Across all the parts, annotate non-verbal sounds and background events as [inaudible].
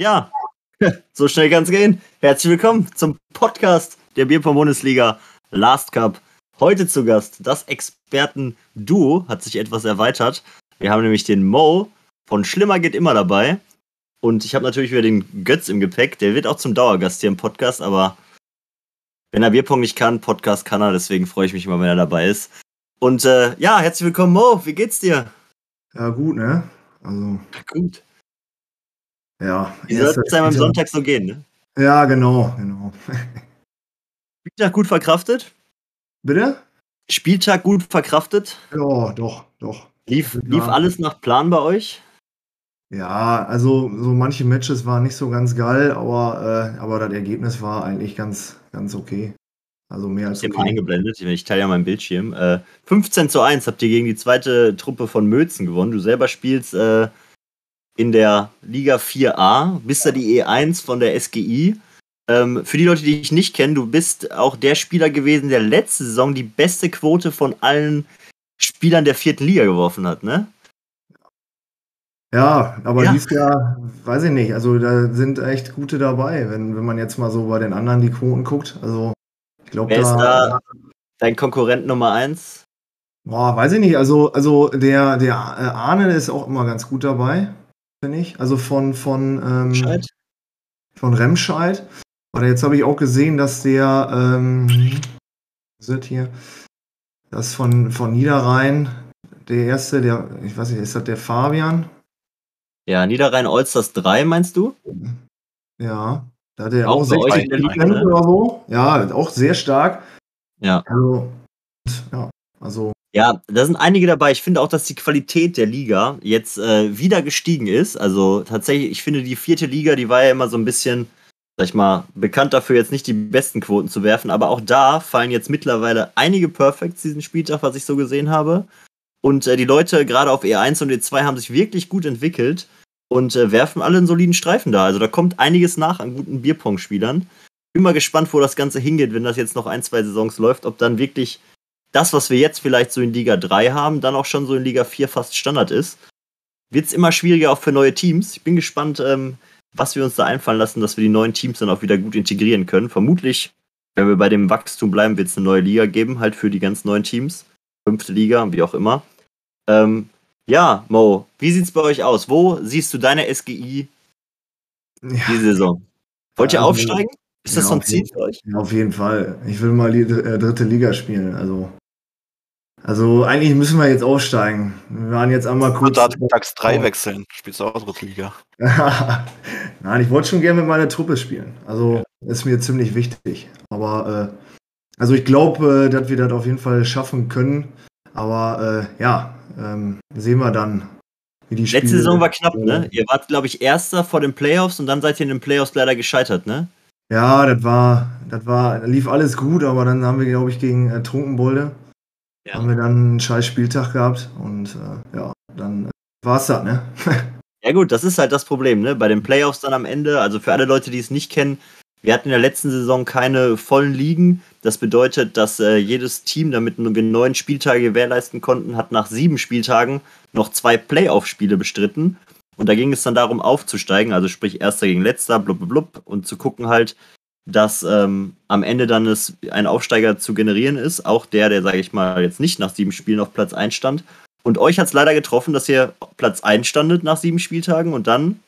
Ja, so schnell kann es gehen. Herzlich willkommen zum Podcast der Bierpong-Bundesliga Last Cup. Heute zu Gast das Experten-Duo hat sich etwas erweitert. Wir haben nämlich den Mo von Schlimmer geht immer dabei. Und ich habe natürlich wieder den Götz im Gepäck. Der wird auch zum Dauergast hier im Podcast, aber wenn er Bierpong nicht kann, Podcast kann er. Deswegen freue ich mich immer, wenn er dabei ist. Und äh, ja, herzlich willkommen, Mo. Wie geht's dir? Ja, gut, ne? Also, Gut. Ja. Wie soll es einem am Sonntag so gehen, ne? Ja, genau, genau. [laughs] Spieltag gut verkraftet? Bitte? Spieltag gut verkraftet? Ja, doch, doch. Lief, Ja. lief alles nach Plan bei euch? Ja, also so manche Matches waren nicht so ganz geil, aber, äh, aber das Ergebnis war eigentlich ganz, ganz okay. Also mehr als Ich okay. eingeblendet, ich teile ja meinen Bildschirm. Äh, 15 zu 1 habt ihr gegen die zweite Truppe von Mözen gewonnen. Du selber spielst äh, in der Liga 4a, bist da die E1 von der SGI. Ähm, für die Leute, die dich nicht kennen, du bist auch der Spieler gewesen, der letzte Saison die beste Quote von allen Spielern der vierten Liga geworfen hat, ne? Ja, aber Ja. dieses Jahr, weiß ich nicht, also da sind echt gute dabei, wenn, wenn man jetzt mal so bei den anderen die Quoten guckt. Also ich glaube, da, da dein Konkurrent Nummer 1? Boah, weiß ich nicht. Also, also der, der äh, Arne ist auch immer ganz gut dabei, finde ich. Also von, von, ähm, Bescheid? von Remscheid. Aber jetzt habe ich auch gesehen, dass der, ähm, das hier, das von, von Niederrhein, der erste, der, ich weiß nicht, ist das der Fabian? Ja, Niederrhein Allstars 3, meinst du? Ja, da hat er Auch auch, bei euch 60 in der Liga, Prozent ne? oder so. Ja, auch sehr stark. Ja. Also, ja, also, Ja, da sind einige dabei. Ich finde auch, dass die Qualität der Liga jetzt äh, wieder gestiegen ist. Also tatsächlich, ich finde, die vierte Liga, die war ja immer so ein bisschen, sag ich mal, bekannt dafür, jetzt nicht die besten Quoten zu werfen. Aber auch da fallen jetzt mittlerweile einige Perfects diesen Spieltag, was ich so gesehen habe. Und äh, die Leute gerade auf E1 und E2 haben sich wirklich gut entwickelt und äh, werfen alle einen soliden Streifen da. Also da kommt einiges nach an guten Bierpong-Spielern. Bin mal gespannt, wo das Ganze hingeht, wenn das jetzt noch ein, zwei Saisons läuft, ob dann wirklich das, was wir jetzt vielleicht so in Liga 3 haben, dann auch schon so in Liga 4 fast Standard ist. Wird es immer schwieriger auch für neue Teams. Ich bin gespannt, ähm, was wir uns da einfallen lassen, dass wir die neuen Teams dann auch wieder gut integrieren können. Vermutlich, wenn wir bei dem Wachstum bleiben, wird es eine neue Liga geben, halt für die ganz neuen Teams. Fünfte Liga, wie auch immer. Ähm, ja, Mo, wie sieht's bei euch aus? Wo siehst du deine SGI ja. diese Saison? Wollt ihr Also, aufsteigen? Ist das ja, so ein Ziel für euch? Ja, auf jeden Fall. Ich will mal die äh, dritte Liga spielen. Also, also eigentlich müssen wir jetzt aufsteigen. Wir waren jetzt einmal kurz. Da DAX 3 Oh. wechseln. Spielst du auch Drittliga? [laughs] Nein, ich wollte schon gerne mit meiner Truppe spielen. Also ist mir ziemlich wichtig. Aber äh, also ich glaube, äh, dass wir das auf jeden Fall schaffen können. Aber äh, ja, ähm, sehen wir dann, wie die Letzte Spiele- Saison war knapp, ne? Ihr wart, glaube ich, Erster vor den Playoffs und dann seid ihr in den Playoffs leider gescheitert, ne? Ja, das war, das war, lief alles gut, aber dann haben wir, glaube ich, gegen äh, Trunkenbolde Ja. haben wir dann einen scheiß Spieltag gehabt und äh, ja, dann äh, war's das, ne? [laughs] Ja gut, das ist halt das Problem, ne? Bei den Playoffs dann am Ende, also für alle Leute, die es nicht kennen, wir hatten in der letzten Saison keine vollen Ligen. Das bedeutet, dass äh, jedes Team, damit wir neun Spieltage gewährleisten konnten, hat nach sieben Spieltagen noch zwei Playoff-Spiele bestritten. Und da ging es dann darum, aufzusteigen, also sprich Erster gegen Letzter, blub, blub, blub, und zu gucken halt, dass ähm, am Ende dann es ein Aufsteiger zu generieren ist. Auch der, der, sage ich mal, jetzt nicht nach sieben Spielen auf Platz 1 stand. Und euch hat es leider getroffen, dass ihr Platz 1 standet nach sieben Spieltagen und dann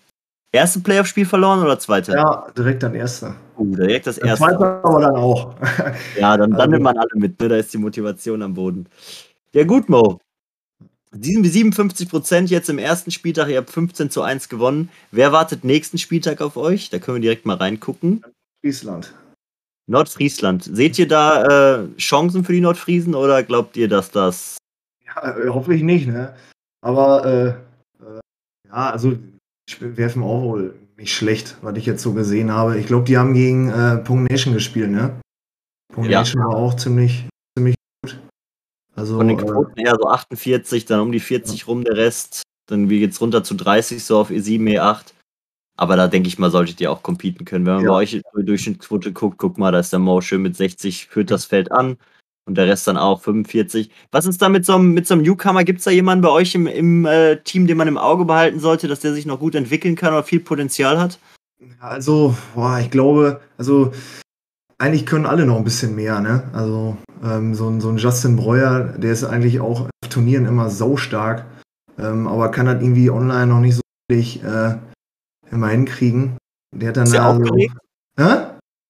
erste Playoff-Spiel verloren oder zweite? Ja, direkt dann erster. Uh, direkt das erste. zweite aber dann auch. [laughs] Ja, dann, dann Also- nimmt man alle mit, ne? Da ist die Motivation am Boden. Ja, gut, Mo. Sieben- 57 Prozent jetzt im ersten Spieltag, ihr habt 15 zu 1 gewonnen. Wer wartet nächsten Spieltag auf euch? Da können wir direkt mal reingucken. Friesland. Nordfriesland. Seht ihr da äh, Chancen für die Nordfriesen oder glaubt ihr, dass das. Ja, äh, hoffe ich nicht, ne? Aber äh, äh, ja, also wir werfen auch wohl nicht schlecht, was ich jetzt so gesehen habe. Ich glaube, die haben gegen äh, Pong Nation gespielt, ne? Pong Ja. Nation war auch ziemlich, ziemlich gut. Also Von den äh, Quoten her so 48, dann um die 40 rum der Rest. Dann wie geht's runter zu 30, so auf E E7, E8. Aber da denke ich mal, solltet ihr auch competen können. Wenn man Ja. bei euch die Durchschnittsquote guckt, guck mal, da ist der Mo schön mit 60, führt das Feld an. Und der Rest dann auch 45. Was ist da mit so einem, mit so einem Newcomer? Gibt es da jemanden bei euch im, im äh, Team, den man im Auge behalten sollte, dass der sich noch gut entwickeln kann oder viel Potenzial hat? Also, boah, ich glaube, also eigentlich können alle noch ein bisschen mehr, ne? Also ähm, so, ein, so ein Justin Breuer, der ist eigentlich auch auf Turnieren immer saustark, ähm, aber kann das irgendwie online noch nicht so wirklich äh, immer hinkriegen. Der hat dann Ist der da so- aufgeregt? Hä?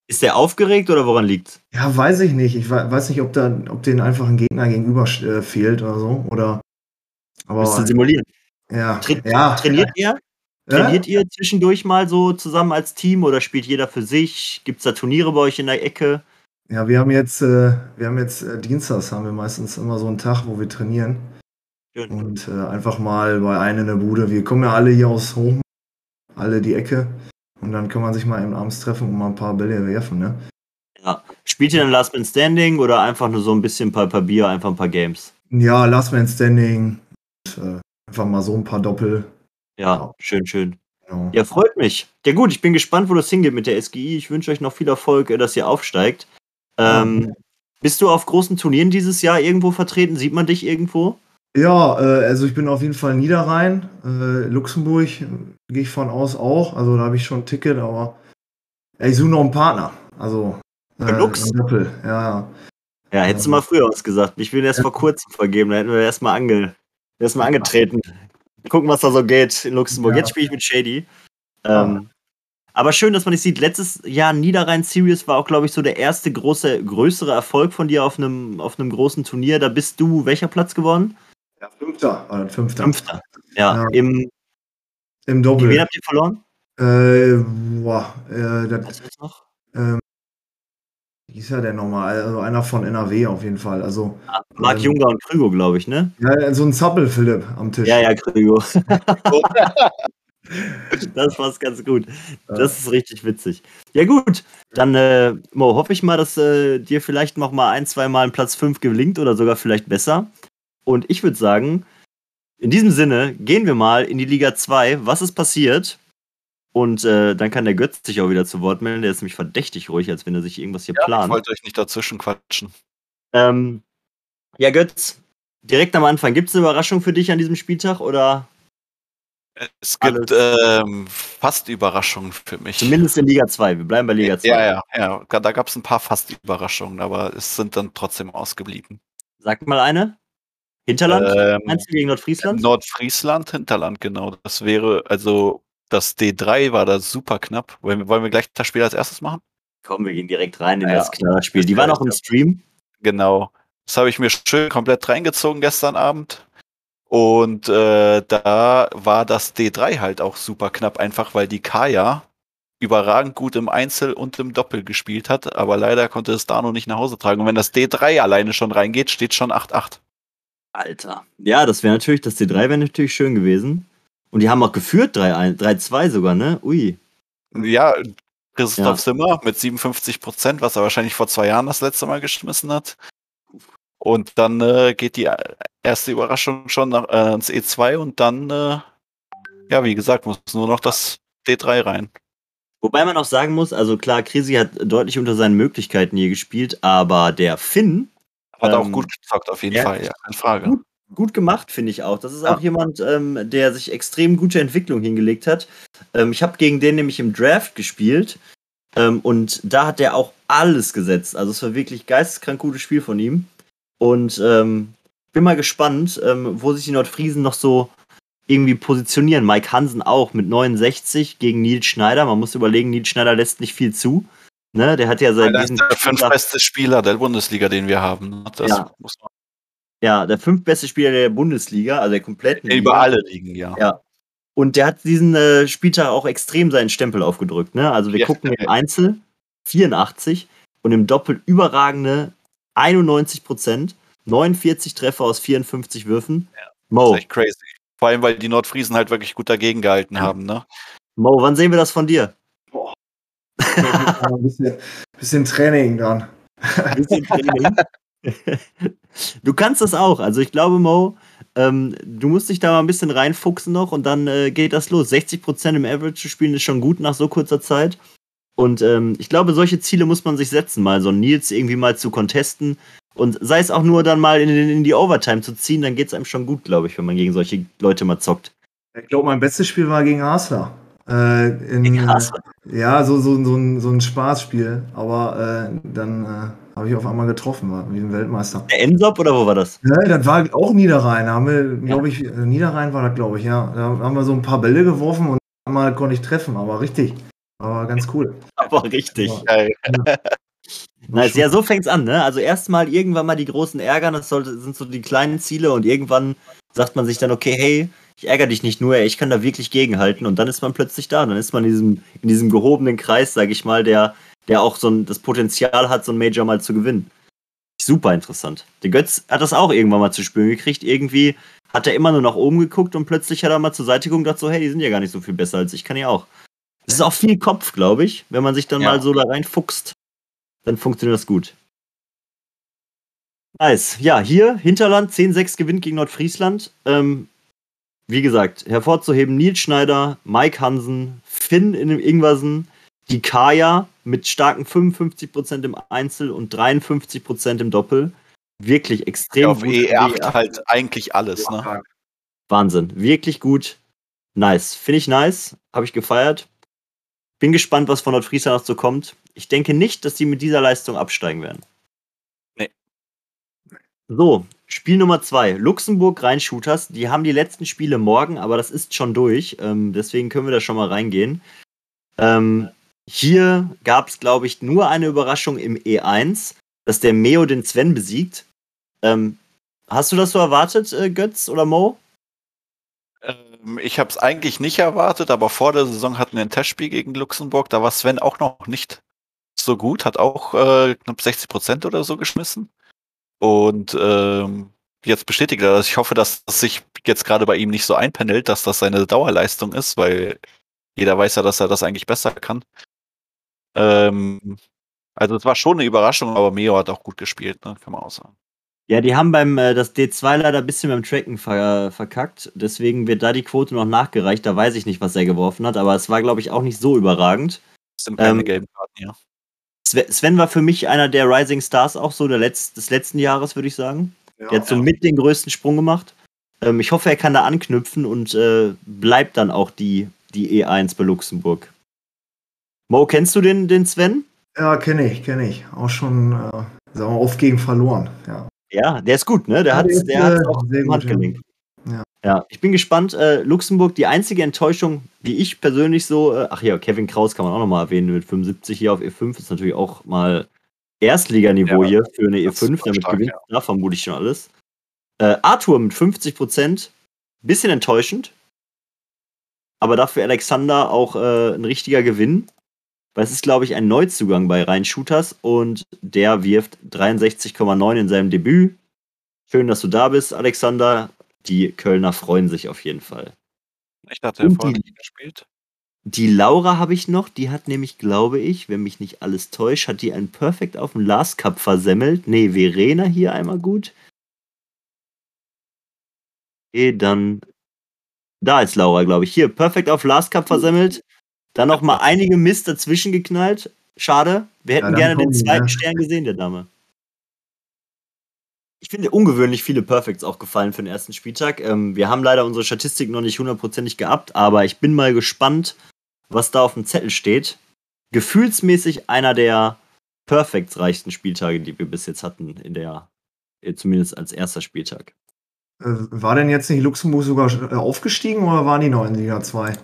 Ist der aufgeregt oder woran liegt's? Ja, weiß ich nicht. Ich wei- weiß nicht, ob da, ob denen einfach ein Gegner gegenüber äh, fehlt oder so. Oder. Aber Müsste simulieren. ja, Tra ja. Trainiert ihr? Trainiert ihr zwischendurch mal so zusammen als Team oder spielt jeder für sich? Gibt es da Turniere bei euch in der Ecke? Ja, wir haben jetzt, äh, wir haben jetzt äh, Dienstags haben wir meistens immer so einen Tag, wo wir trainieren Schön. und äh, einfach mal bei einem in der Bude. Wir kommen ja alle hier aus Hoch, alle die Ecke und dann kann man sich mal eben abends treffen und mal ein paar Bälle werfen, ne? Spielt ihr dann Last Man Standing oder einfach nur so ein bisschen ein paar, paar Bier, einfach ein paar Games? Ja, Last Man Standing, und, äh, einfach mal so ein paar Doppel. Ja, Ja. schön, schön. Genau. Ja, freut mich. Ja gut, ich bin gespannt, wo das hingeht mit der SGI. Ich wünsche euch noch viel Erfolg, äh, dass ihr aufsteigt. Ähm, bist du auf großen Turnieren dieses Jahr irgendwo vertreten? Sieht man dich irgendwo? Ja, äh, also ich bin auf jeden Fall Niederrhein, äh, Luxemburg äh, gehe ich von aus auch. Also da habe ich schon ein Ticket, aber ja, ich suche noch einen Partner. Also äh, Lux? Doppel, ja. Ja, hättest du mal früher was gesagt. Ich bin erst vor kurzem vergeben, da hätten wir erst mal, ange, erst mal angetreten. Gucken, was da so geht in Luxemburg. Ja. Jetzt spiele ich mit Shady. Ähm, aber schön, dass man dich sieht. Letztes Jahr Niederrhein Series war auch, glaube ich, so der erste große, größere Erfolg von dir auf einem, auf einem großen Turnier. Da bist du welcher Platz geworden? Ja Fünfter, oder Fünfter. Fünfter. Ja, Ja. im Im gegen wen Doppel. habt ihr verloren? Äh, boah, äh, das, du das noch? ähm, wie ist er denn nochmal? Also einer von NRW auf jeden Fall. Also, Marc Ähm, Junger und Krüger, glaube ich, ne? ja, so ein Zappel, Philipp, am Tisch. Ja, ja, Krüger. [laughs] das passt ganz gut. Das ist richtig witzig. Ja, gut. Dann, äh, Mo, hoffe ich mal, dass äh, dir vielleicht noch mal ein, zwei Mal ein Platz 5 gelingt oder sogar vielleicht besser. Und ich würde sagen, in diesem Sinne gehen wir mal in die Liga 2. Was ist passiert? Und äh, dann kann der Götz sich auch wieder zu Wort melden. Der ist nämlich verdächtig ruhig, als wenn er sich irgendwas hier Ja, ich plant. wollte euch nicht dazwischen quatschen. Ähm, ja, Götz, direkt am Anfang, gibt es eine Überraschung für dich an diesem Spieltag oder Es gibt ähm, fast Überraschungen für mich. zumindest in Liga 2? Wir bleiben bei Liga 2. Ja, ja, ja. Da gab es ein paar fast Überraschungen, aber es sind dann trotzdem ausgeblieben. Sag mal eine. Hinterland? Ähm, Meinst du gegen Nordfriesland? Nordfriesland, Hinterland, genau. Das wäre, also das D3 war da super knapp. Wollen wir, wollen wir gleich das Spiel als erstes machen? Kommen wir gehen direkt rein in Ja. das Knallerspiel. Die waren wär auch im Stream. Genau. Das habe ich mir schön komplett reingezogen gestern Abend. Und äh, da war das D3 halt auch super knapp, einfach weil die Kaya überragend gut im Einzel und im Doppel gespielt hat, aber leider konnte es Dano nicht nach Hause tragen. Und wenn das D3 alleine schon reingeht, steht schon 8-8. Alter. Ja, das wäre natürlich, das D3 wäre natürlich schön gewesen. Und die haben auch geführt 3-1 3-2 sogar, ne? Ui. Ja, Christoph Ja. Simmer mit 57 Prozent, was er wahrscheinlich vor zwei Jahren das letzte Mal geschmissen hat. Und dann äh, geht die erste Überraschung schon nach, äh, ans E2 und dann, äh, ja, wie gesagt, muss nur noch das D3 rein. Wobei man auch sagen muss, also klar, Krisi hat deutlich unter seinen Möglichkeiten hier gespielt, aber der Finn, Hat auch Ähm, gut gezockt, auf jeden ja, Fall, ja, keine Frage. gut. gut gemacht, finde ich auch. Das ist Ja. auch jemand, ähm, der sich extrem gute Entwicklung hingelegt hat. Ähm, ich habe gegen den nämlich im Draft gespielt ähm, und da hat der auch alles gesetzt. Also es war wirklich geisteskrank gutes Spiel von ihm. Und ähm, bin mal gespannt, ähm, wo sich die Nordfriesen noch so irgendwie positionieren. Mike Hansen auch mit 69 gegen Nils Schneider. Man muss überlegen, Nils Schneider lässt nicht viel zu. Ne? Der hat ja seit diesem der fünftbeste Spieler der Bundesliga, den wir haben. ne? Das Ja. muss man ja, der fünftbeste Spieler der Bundesliga, also der kompletten über Liga. alle liegen, ja. Ja. Und der hat diesen äh, Spieltag auch extrem seinen Stempel aufgedrückt. Ne? Also wir Ja. gucken im Einzel 84 und im Doppel überragende 91 Prozent, 49 Treffer aus 54 Würfen. Das Mo, ist echt crazy. Vor allem, weil die Nordfriesen halt wirklich gut dagegen gehalten haben, ne? Mo, wann sehen wir das von dir? Ein bisschen, bisschen Training dann. Bisschen Training. du kannst das auch. Also ich glaube, Mo, ähm, du musst dich da mal ein bisschen reinfuchsen noch und dann äh, geht das los. 60% im Average zu spielen ist schon gut nach so kurzer Zeit. Und ähm, ich glaube, solche Ziele muss man sich setzen, mal so einen Nils irgendwie mal zu contesten. Und sei es auch nur dann mal in, in die Overtime zu ziehen, dann geht es einem schon gut, glaube ich, wenn man gegen solche Leute mal zockt. Ich glaube, mein bestes Spiel war gegen Hasler. Äh, in, ja, so, so, so, ein, so ein Spaßspiel. Aber äh, dann äh, habe ich auf einmal getroffen, war wie ein Weltmeister. Der Ensop oder wo war das? Ja, das war auch Niederrhein. Da haben wir, glaube ich, äh, Niederrhein war das, glaube ich, ja. Da haben wir so ein paar Bälle geworfen und einmal konnte ich treffen, aber richtig. Aber ganz cool. Aber richtig. Geil. Nice. Ja, [laughs] so fängt's an, ne? Also erstmal irgendwann mal die großen Ärgern, das sollte, sind so die kleinen Ziele und irgendwann sagt man sich dann, okay, hey, ich ärgere dich nicht nur, ich kann da wirklich gegenhalten und dann ist man plötzlich da. Dann ist man in diesem, in diesem gehobenen Kreis, sag ich mal, der, der auch so ein, das Potenzial hat, so ein Major mal zu gewinnen. Super interessant. Der Götz hat das auch irgendwann mal zu spüren gekriegt. Irgendwie hat er immer nur nach oben geguckt und plötzlich hat er mal zur Seite geguckt und dachte so, hey, die sind ja gar nicht so viel besser als ich, kann ja auch. Es ist auch viel Kopf, glaube ich, wenn man sich dann Ja. mal so da reinfuchst, dann funktioniert das gut. Nice. Ja, hier Hinterland 10-6 gewinnt gegen Nordfriesland. Ähm, wie gesagt, hervorzuheben Nils Schneider, Mike Hansen, Finn in dem Ingwersen, die Kaya mit starken 55% im Einzel und 53% im Doppel. Wirklich extrem Auf gut. E8 halt eigentlich alles, ne? Wahnsinn. Wirklich gut. Nice. Finde ich nice. Habe ich gefeiert. Bin gespannt, was von Nordfriesland noch so kommt. Ich denke nicht, dass die mit dieser Leistung absteigen werden. Nee. So, Spiel Nummer zwei. Luxemburg Rheinshooters. Die haben die letzten Spiele morgen, aber das ist schon durch. Ähm, deswegen können wir da schon mal reingehen. Ähm, hier gab es, glaube ich, nur eine Überraschung im E1, dass der Meo den Sven besiegt. Ähm, hast du das so erwartet, äh, Götz oder Mo? Ähm, Ich habe es eigentlich nicht erwartet, aber vor der Saison hatten wir ein Testspiel gegen Luxemburg. Da war Sven auch noch nicht so gut, hat auch äh, knapp 60 Prozent oder so geschmissen. Und ähm, jetzt bestätigt er das. Ich hoffe, dass es sich jetzt gerade bei ihm nicht so einpendelt, dass das seine Dauerleistung ist, weil jeder weiß ja, dass er das eigentlich besser kann. Ähm, also es war schon eine Überraschung, aber Meo hat auch gut gespielt, ne? kann man auch sagen. Ja, die haben beim äh, das D2 leider ein bisschen beim Tracken ver verkackt. Deswegen wird da die Quote noch nachgereicht. Da weiß ich nicht, was er geworfen hat, aber es war, glaube ich, auch nicht so überragend. Das sind keine Ähm, gelben Karten hier. Sven, war für mich einer der Rising Stars auch so der Letz-, des letzten Jahres, würde ich sagen. Ja. Der hat so mit den größten Sprung gemacht. Ähm, ich hoffe, er kann da anknüpfen und äh, bleibt dann auch die, die E1 bei Luxemburg. Mo, kennst du den, den Sven? Ja, kenne ich, kenne ich. Auch schon, äh, sagen wir mal, oft gegen verloren. Ja. Ja, der ist gut, ne? Der Ja, hat der ist, der äh, auch sehr gut, Handgelenk. Ja. Ja, ich bin gespannt. Äh, Luxemburg, die einzige Enttäuschung, die ich persönlich so, äh, ach ja, Kevin Kraus kann man auch nochmal erwähnen, mit 75 hier auf E5 ist natürlich auch mal Erstliganiveau Ja, hier für eine das ist E5, super damit stark, gewinnt da vermutlich schon alles. Äh, Arthur mit 50 Prozent, bisschen enttäuschend, aber dafür Alexander auch äh, ein richtiger Gewinn. Weil es ist, glaube ich, ein Neuzugang bei Rhein Shooters und der wirft 63,9 in seinem Debüt. Schön, dass du da bist, Alexander. Die Kölner freuen sich auf jeden Fall. Ich dachte, er Und vorher die- nicht gespielt. Die Laura habe ich noch, die hat nämlich, glaube ich, wenn mich nicht alles täuscht, hat die ein Perfect auf dem Last Cup versemmelt. Nee, Verena hier einmal gut. Okay, dann. Da ist Laura, glaube ich. Hier, Perfect auf Last Cup versemmelt. Dann noch mal einige Mist dazwischen geknallt. Schade. Wir hätten dann gerne den zweiten ne? Stern gesehen, der Dame. Ich finde ungewöhnlich viele Perfects auch gefallen für den ersten Spieltag. Ähm, wir haben leider unsere Statistik noch nicht hundertprozentig gehabt, aber ich bin mal gespannt, was da auf dem Zettel steht. Gefühlsmäßig einer der Perfects reichsten Spieltage, die wir bis jetzt hatten, in der, äh, zumindest als erster Spieltag. Äh, war denn jetzt nicht Luxemburg sogar äh, aufgestiegen oder waren die noch in Liga 2?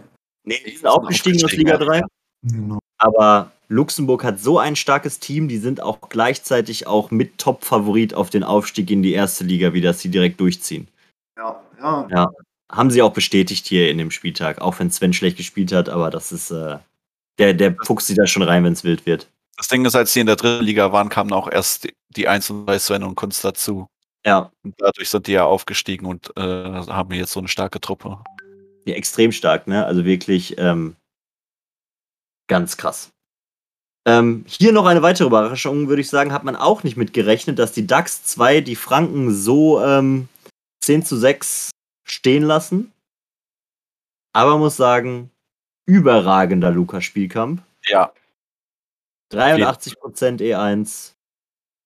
Nee, die sind aufgestiegen aus Liga 3. Genau. Aber Luxemburg hat so ein starkes Team, die sind auch gleichzeitig auch mit Top-Favorit auf den Aufstieg in die erste Liga, wie das sie direkt durchziehen. Ja, ja. Ja. Haben sie auch bestätigt hier in dem Spieltag, auch wenn Sven schlecht gespielt hat, aber das ist, äh, der, der fuchst sich da schon rein, wenn es wild wird. Das Ding ist, als die in der dritten Liga waren, kamen auch erst die- die 1 und 3 Sven und Kunst dazu. Ja, Und dadurch sind die ja aufgestiegen und äh, haben jetzt so eine starke Truppe. ja extrem stark, ne? Also wirklich ähm, ganz krass. Ähm, hier noch eine weitere Überraschung, würde ich sagen, hat man auch nicht mit gerechnet, dass die DAX 2 die Franken so ähm, 10 zu 6 stehen lassen. Aber man muss sagen, überragender Lukas-Spielkampf. Ja, 83% E1,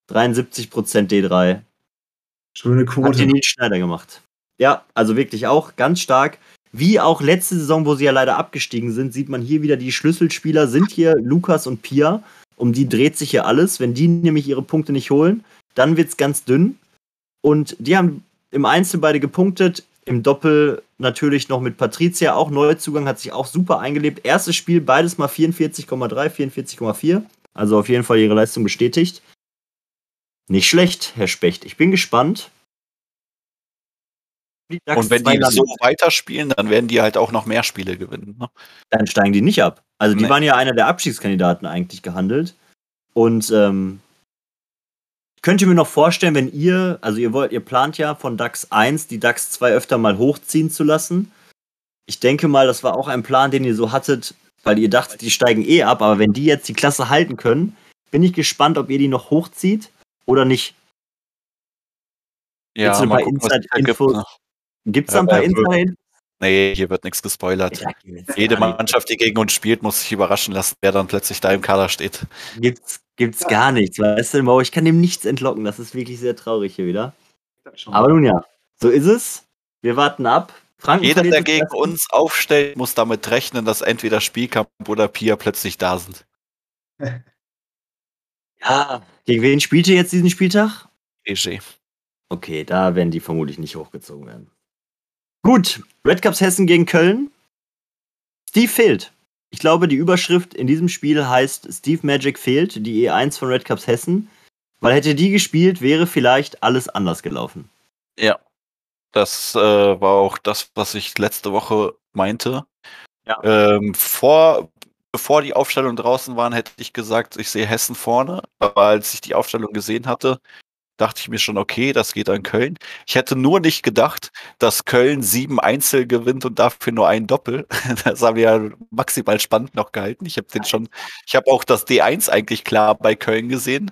73% D3. Schöne Hat die Quote. Nils Schneider gemacht. Ja, also wirklich auch ganz stark. Wie auch letzte Saison, wo sie ja leider abgestiegen sind, sieht man hier wieder, die Schlüsselspieler sind hier Lukas und Pia. Um die dreht sich hier alles. Wenn die nämlich ihre Punkte nicht holen, dann wird es ganz dünn. Und die haben im Einzel beide gepunktet. Im Doppel natürlich noch mit Patricia, auch Neuzugang, hat sich auch super eingelebt. Erstes Spiel, beides mal 44,3, 44,4. Also auf jeden Fall ihre Leistung bestätigt. Nicht schlecht, Herr Specht. Ich bin gespannt. Und wenn die so weiterspielen, dann werden die halt auch noch mehr Spiele gewinnen. Ne? Dann steigen die nicht ab. Also die nee. waren ja einer der Abstiegskandidaten eigentlich gehandelt. Und ähm, könnt ihr mir noch vorstellen, wenn ihr, also ihr wollt, ihr plant ja von DAX 1 die DAX 2 öfter mal hochziehen zu lassen. Ich denke mal, das war auch ein Plan, den ihr so hattet, weil ihr dachtet, die steigen eh ab, aber wenn die jetzt die Klasse halten können, bin ich gespannt, ob ihr die noch hochzieht oder nicht. Ja, ein paar Inside-Infos. Gibt es da ein paar Inside? Nee, hier wird nichts gespoilert. Ja, Jede Mannschaft, die gegen uns spielt, muss sich überraschen lassen, wer dann plötzlich da im Kader steht. Gibt's, gibt's gar nichts, weißt du, Mo? Ich kann dem nichts entlocken. Das ist wirklich sehr traurig hier wieder. Aber nun ja, so ist es. Wir warten ab. Franken Jeder, der gegen uns aufstellt, muss damit rechnen, dass entweder Spielkampf oder Pia plötzlich da sind. [laughs] Ja, gegen wen spielt ihr jetzt diesen Spieltag? EG. Okay, da werden die vermutlich nicht hochgezogen werden. Gut, Red Cups Hessen gegen Köln. Steve fehlt. Ich glaube, die Überschrift in diesem Spiel heißt Steve Magic fehlt, die E1 von Red Cups Hessen. Weil hätte die gespielt, wäre vielleicht alles anders gelaufen. Ja. Das äh, war auch das, was ich letzte Woche meinte. Ja. Ähm, vor, bevor die Aufstellung draußen waren, hätte ich gesagt, ich sehe Hessen vorne. Aber als ich die Aufstellung gesehen hatte, dachte ich mir schon, okay, das geht an Köln. Ich hätte nur nicht gedacht, dass Köln sieben Einzel gewinnt und dafür nur ein Doppel. [laughs] Das haben wir ja maximal spannend noch gehalten. Ich habe den schon, ich habe auch das D1 eigentlich klar bei Köln gesehen.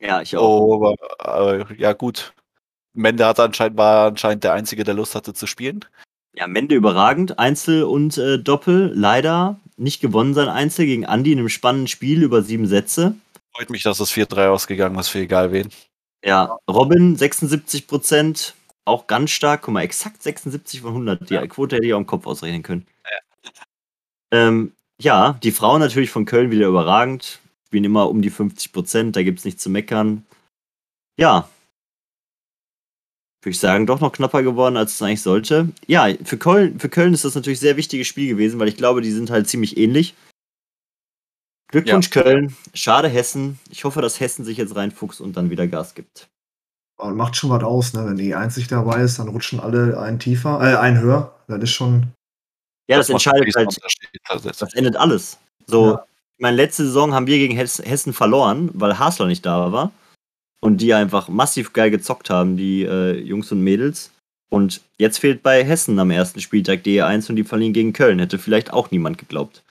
Ja, ich auch. Aber, äh, ja, gut. Mende hat anscheinend, war anscheinend der Einzige, der Lust hatte zu spielen. Ja, Mende überragend. Einzel und äh, Doppel. Leider nicht gewonnen sein Einzel gegen Andi in einem spannenden Spiel über sieben Sätze. Freut mich, dass es 4-3 ausgegangen ist, für egal wen. Ja, Robin 76 Prozent, auch ganz stark. Guck mal, exakt 76 von 100. Die ja. Quote hätte ich auch im Kopf ausrechnen können. Ja. Ähm, ja, die Frauen natürlich von Köln wieder überragend. Spielen immer um die 50 Prozent, da gibt es nichts zu meckern. Ja. Würde ich sagen, doch noch knapper geworden, als es eigentlich sollte. Ja, für Köln, für Köln ist das natürlich ein sehr wichtiges Spiel gewesen, weil ich glaube, die sind halt ziemlich ähnlich. Glückwunsch ja. Köln. Schade Hessen. Ich hoffe, dass Hessen sich jetzt reinfuchst und dann wieder Gas gibt. Und macht schon was aus, ne? Wenn die einzig dabei ist, dann rutschen alle einen tiefer, äh, einen höher. Das ist schon. Ja, das, das entscheidet halt. Das endet alles. So, ja. ich meine, letzte Saison haben wir gegen Hessen verloren, weil Hasler nicht da war. Und die einfach massiv geil gezockt haben, die äh, Jungs und Mädels. Und jetzt fehlt bei Hessen am ersten Spieltag DE1 und die verlieren gegen Köln. Hätte vielleicht auch niemand geglaubt.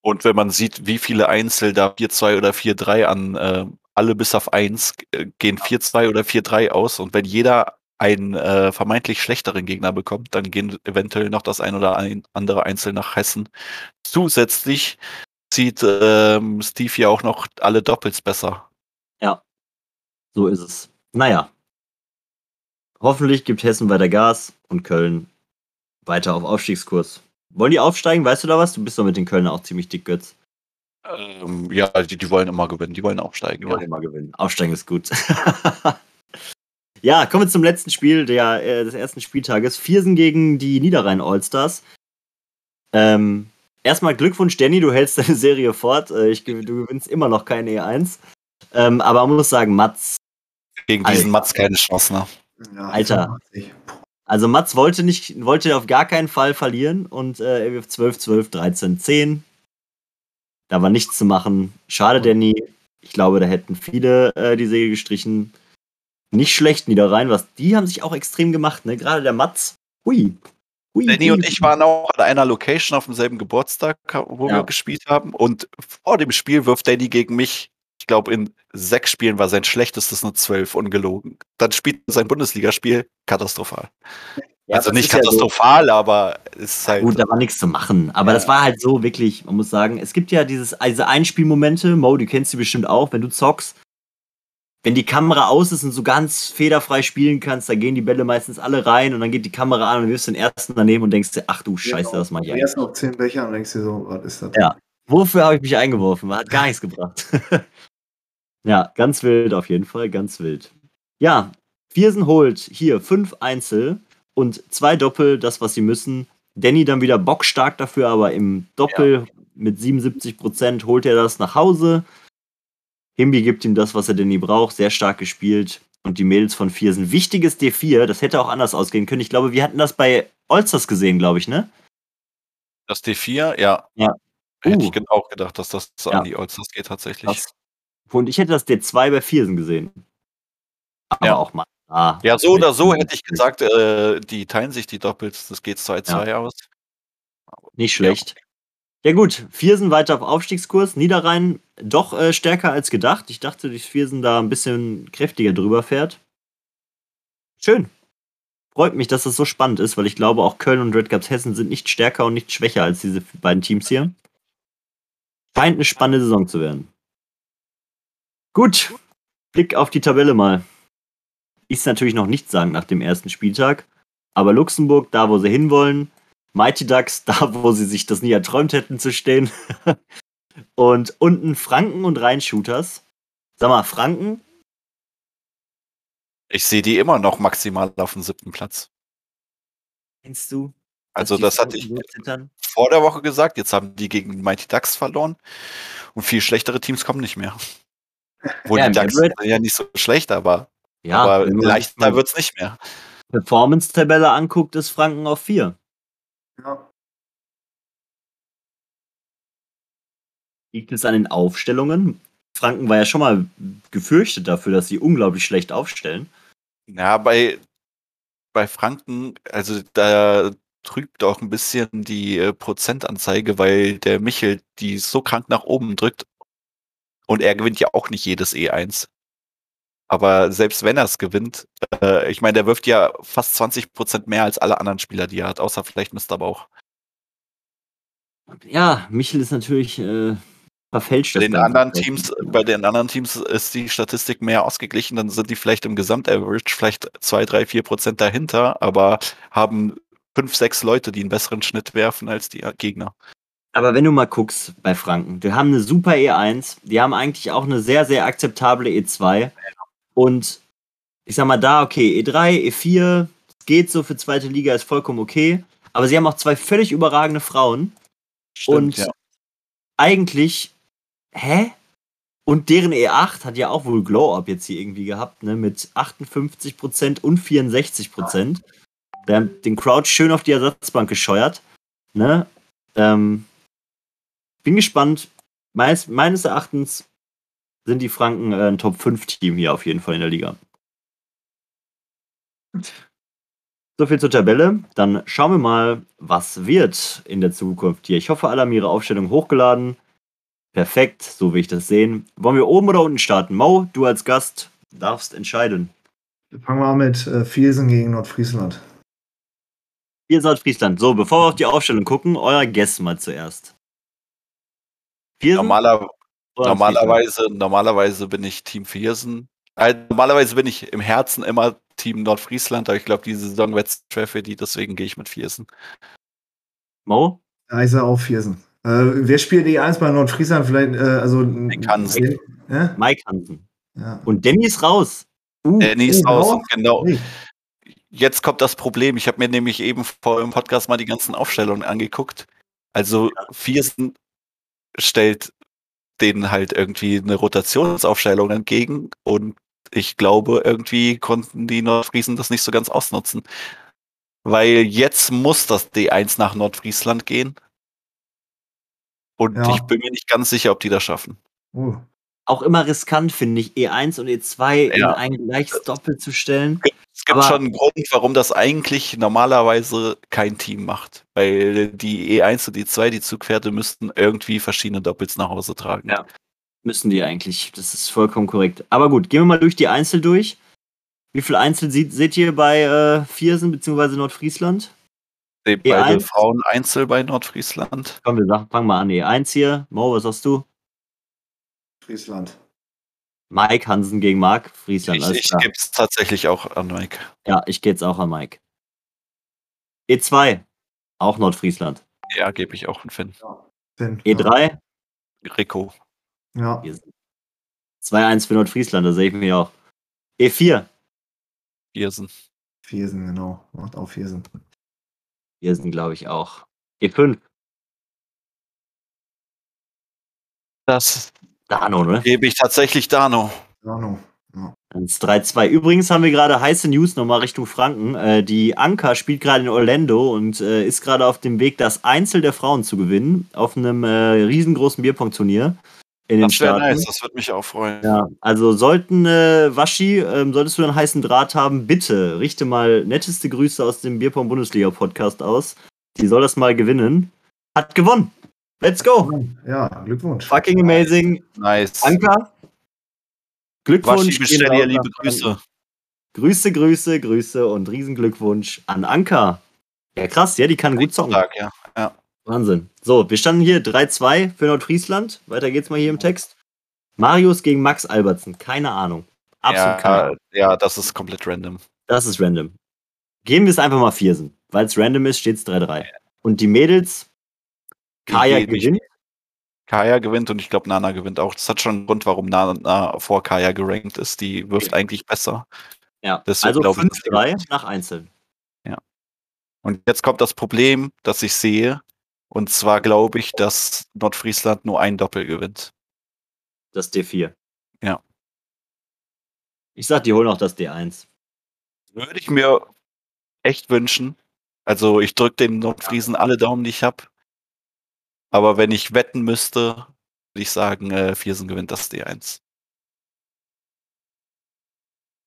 Und wenn man sieht, wie viele Einzel da 4-2 oder 4-3 an äh, alle bis auf 1 äh, gehen 4-2 oder 4-3 aus und wenn jeder einen äh, vermeintlich schlechteren Gegner bekommt, dann gehen eventuell noch das ein oder ein andere Einzel nach Hessen. Zusätzlich zieht ähm, Steve ja auch noch alle Doppels besser. Ja, so ist es. Naja. Hoffentlich gibt Hessen weiter Gas und Köln weiter auf Aufstiegskurs. Wollen die aufsteigen? Weißt du da was? Du bist doch mit den Kölner auch ziemlich dick, Götz. Ähm, ja, die, die, wollen immer gewinnen. Die wollen aufsteigen. Die wollen immer gewinnen. Aufsteigen ist gut. [laughs] ja, kommen wir zum letzten Spiel der, äh, des ersten Spieltages. Viersen gegen die Niederrhein Allstars. Ähm, erstmal Glückwunsch, Danny, du hältst deine Serie fort. Äh, ich, du gewinnst immer noch keine E1. Ähm, aber man muss sagen, Mats. Gegen diesen Alter. Mats keine Chance, ne? Ja, Alter. Also Mats wollte nicht, wollte auf gar keinen Fall verlieren und äh, er wirft 12, 12, 13, 10. Da war nichts zu machen. Schade, Danny. Ich glaube, da hätten viele äh, die Säge gestrichen. Nicht schlecht Niederrhein, was die haben sich auch extrem gemacht, ne? Gerade der Mats. Hui. Hui Danny und ich waren auch an einer Location auf demselben Geburtstag, wo ja. wir gespielt haben. Und vor dem Spiel wirft Danny gegen mich glaube, in sechs Spielen war sein schlechtestes nur zwölf, ungelogen. Dann spielt sein Bundesligaspiel katastrophal. Ja, also nicht katastrophal, ja so, aber es ist halt. Gut, da war nichts zu machen. Aber ja. das war halt so wirklich, man muss sagen, es gibt ja dieses, diese Einspielmomente, Mo, du kennst die bestimmt auch, wenn du zockst, wenn die Kamera aus ist und so ganz federfrei spielen kannst, da gehen die Bälle meistens alle rein und dann geht die Kamera an und du wirst den ersten daneben und denkst dir, ach du Scheiße, das mach ich Du eigentlich. erst noch zehn Becher und denkst dir so, was ist das? Ja. Wofür habe ich mich eingeworfen? Hat gar nichts gebracht. [laughs] ja, ganz wild auf jeden Fall, ganz wild. Ja, Viersen holt hier fünf Einzel und zwei Doppel, das, was sie müssen. Danny dann wieder bockstark dafür, aber im Doppel mit 77% holt er das nach Hause. Himbi gibt ihm das, was er Danny braucht, sehr stark gespielt. Und die Mädels von Viersen. Wichtiges D4, das hätte auch anders ausgehen können. Ich glaube, wir hatten das bei Olsters gesehen, glaube ich, ne? Das D4, ja. Ja. Hätte Uh. ich auch gedacht, dass das Ja. an die Allstars geht tatsächlich. Das. Und ich hätte das D2 bei Viersen gesehen. Aber Ja. auch mal. Ah, Ja, so oder so hätte ich gesagt, äh, die teilen sich die Doppels, das geht 2-2 aus. Nicht schlecht. Ja gut, Viersen weiter auf Aufstiegskurs. Niederrhein doch äh, stärker als gedacht. Ich dachte, dass Viersen da ein bisschen kräftiger drüber fährt. Schön. Freut mich, dass das so spannend ist, weil ich glaube, auch Köln und Red Caps Hessen sind nicht stärker und nicht schwächer als diese beiden Teams hier. Scheint eine spannende Saison zu werden. Gut, Blick auf die Tabelle mal. Ist natürlich noch nichts sagen nach dem ersten Spieltag. Aber Luxemburg, da wo sie hinwollen, Mighty Ducks, [laughs] da wo sie sich das nie erträumt hätten zu stehen. [laughs] und unten Franken und Rheinshooters. Sag mal, Franken, Ich sehe die immer noch maximal auf dem siebten Platz. kennst du? Also das hatte ich vor der Woche gesagt, jetzt haben die gegen Mighty Ducks verloren und viel schlechtere Teams kommen nicht mehr. Wo Ja, die sind ja nicht so schlecht, aber, Ja, aber leichter sich wird's nicht mehr. die Performance-Tabelle anguckt, ist Franken auf 4. Ja. Liegt es an den Aufstellungen? Franken war ja schon mal gefürchtet dafür, dass sie unglaublich schlecht aufstellen. Ja, bei, bei Franken, also da trübt auch ein bisschen die äh, Prozentanzeige, weil der Michel die so krank nach oben drückt und er gewinnt ja auch nicht jedes E1. Aber selbst wenn er es gewinnt, äh, ich meine, der wirft ja fast 20 Prozent mehr als alle anderen Spieler, die er hat, außer vielleicht Mr. Bauch. Ja, Michel ist natürlich äh, verfälscht. Bei den anderen Teams, bei den anderen Teams ist die Statistik mehr ausgeglichen, dann sind die vielleicht im Gesamtaverage vielleicht zwei, drei, vier Prozent dahinter, aber haben fünf, sechs Leute, die einen besseren Schnitt werfen als die Gegner. Aber wenn du mal guckst bei Franken, die haben eine super E1, die haben eigentlich auch eine sehr, sehr akzeptable E2. Und ich sag mal da, okay, E3, E4, geht so für zweite Liga, ist vollkommen okay. Aber sie haben auch zwei völlig überragende Frauen. Und ja. eigentlich, hä? Und deren E8 hat ja auch wohl Glow-Up jetzt hier irgendwie gehabt, ne? Mit 58% und 64%. Wir haben den Crowd schön auf die Ersatzbank gescheuert. Ne? Ähm, bin gespannt. Meines, meines Erachtens sind die Franken äh, ein Top-5-Team hier auf jeden Fall in der Liga. So viel zur Tabelle. Dann schauen wir mal, was wird in der Zukunft hier. Ich hoffe, alle haben ihre Aufstellung hochgeladen. Perfekt, so will ich das sehen. Wollen wir oben oder unten starten? Mo, du als Gast darfst entscheiden. Fangen wir an mit äh, Viersen gegen Nordfriesland. Ihr seid Friesland. So, bevor wir auf die Aufstellung gucken, euer Guess mal zuerst. Viersen Normaler, normalerweise, normalerweise bin ich Team Viersen. Äh, normalerweise bin ich im Herzen immer Team Nordfriesland, aber ich glaube, diese Saison wird es schwer für die, deswegen gehe ich mit Viersen. Mo? Ja, ich sage auch Viersen. Äh, wer spielt E1 bei Nordfriesland? Vielleicht, äh, also. Hansen. Ja? Mike Hansen. Ja. Und Danny ist raus. Uh, Danny ist oh, raus genau. Jetzt kommt das Problem. Ich habe mir nämlich eben vor dem Podcast mal die ganzen Aufstellungen angeguckt. Also Viersen stellt denen halt irgendwie eine Rotationsaufstellung entgegen und ich glaube, irgendwie konnten die Nordfriesen das nicht so ganz ausnutzen. Weil jetzt muss das D1 nach Nordfriesland gehen. Und Ja. ich bin mir nicht ganz sicher, ob die das schaffen. Oh. Auch immer riskant, finde ich, E1 und E2 in Ja. ein gleiches Doppel zu stellen. Es gibt Aber- schon einen Grund, warum das eigentlich normalerweise kein Team macht. Weil die E1 und E2, die Zugpferde, müssten irgendwie verschiedene Doppels nach Hause tragen. Ja. Müssen die eigentlich. Das ist vollkommen korrekt. Aber gut, gehen wir mal durch die Einzel durch. Wie viel Einzel seht, seht ihr bei äh, Viersen bzw. Nordfriesland? Beide E1. Frauen Einzel bei Nordfriesland. Komm, wir fangen mal an. E1 hier. Mo, was sagst du? Friesland. Mike Hansen gegen Marc Friesland. Ich, ich gebe es tatsächlich auch an Mike. Ja, ich gehe jetzt auch an Mike. E2, auch Nordfriesland. Ja, gebe ich auch an Finn. Finn, E3, Rico. Ja. 2-1 für Nordfriesland, da sehe ich mich auch. E4, Viersen. Viersen, genau. Macht auch Viersen. hier sind glaube ich auch. E5, Das Dano, ne? gebe ich tatsächlich Dano. Ahnung. Ja. Dann ist 3-2. Übrigens haben wir gerade heiße News nochmal Richtung Franken. Äh, die Anka spielt gerade in Orlando und äh, ist gerade auf dem Weg, das Einzel der Frauen zu gewinnen. Auf einem äh, riesengroßen Bierpong-Turnier in den Das wäre Staaten. nice, das würde mich auch freuen. Ja, also sollten äh, Waschi, ähm, solltest du einen heißen Draht haben, bitte richte mal netteste Grüße aus dem Bierpong Bundesliga Podcast aus. Die soll das mal gewinnen. Hat gewonnen. Let's go. ja, Glückwunsch. Fucking amazing. Nice. Anka. Glückwunsch. Waschi, bestell gehen dir liebe. Grüße. Grüße, Grüße, Grüße und Riesenglückwunsch an Anka. Ja, krass, ja, die kann gut zocken. Tag, ja. ja. Wahnsinn. So, wir standen hier 3-2 für Nordfriesland. Weiter geht's mal hier im Text. Marius gegen Max Albertsen. Keine Ahnung. Absolut keine Ahnung. Ja, ja, das ist komplett random. Das ist random. Geben wir es einfach mal Viersen. Weil es random ist, steht es 3-3. Und die Mädels, Kaya gewinnt. Kaya gewinnt und ich glaube, Nana gewinnt auch. Das hat schon einen Grund, warum Nana vor Kaya gerankt ist. Die wirft eigentlich besser. Ja, deswegen also glaube ich, dass die 5-3 nach Einzeln. Und jetzt kommt das Problem, das ich sehe. Und zwar glaube ich, dass Nordfriesland nur ein Doppel gewinnt. Das D4. Ja. Ich sag, die holen auch das D1. Würde ich mir echt wünschen. Also ich drücke den Nordfriesen alle Daumen, die ich habe. Aber wenn ich wetten müsste, würde ich sagen, äh, Viersen gewinnt das D1.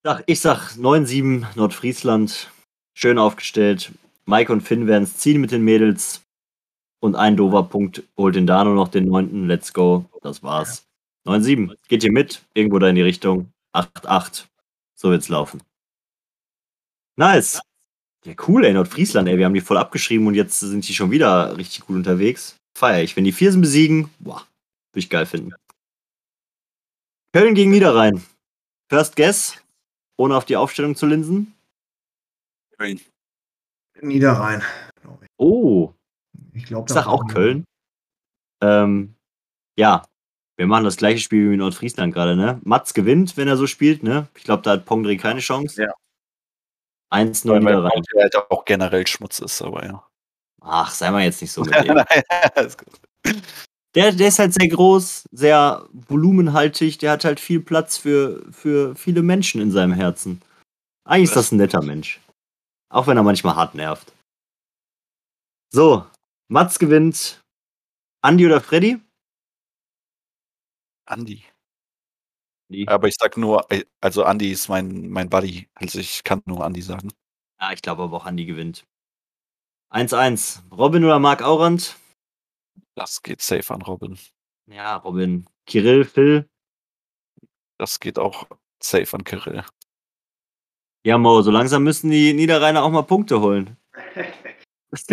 Sag, ich sag 9-7 Nordfriesland. Schön aufgestellt. Mike und Finn werden es ziehen mit den Mädels. Und ein dover Punkt holt den Dano noch den neunten. Let's go. Das war's. 9-7. Geht ihr mit? Irgendwo da in die Richtung. 8-8. So wird's laufen. Nice. Ja, cool, ey, Nordfriesland, ey. Wir haben die voll abgeschrieben und jetzt sind die schon wieder richtig gut unterwegs. Feier ich. Wenn die Viersen besiegen, boah, würde ich geil finden. Köln gegen Niederrhein. First Guess, ohne auf die Aufstellung zu linsen. Niederrhein. Oh, Ich glaube, ich sag auch Köln. Ähm, ja, wir machen das gleiche Spiel wie in Nordfriesland gerade, ne? Mats gewinnt, wenn er so spielt, ne? Ich glaube, da hat Pongri keine Chance. Ja. 1-0 Weil Niederrhein. Monty halt auch generell Schmutz ist, aber ja. Ach, sei mal jetzt nicht so [laughs] mit dem. [laughs] Der, der ist halt sehr groß, sehr volumenhaltig, der hat halt viel Platz für, für viele Menschen in seinem Herzen. Eigentlich ist das ein netter Mensch. Auch wenn er manchmal hart nervt. So, Mats gewinnt. Andi oder Freddy? Andi. Die. Aber ich sag nur, äh, also Andi ist mein, mein Buddy. Also ich kann nur Andi sagen. Ja, ich glaube aber auch Andi gewinnt. 1-1. Robin oder Marc Aurand? Das geht safe an Robin. Ja, Robin. Kirill, Phil. Das geht auch safe an Kirill. Ja, Mo, so langsam müssen die Niederrheiner auch mal Punkte holen. [laughs]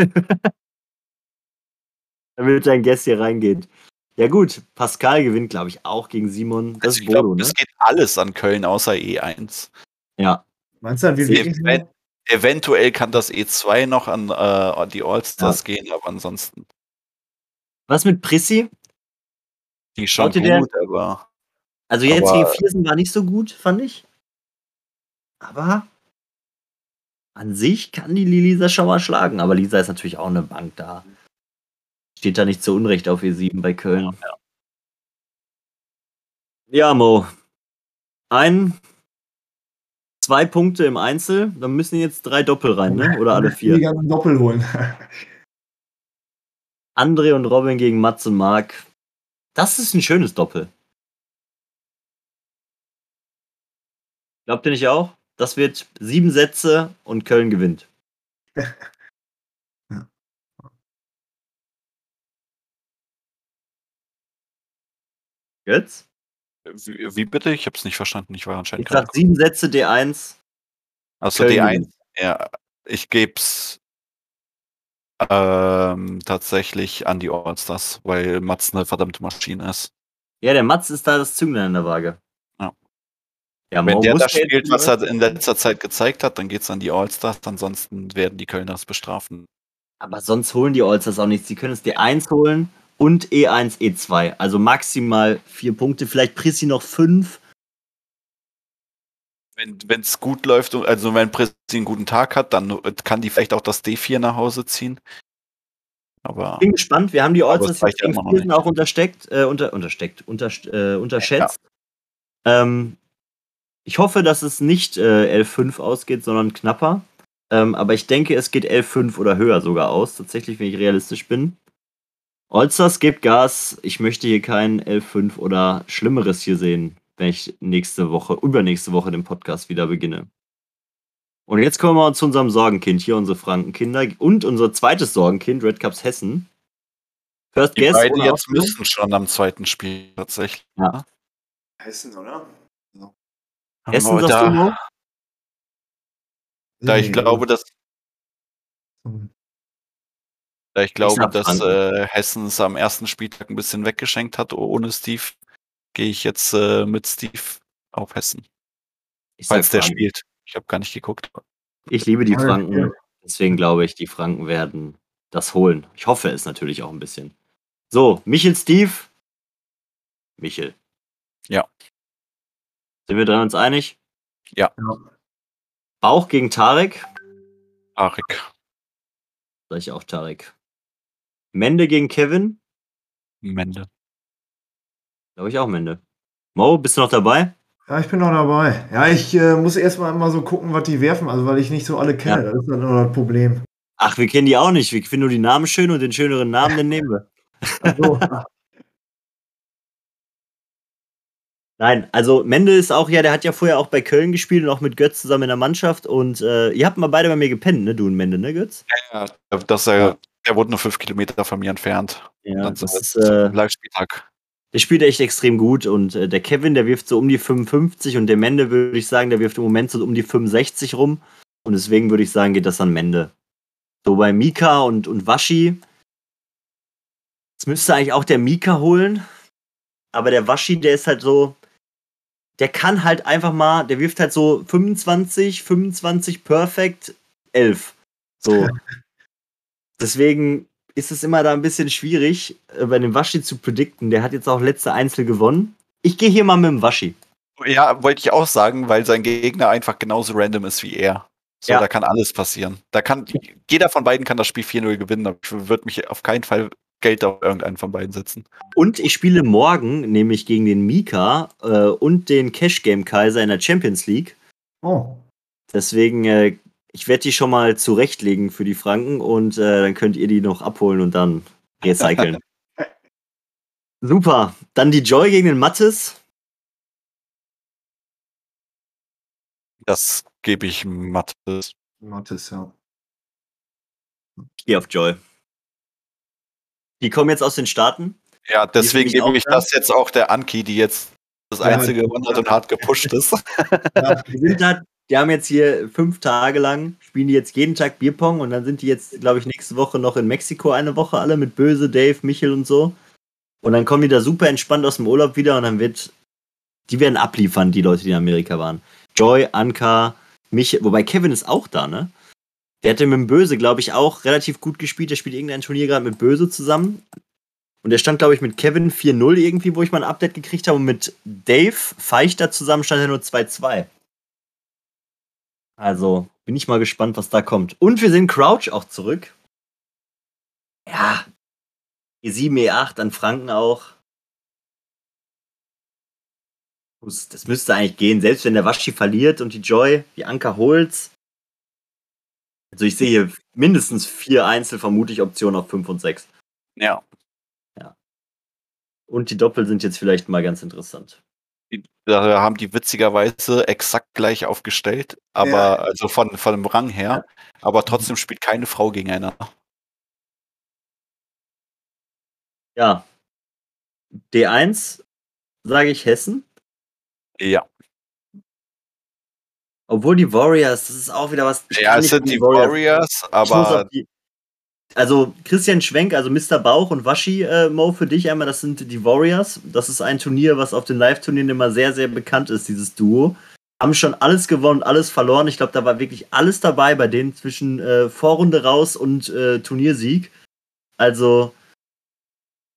Damit dein Guest hier reingeht. Ja gut, Pascal gewinnt, glaube ich, auch gegen Simon. Das Also ist Bodo, ne? es geht alles an Köln außer E1. Ja, Meinst du, wirklich so? Event, eventuell kann das E2 noch an, äh, die Allstars gehen, aber ansonsten Was mit Prissi? die schon Glaubt ihr, gut, aber Also jetzt Aber- gegen Viersen war nicht so gut, fand ich. Aber an sich kann die Lisa schon mal schlagen. Aber Lisa ist natürlich auch eine Bank da. Steht da nicht zu Unrecht auf E7 bei Köln. Ja, Mo. Ein, zwei Punkte im Einzel. Dann müssen jetzt drei Doppel rein, ne? Oder alle Die vier. ganzen Doppel holen. [laughs] André und Robin gegen Mats und Marc. Das ist ein schönes Doppel. Glaubt ihr nicht auch? Das wird sieben Sätze und Köln gewinnt. [laughs] Ja. Jetzt? Wie, wie bitte? Ich habe es nicht verstanden. Ich war Ich anscheinend sag sieben Sätze D1. Also Köln D1, gewinnt. ja, ich geb's ähm, tatsächlich an die Allstars, weil Mats eine verdammte Maschine ist. Ja, der Mats ist da das Zünglein in der Waage. Ja. Ja, Wenn der das spielt, was er in letzter Zeit gezeigt hat, dann geht's an die Allstars. Ansonsten werden die Kölners bestrafen. Aber sonst holen die Allstars auch nichts. Die können es D1 holen und E1, E2. Also maximal vier Punkte, vielleicht Prissi noch fünf. Wenn es gut läuft, also wenn Presi einen guten Tag hat, dann kann die vielleicht auch das D4 nach Hause ziehen. Aber Bin gespannt. Wir haben die Allstars reicht jetzt ja gegen Viersen auch untersteckt, äh, unter, untersteckt, unter, äh, unterschätzt. Ähm, ich hoffe, dass es nicht äh, 11-5 ausgeht, sondern knapper. Ähm, aber ich denke, es geht 11-5 oder höher sogar aus, tatsächlich, wenn ich realistisch bin. Allstars gibt Gas. Ich möchte hier kein 11-5 oder Schlimmeres hier sehen, wenn ich nächste Woche, übernächste Woche den Podcast wieder beginne. Und jetzt kommen wir zu unserem Sorgenkind hier, unsere Frankenkinder und unser zweites Sorgenkind, Red Cups Hessen. First die Guess beiden ohne jetzt müssen schon am zweiten Spiel tatsächlich. Hessen, oder? Hessen, Aber sagst da, du, Mo? da ich glaube, dass Da ich glaube, sag dass äh, Hessen es am ersten Spieltag ein bisschen weggeschenkt hat ohne Steve, gehe ich jetzt äh, mit Steve auf Hessen. Ich Falls der spielt. Ich habe gar nicht geguckt. Ich liebe die Franken. Deswegen glaube ich, die Franken werden das holen. Ich hoffe es natürlich auch ein bisschen. So, Michel Steve. Michel. Ja. Sind wir da uns einig? Ja. Bauch gegen Tarek. Sag ich auch Tarek. Mende gegen Kevin. Mende. Glaube ich auch Mende. Mo, bist du noch dabei? Ja, ich bin noch dabei. Ja, ich äh, muss erstmal immer so gucken, was die werfen, also weil ich nicht so alle kenne. Das ist dann immer das Problem. Ach, wir kennen die auch nicht. Wir finden nur die Namen schön und den schöneren Namen, den nehmen wir. Also, [laughs] Nein, also Mende ist auch, ja, der hat ja vorher auch bei Köln gespielt und auch mit Götz zusammen in der Mannschaft. Und äh, ihr habt mal beide bei mir gepennt, ne, du und Mende, ne, Götz? Ja, das, äh, Der wurde nur fünf Kilometer von mir entfernt. Ja, Dann das ist, äh, Live-Spieltag. der spielt echt extrem gut und äh, der Kevin, der wirft so um die 55 und der Mende, würde ich sagen, der wirft im Moment so um die 65 rum. Und deswegen würde ich sagen, geht das an Mende. So bei Mika und, und Waschi. Das müsste eigentlich auch der Mika holen. Aber der Waschi, der ist halt so. Der kann halt einfach mal, der wirft halt so 25, 25 perfekt, 11. So. [laughs] Deswegen ist es immer da ein bisschen schwierig, äh, bei dem Waschi zu predikten. Der hat jetzt auch letzte Einzel gewonnen. Ich gehe hier mal mit dem Waschi. Ja, wollte ich auch sagen, weil sein Gegner einfach genauso random ist wie er. So, Ja. da kann alles passieren. Da kann, jeder von beiden kann das Spiel 4-0 gewinnen, aber ich würde mich auf keinen Fall Geld auf irgendeinen von beiden setzen. Und ich spiele morgen nämlich gegen den Mika äh, und den Cash Game Kaiser in der Champions League. oh. Deswegen, äh, ich werde die schon mal zurechtlegen für die Franken und äh, dann könnt ihr die noch abholen und dann recyceln. [laughs] Super. Dann die Joy gegen den Mattes. Das gebe ich Mattes. Mathis, ja. Gehe auf Joy. Die kommen jetzt aus den Staaten. Ja, deswegen gebe ich da. das jetzt auch der Anki, die jetzt das Ja. einzige gewonnen hat und hart gepusht [laughs] ist. ja. Die, sind da, die haben jetzt hier fünf Tage lang, spielen die jetzt jeden Tag Bierpong und dann sind die jetzt, glaube ich, nächste Woche noch in Mexiko eine Woche alle mit Böse, Dave, Michel und so. Und dann kommen die da super entspannt aus dem Urlaub wieder und dann wird, die werden abliefern, die Leute, die in Amerika waren. Joy, Anka, Michel, wobei Kevin ist auch da, ne? Der hatte mit dem Böse, glaube ich, auch relativ gut gespielt. Der spielt irgendein Turnier gerade mit Böse zusammen. Und der stand, glaube ich, mit Kevin 4-0 irgendwie, wo ich mal ein Update gekriegt habe. Und mit Dave Feichter zusammen stand er nur 2-2. Also bin ich mal gespannt, was da kommt. Und wir sehen Crouch auch zurück. Ja. E7, E8 an Franken auch. Das müsste eigentlich gehen, selbst wenn der Waschi verliert und die Joy, die Anker holt's. Also ich sehe hier mindestens vier Einzel, vermute ich, Optionen auf 5 und 6. Ja. Und die Doppel sind jetzt vielleicht mal ganz interessant. Da haben die witzigerweise exakt gleich aufgestellt, aber Ja. also von, von dem Rang her, aber trotzdem spielt keine Frau gegeneinander. Ja. D1 sage ich Hessen. Ja. Obwohl die Warriors, das ist auch wieder was. Ja, es sind die Warriors. Warriors, Ich muss aber auf die, also Christian Schwenk, also Mr. Bauch und Waschi äh, Mo für dich einmal, das sind die Warriors. Das ist ein Turnier, was auf den Live-Turnieren immer sehr, sehr bekannt ist, dieses Duo. haben schon alles gewonnen, alles verloren. Ich glaube, da war wirklich alles dabei bei denen zwischen äh, Vorrunde raus und äh, Turniersieg. Also,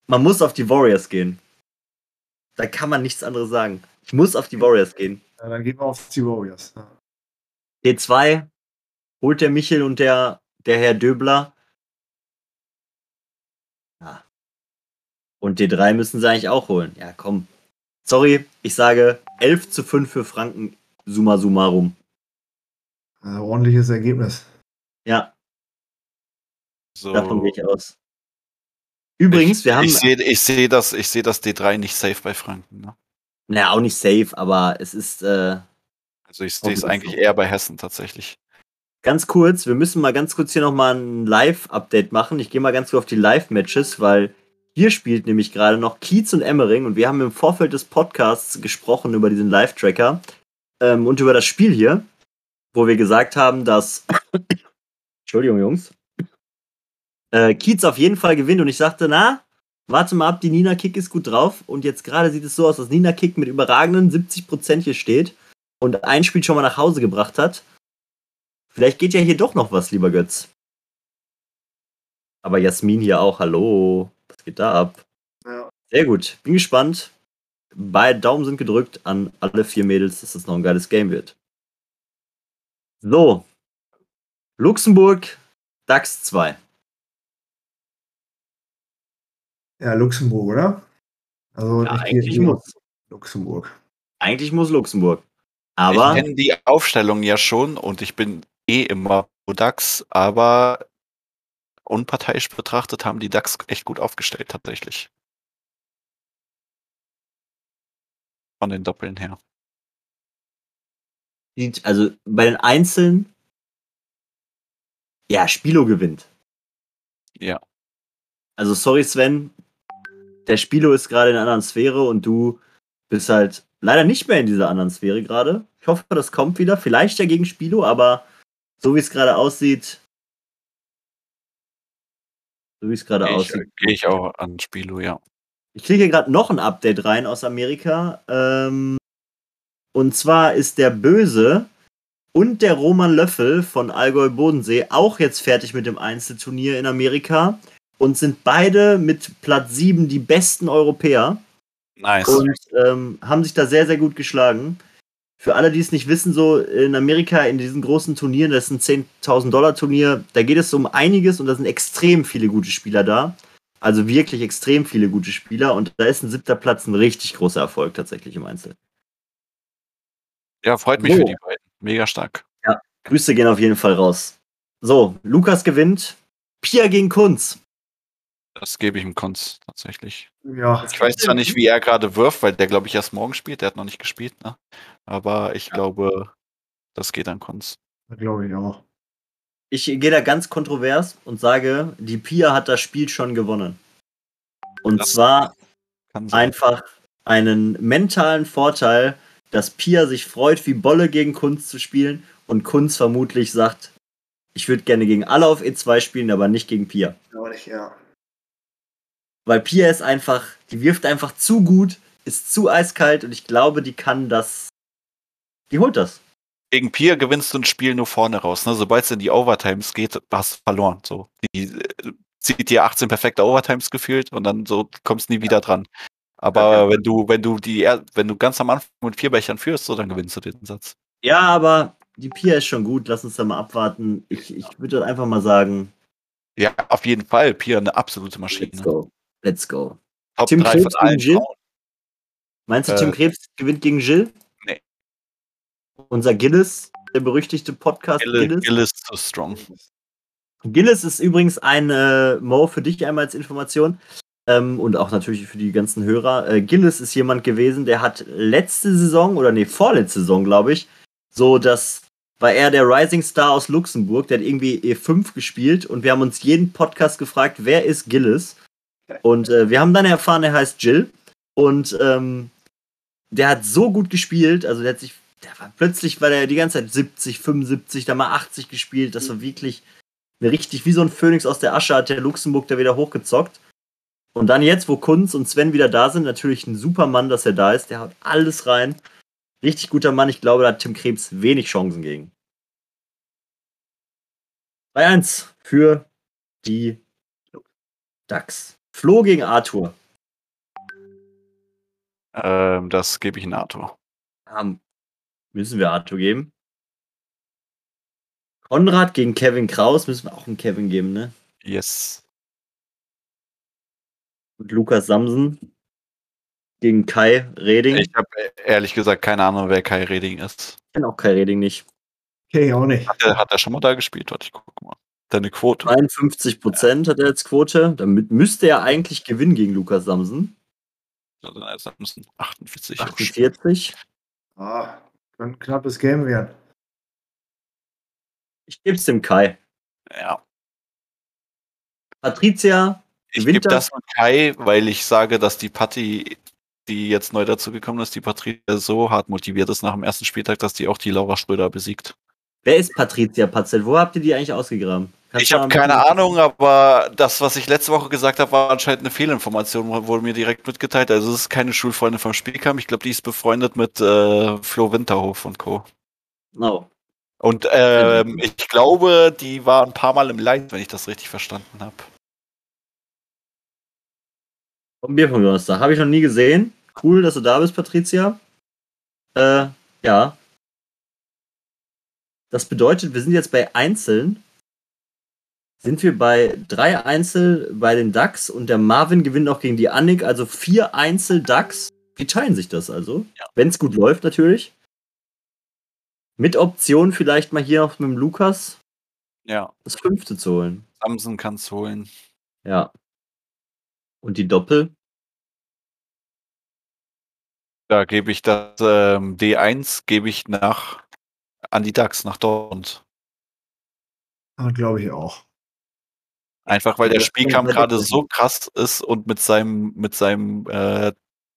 man muss auf die Warriors gehen. Da kann man nichts anderes sagen. Ich muss auf die Warriors gehen. Ja, dann gehen wir auf die Warriors. Ja. D2 holt der Michel und der, der Herr Döbler. Ja. Und D3 müssen sie eigentlich auch holen. Ja, komm. Sorry, ich sage 11 zu 5 für Franken, summa summarum. Also ordentliches Ergebnis. Ja, So. davon gehe ich aus. Übrigens, ich, wir haben. Ich sehe ich seh das, ich seh das D3 nicht safe bei Franken. Ne? Naja, auch nicht safe, aber es ist äh, Also ich sehe es eigentlich eher bei Hessen tatsächlich. ganz kurz. Wir müssen mal ganz kurz hier nochmal ein Live-Update machen. Ich gehe mal ganz kurz auf die Live-Matches, weil hier spielt nämlich gerade noch Kiez und Emmering und wir haben im Vorfeld des Podcasts gesprochen über diesen Live-Tracker ähm, und über das Spiel hier, wo wir gesagt haben, dass. [coughs] Entschuldigung, Jungs. Äh, Kiez auf jeden Fall gewinnt und ich sagte, na, warte mal ab, die Nina Kick ist gut drauf und jetzt gerade sieht es so aus, dass Nina Kick mit überragenden 70% hier steht und ein Spiel schon mal nach Hause gebracht hat. Vielleicht geht ja hier doch noch was, lieber Götz. Aber Jasmin hier auch, hallo. Was geht da ab? Ja. Sehr gut, bin gespannt. Beide Daumen sind gedrückt an alle vier Mädels, dass das noch ein geiles Game wird. So. Luxemburg, DAX 2. ja, Luxemburg, oder? Also Ja, eigentlich muss. Luxemburg. Eigentlich muss Luxemburg. Aber ich kenne die Aufstellung ja schon und ich bin eh immer pro DAX, aber unparteiisch betrachtet haben die DAX echt gut aufgestellt tatsächlich. Von den Doppeln her. also bei den Einzelnen, ja, Spilo gewinnt. Ja. Also sorry Sven, der Spilo ist gerade in einer anderen Sphäre und du bist halt leider nicht mehr in dieser anderen Sphäre gerade. Ich hoffe, das kommt wieder. Vielleicht ja gegen Spilo, aber so wie es gerade aussieht, so wie es gerade Gehe aussieht. geh ich auch an Spielo, ja. Ich kriege hier gerade noch ein Update rein aus Amerika. Ähm, und zwar ist der Böse und der Roman Löffel von Allgäu Bodensee auch jetzt fertig mit dem Einzelturnier in Amerika und sind beide mit Platz 7 die besten Europäer Nice. und ähm, haben sich da sehr, sehr gut geschlagen. Für alle, die es nicht wissen, so in Amerika in diesen großen Turnieren, das ist ein 10.000 Dollar Turnier, da geht es um einiges und da sind extrem viele gute Spieler da. Also wirklich extrem viele gute Spieler und da ist ein siebter Platz ein richtig großer Erfolg tatsächlich im Einzel. ja, freut mich So. für die beiden. Mega stark. Grüße gehen auf jeden Fall raus. So, Lukas gewinnt. Pia gegen Kunz. Das gebe ich ihm Kunst tatsächlich. Ja, Ich weiß zwar nicht, wie er gerade wirft, weil der, glaube ich, erst morgen spielt. Der hat noch nicht gespielt, ne? Aber ich glaube, das geht an Kunst. glaube ich auch. Ich gehe da ganz kontrovers und sage, die Pia hat das Spiel schon gewonnen. Und Das- zwar einfach einen mentalen Vorteil, dass Pia sich freut, wie Bolle gegen Kunz zu spielen und Kunz vermutlich sagt, ich würde gerne gegen alle auf E2 spielen, aber nicht gegen Pia. Aber nicht, ja. Weil Pia ist einfach, die wirft einfach zu gut, ist zu eiskalt und ich glaube, die kann das. Die holt das. Gegen Pier gewinnst du ein Spiel nur vorne raus. Ne? Sobald es in die Overtimes geht, hast du verloren. So. Die äh, zieht dir 18 perfekte Overtimes gefühlt und dann so kommst nie wieder dran. Aber Ja, ja. wenn du, wenn du die, wenn du ganz am Anfang mit vier Bechern führst, so, dann gewinnst du den Satz. Ja, aber die Pia ist schon gut. Lass uns da mal abwarten. Ich, ich würde einfach mal sagen, Ja, auf jeden Fall. Pier eine absolute Maschine. let's go. Let's go. Top Tim 3 Krebs gegen Jill? Frauen. Meinst du, Äh, Tim Krebs gewinnt gegen Jill? nee. Unser Gillis, der berüchtigte Podcast Gill, Gillis. Gill ist so strong. Gillis ist übrigens ein äh, Mo für dich einmal als Information. Ähm, und auch natürlich für die ganzen Hörer. Äh, Gillis ist jemand gewesen, der hat letzte Saison, oder nee, vorletzte Saison, glaube ich, so das war er der Rising Star aus Luxemburg, der hat irgendwie E5 gespielt und wir haben uns jeden Podcast gefragt, wer ist Gillis? Und äh, wir haben dann erfahren, er heißt Jill. Und ähm, der hat so gut gespielt, also der hat sich, der war plötzlich war der die ganze Zeit 70, 75, dann mal 80 gespielt. Das war wirklich eine richtig wie so ein Phönix aus der Asche hat der Luxemburg da wieder hochgezockt. Und dann jetzt, wo Kunz und Sven wieder da sind, natürlich ein super Mann, dass er da ist. Der haut alles rein. Richtig guter Mann. Ich glaube, da hat Tim Krebs wenig Chancen gegen. 3-1 für die DAX. Flo gegen Arthur. Ähm, das gebe ich in Arthur. Ähm, müssen wir Arthur geben. Konrad gegen Kevin Kraus müssen wir auch einen Kevin geben, ne? Yes. Und Lukas Samsen gegen Kai Reding. Ich habe ehrlich gesagt keine Ahnung, wer Kai Reding ist. Ich kenne auch Kai Reding nicht. Okay, auch nicht. Hat er, hat er schon mal da gespielt? Warte, ich gucke mal. Deine Quote. 53 Prozent hat er als Quote. Damit müsste er eigentlich gewinnen gegen Lukas. Also, nein, Samson 48. 48. Ah, kann ein knappes Game werden. Ich gebe es dem Kai. Ja. Patricia Ich gebe das mit Kai, weil ich sage, dass die Patti, die jetzt neu dazugekommen ist, die Patricia so hart motiviert ist nach dem ersten Spieltag, dass die auch die Laura Schröder besiegt. Wer ist Patricia Patzel? Wo habt ihr die eigentlich ausgegraben? Ich habe keine bisschen- Ahnung, aber das, was ich letzte Woche gesagt habe, war anscheinend eine Fehlinformation, wurde mir direkt mitgeteilt. Also es ist keine Schulfreundin vom Spielkampf. Ich glaube, die ist befreundet mit äh, Flo Winterhof und Co. Oh. Und ähm, [laughs] ich glaube, die war ein paar Mal im Live, wenn ich das richtig verstanden habe. Vom Bier vom Donnerstag. Habe ich noch nie gesehen. Cool, dass du da bist, Patricia. Äh, ja. Das bedeutet, wir sind jetzt bei Einzeln. Sind wir bei drei Einzel bei den DAX und der Marvin gewinnt auch gegen die Annik, also vier Einzel DAX. Die teilen sich das also. Ja. Wenn es gut läuft, natürlich. Mit Option vielleicht mal hier noch mit dem Lukas Ja, das fünfte zu holen. Samson kann es holen. Ja. Und die Doppel? Da gebe ich das ähm, D1 gebe ich nach an die DAX, nach Dortmund. Ah, Glaube ich auch. Einfach weil der Spielkampf gerade so krass ist und mit seinem, mit seinem äh,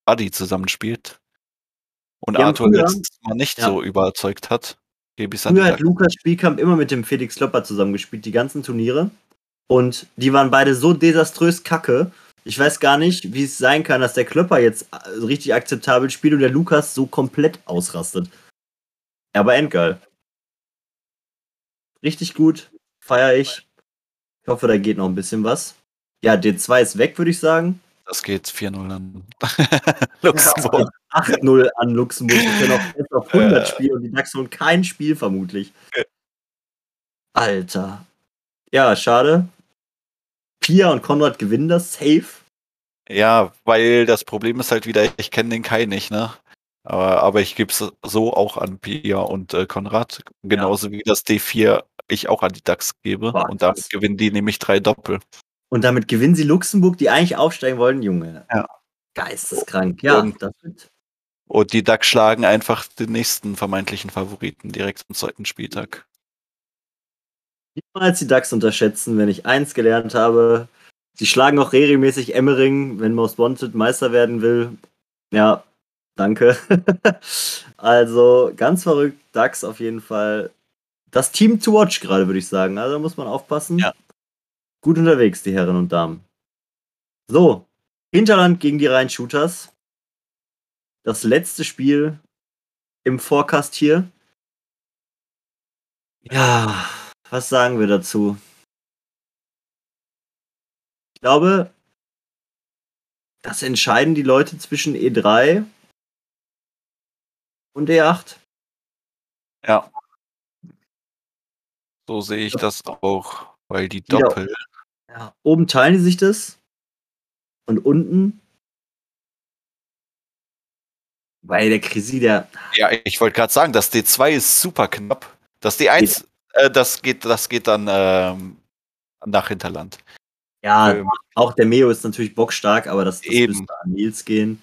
Buddy zusammenspielt. Und haben Arthur früher- letztes Mal nicht Ja. so überzeugt hat, gebe Früher hat. Lukas Spielkamp immer mit dem Felix Klopper zusammengespielt, die ganzen Turniere. Und die waren beide so desaströs kacke. Ich weiß gar nicht, wie es sein kann, dass der Klopper jetzt äh, richtig akzeptabel spielt und der Lukas so komplett ausrastet. Aber endgeil. Richtig gut. Feier ich. Ich hoffe, da geht noch ein bisschen was. Ja, D2 ist weg, würde ich sagen. Das geht 4-0 [laughs] an Luxemburg. 8-0 an Luxemburg. Wir können auch jetzt auf 100 spielen und die DAX holen kein Spiel vermutlich. Alter. Ja, schade. Pia und Konrad gewinnen das safe. Ja, weil das Problem ist halt wieder, ich kenne den Kai nicht, ne? Aber, aber ich gebe es so auch an Pia und äh, Konrad. Genauso wie das D4 ich auch an die DAX gebe. Boah, und damit gewinnen die nämlich drei Doppel. Und damit gewinnen sie Luxemburg, die eigentlich aufsteigen wollen, Junge. Ja. Geisteskrank. Ja, Und- das wird. Und die DAX schlagen einfach den nächsten vermeintlichen Favoriten direkt am zweiten Spieltag. Niemals die DAX unterschätzen, wenn ich eins gelernt habe. Sie schlagen auch regelmäßig Emmering, wenn Most Wanted Meister werden will. Ja, danke. [laughs] also ganz verrückt, DAX auf jeden Fall. Das Team to watch gerade, würde ich sagen. Also da muss man aufpassen. Ja. Gut unterwegs, die Herren und Damen. So, Hinterland gegen die Rhein-Shooters. Das letzte Spiel im Forecast hier. Ja, was sagen wir dazu? Ich glaube, das entscheiden die Leute zwischen E3 und E E8. Ja. So sehe ich das auch, weil die. Doppel. Ja. Oben teilen die sich das und unten, weil der Krisi, der Ja, ich wollte gerade sagen, das D2 ist super knapp. Das D1, äh, das geht, das geht dann ähm, nach Hinterland. ja, Ähm, auch der Meo ist natürlich bockstark, aber das, das Eben. müsste an Nils gehen.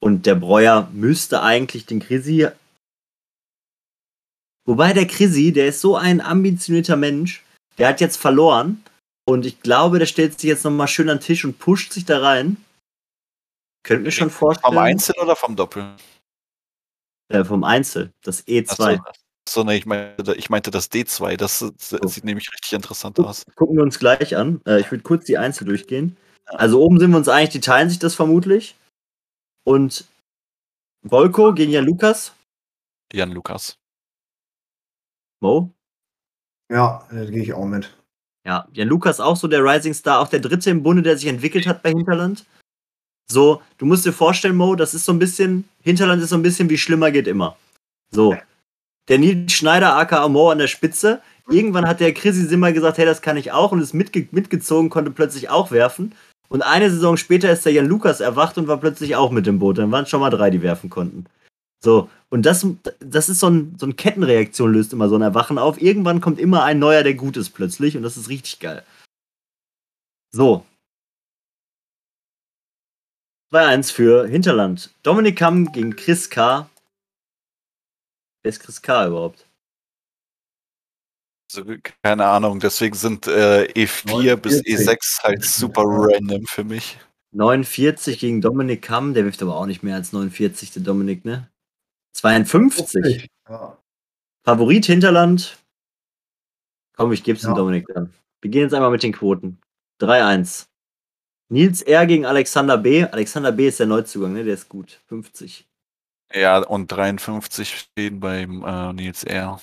Und der Breuer müsste eigentlich den Krisi. Wobei der Krisi, der ist so ein ambitionierter Mensch, der hat jetzt verloren. Und ich glaube, der stellt sich jetzt nochmal schön an den Tisch und pusht sich da rein. Könnt mir schon vorstellen. vom Einzel oder vom Doppel? Äh, vom Einzel, das E2. Achso, so, nee, ich meinte, ich meinte das D2. Das, das sieht nämlich richtig interessant aus. Gucken wir uns gleich an. Äh, ich würde kurz die Einzel durchgehen. Also oben sind wir uns einig, die teilen sich das vermutlich. Und Volko gegen Jan Lukas. Jan Lukas. Mo? Ja, da gehe ich auch mit. Ja, Jan Lukas auch so der Rising Star, auch der dritte im Bunde, der sich entwickelt hat bei Hinterland. So, du musst dir vorstellen, Mo, das ist so ein bisschen, Hinterland ist so ein bisschen wie schlimmer geht immer. So, der Nils Schneider, aka Mo an der Spitze. Irgendwann hat der Chrissy Simmer gesagt, hey, das kann ich auch und ist mitge mitgezogen, konnte plötzlich auch werfen. Und eine Saison später ist der Jan Lukas erwacht und war plötzlich auch mit im Boot. Dann waren schon mal drei, die werfen konnten. So, und das, das ist so, ein, so eine Kettenreaktion, löst immer so ein Erwachen auf. Irgendwann kommt immer ein neuer, der gut ist plötzlich und das ist richtig geil. So. 2-1 für Hinterland. Dominik Kamm gegen Chris K. Wer ist Chris K. überhaupt? Also, keine Ahnung, deswegen sind äh, E4 49. bis E6 halt super random für mich. 49 gegen Dominik Kamm, der wirft aber auch nicht mehr als 49, der Dominik, ne? 52. Ja. Favorit Hinterland. Komm, ich geb's ja. dem Dominik dann. Wir gehen jetzt einmal mit den Quoten. 3-1. Nils R. gegen Alexander B. Alexander B. ist der Neuzugang, ne? Der ist gut. 50. Ja, und 53 stehen beim äh, Nils R.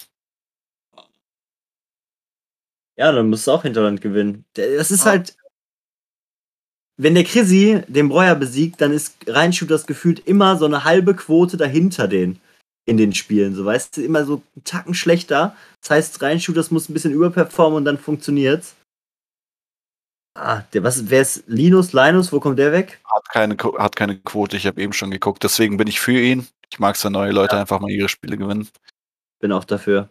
Ja, dann musst du auch Hinterland gewinnen. Das ist ja. halt. Wenn der Chrissy den Breuer besiegt, dann ist Reinshooters gefühlt immer so eine halbe Quote dahinter den in den Spielen. So weißt du, immer so einen Tacken schlechter. Das heißt, Reinshooters muss ein bisschen überperformen und dann funktioniert's. Ah, der, was, wer ist Linus, Linus, wo kommt der weg? Hat keine, hat keine Quote, ich habe eben schon geguckt, deswegen bin ich für ihn. Ich mag es, wenn neue Leute ja. einfach mal ihre Spiele gewinnen. Bin auch dafür.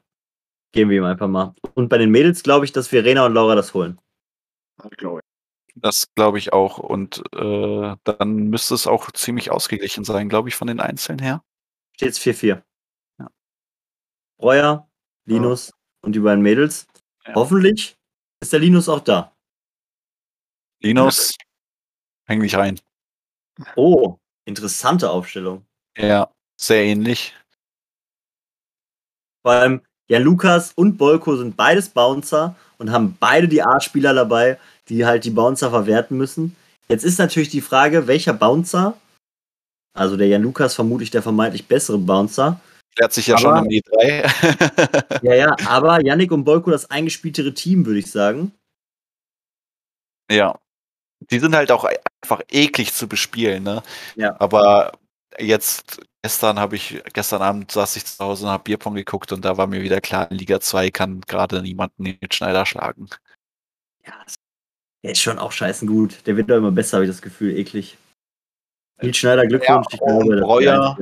Gehen wir ihm einfach mal. Und bei den Mädels glaube ich, dass Verena und Laura das holen. Glaube ich. Das glaube ich auch. Und äh, dann müsste es auch ziemlich ausgeglichen sein, glaube ich, von den Einzelnen her. Steht es 4-4. Ja. Breuer, Linus ja. und die beiden Mädels. Ja. Hoffentlich ist der Linus auch da. Linus, häng dich rein. Oh, interessante Aufstellung. Ja, sehr ähnlich. Vor allem, ja, Lukas und Bolko sind beides Bouncer und haben beide die A-Spieler dabei, die halt die Bouncer verwerten müssen. Jetzt ist natürlich die Frage, welcher Bouncer, also der Jan Lukas vermutlich der vermeintlich bessere Bouncer. Klärt sich ja aber, schon im E3. ja, ja, aber Yannick und Bolko das eingespieltere Team, würde ich sagen. Ja. Die sind halt auch einfach eklig zu bespielen, ne? Ja. Aber jetzt gestern habe ich, gestern Abend saß ich zu Hause und habe Bierpong geguckt und da war mir wieder klar, in Liga 2 kann gerade niemanden den Schneider schlagen. Ja, der ist schon auch scheißen gut. Der wird doch immer besser, habe ich das Gefühl, eklig. Nils Schneider, Glückwunsch. Ja, ich glaube, Breuer,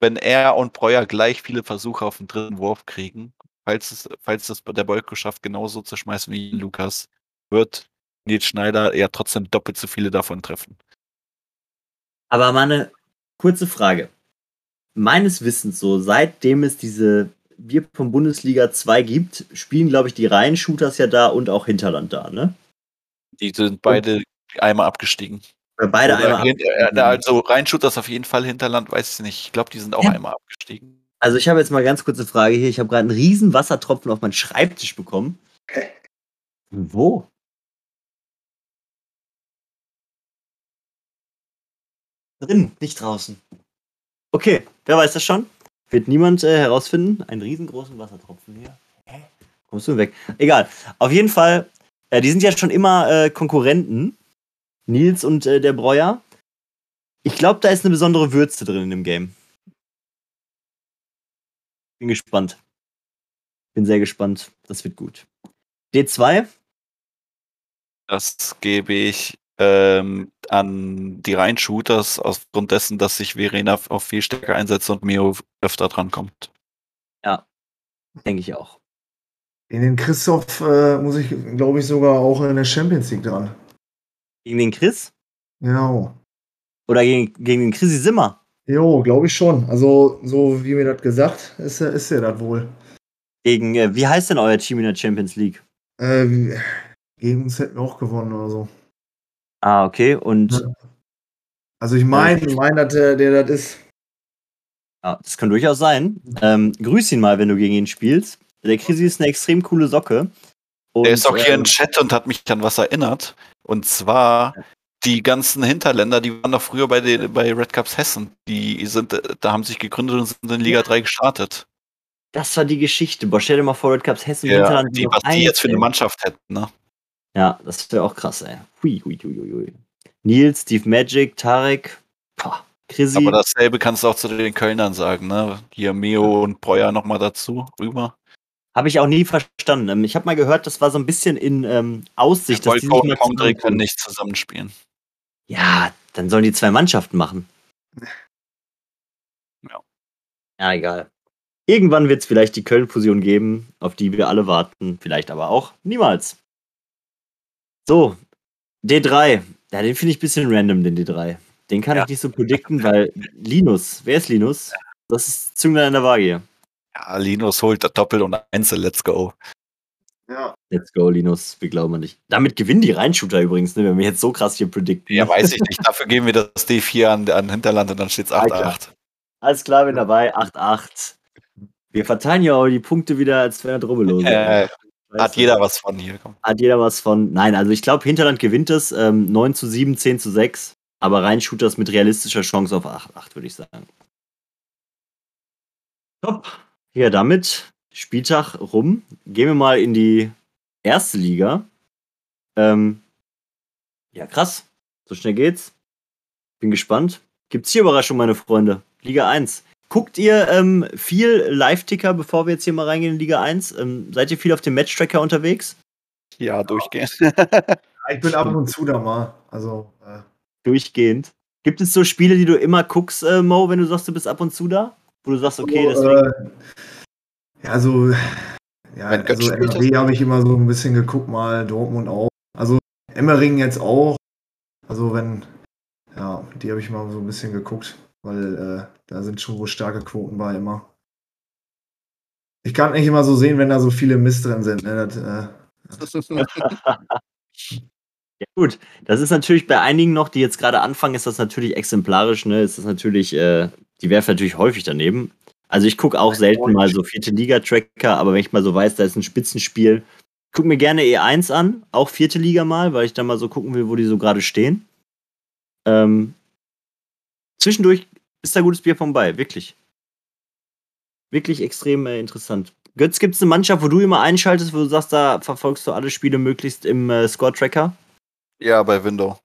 wenn er und Breuer gleich viele Versuche auf den dritten Wurf kriegen, falls es, falls es der Bolko schafft, genauso zu schmeißen wie Lukas, wird Nils Schneider ja trotzdem doppelt so viele davon treffen. Aber meine kurze Frage meines Wissens so, seitdem es diese Bierpong Bundesliga 2 gibt, spielen, glaube ich, die Reihen-Shooters ja da und auch Hinterland da, ne? Die sind beide und, einmal abgestiegen. Beide Oder einmal abgestiegen. Also Reihen-Shooters auf jeden Fall, Hinterland weiß ich nicht. Ich glaube, die sind auch ja. einmal abgestiegen. Also ich habe jetzt mal ganz kurze Frage hier. Ich habe gerade einen riesen Wassertropfen auf meinen Schreibtisch bekommen. Wo? Drin, nicht draußen. Okay, wer weiß das schon? Wird niemand äh, herausfinden. Einen riesengroßen Wassertropfen hier. Hä? Kommst du weg? Egal. Auf jeden Fall, äh, die sind ja schon immer äh, Konkurrenten. Nils und äh, der Breuer. Ich glaube, da ist eine besondere Würze drin in dem Game. Bin gespannt. Bin sehr gespannt. Das wird gut. D2? Das gebe ich ähm, an die reinen Shooters aufgrund dessen, dass sich Verena auf viel stärker einsetzt und Mio öfter drankommt. Ja, denke ich auch. In den Christoph äh, muss ich, glaube ich, sogar auch in der Champions League dran. Gegen den Chris? Ja. Oder gegen, gegen den Chrissy Simmer? Jo, glaube ich schon. Also, so wie mir das gesagt, ist, ist er das wohl. Gegen, äh, wie heißt denn euer Team in der Champions League? Äh, gegen uns hätten wir auch gewonnen oder so. Ah, okay. Und. Also ich meine, ich meine, dass der, der das ist. Ja, das kann durchaus sein. Ähm, grüß ihn mal, wenn du gegen ihn spielst. Der Krisi ist eine extrem coole Socke. Und, der ist auch hier ähm, im Chat und hat mich an was erinnert. Und zwar Die ganzen Hinterländer, die waren doch früher bei, den, bei Red Cups Hessen. Die sind, da haben sich gegründet und sind in Liga 3 gestartet. Das war die Geschichte. Boah, stell dir mal vor, Red Cups Hessen Ja, Hinterland. die, was die jetzt für eine. Mannschaft hätten, ne? Ja, das wäre auch krass, ey. Hui, hui, hui, hui. Nils, Steve Magic, Tarek, Pah, Chrissy. Aber dasselbe kannst du auch zu den Kölnern sagen, ne? Hier Meo und Breuer nochmal dazu rüber. Habe ich auch nie verstanden. Ähm, Ich habe mal gehört, das war so ein bisschen in ähm, Aussicht, dass die und Hongri können nicht zusammenspielen. Ja, dann sollen die zwei Mannschaften machen. Ja. Ja, egal. Irgendwann wird es vielleicht die Köln-Fusion geben, auf die wir alle warten. Vielleicht aber auch niemals. So, D3. Ja, den finde ich ein bisschen random, den D3. Den kann Ja. ich nicht so predikten, weil Linus, wer ist Linus? Das ist Zünglein in der Waage hier. Ja, Linus holt Doppel und Einzel, let's go. Ja. Let's go, Linus. Wir glauben an dich. Damit gewinnen die Rheinshooter übrigens, ne, wenn wir jetzt so krass hier predikten. Ja, weiß ich nicht. Dafür geben wir das D4 an, an Hinterland und dann steht es Ja, klar. 8-8. Alles klar, bin dabei. 8-8. Wir verteilen ja auch die Punkte wieder als wären Rubbellose. Äh, hat jeder was von hier. Komm. Hat jeder was von. Nein, also ich glaube, Hinterland gewinnt es. Ähm, 9 zu 7, 10 zu 6. Aber Rheinshooters mit realistischer Chance auf 8-8, würde ich sagen. Top. Ja, damit Spieltag rum. Gehen wir mal in die erste Liga. Ähm, ja, krass. So schnell geht's. Bin gespannt. Gibt's hier Überraschung, meine Freunde? Liga 1. Guckt ihr ähm, viel Live-Ticker, bevor wir jetzt hier mal reingehen in Liga 1? Ähm, seid ihr viel auf dem Match-Tracker unterwegs? Ja, durchgehen. [laughs] Ich bin ab und zu da mal. Also, äh, Durchgehend. Gibt es so Spiele, die du immer guckst, äh, Mo, wenn du sagst, du bist ab und zu da? Wo du sagst, okay, so, deswegen. äh, ja, so, ja, Wenn also NRW habe ich immer so ein bisschen geguckt, mal Dortmund auch. Also Emmering jetzt auch. Also wenn, ja, die habe ich mal so ein bisschen geguckt, weil äh, da sind schon wohl starke Quoten bei immer. Ich kann nicht immer so sehen, wenn da so viele Mist drin sind. Ne? Das, äh, [laughs] Ja, gut. Das ist natürlich bei einigen noch, die jetzt gerade anfangen, ist das natürlich exemplarisch, ne? Ist das natürlich, äh, die werfen natürlich häufig daneben. Also ich gucke auch selten mal so vierte Liga-Tracker, aber wenn ich mal so weiß, da ist ein Spitzenspiel, guck mir gerne E1 an, auch vierte Liga mal, weil ich dann mal so gucken will, wo die so gerade stehen. Ähm, zwischendurch ist da gutes Bier vorbei, wirklich. Wirklich extrem äh, interessant. Götz, gibt es eine Mannschaft, wo du immer einschaltest, wo du sagst, da verfolgst du alle Spiele möglichst im äh, Score-Tracker? Ja, bei Window.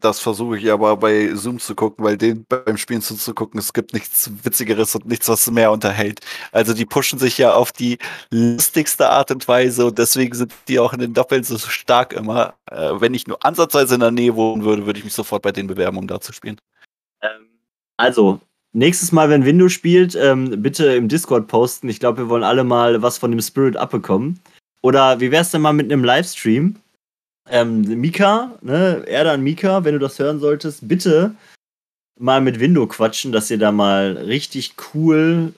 Das versuche ich aber bei Zoom zu gucken, weil den beim Spielen zuzugucken, es gibt nichts Witzigeres und nichts, was mehr unterhält. Also die pushen sich ja auf die lustigste Art und Weise und deswegen sind die auch in den Doppeln so stark immer. Äh, wenn ich nur ansatzweise in der Nähe wohnen würde, würde ich mich sofort bei denen bewerben, um da zu spielen. Ähm, also, nächstes Mal, wenn Windows spielt, ähm, bitte im Discord posten. Ich glaube, wir wollen alle mal was von dem Spirit abbekommen. Oder wie wär's denn mal mit einem Livestream? Ähm, Mika, ne, Erdan Mika, wenn du das hören solltest, bitte mal mit Window quatschen, dass ihr da mal richtig cool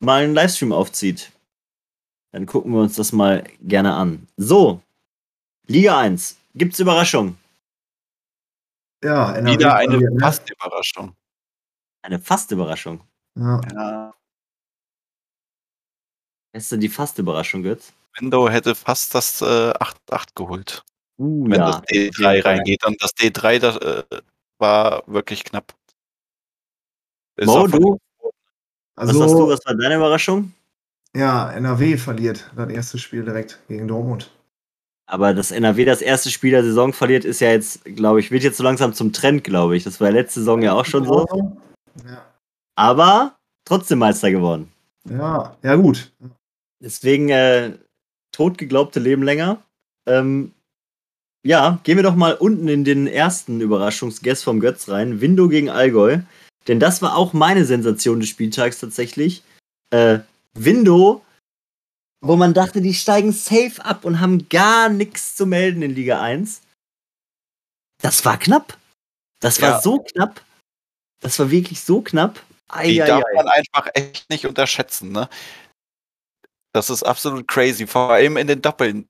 mal einen Livestream aufzieht. Dann gucken wir uns das mal gerne an. So, Liga 1. Gibt's Überraschung? ja, NRW Wieder eine ne? fast Überraschung. Eine fast Überraschung. Ja. Ja. Ist denn die fast Überraschung, Götz? Window hätte fast das äh, 8-8 geholt, Uh, wenn ja. das D3 reingeht. Und das D3 das, äh, war wirklich knapp. Ist Mo, du? Was Also, hast du? Was war deine Überraschung? ja, NRW verliert das erste Spiel direkt gegen Dortmund. Aber dass NRW das erste Spiel der Saison verliert, ist ja jetzt, glaube ich, wird jetzt so langsam zum Trend, glaube ich. Das war letzte Saison ja auch schon so. Ja, Aber trotzdem Meister geworden. ja, ja gut. Deswegen äh, totgeglaubte Leben länger. Ähm, ja, gehen wir doch mal unten in den ersten Überraschungsguest vom Götz rein. Window gegen Allgäu. Denn das war auch meine Sensation des Spieltags tatsächlich. Äh, Window, wo man dachte, die steigen safe ab und haben gar nichts zu melden in Liga 1. Das war knapp. Das war Ja. so knapp. Das war wirklich so knapp. Die darf Eieiei. man einfach echt nicht unterschätzen, ne? Das ist absolut crazy, vor allem in den Doppeln.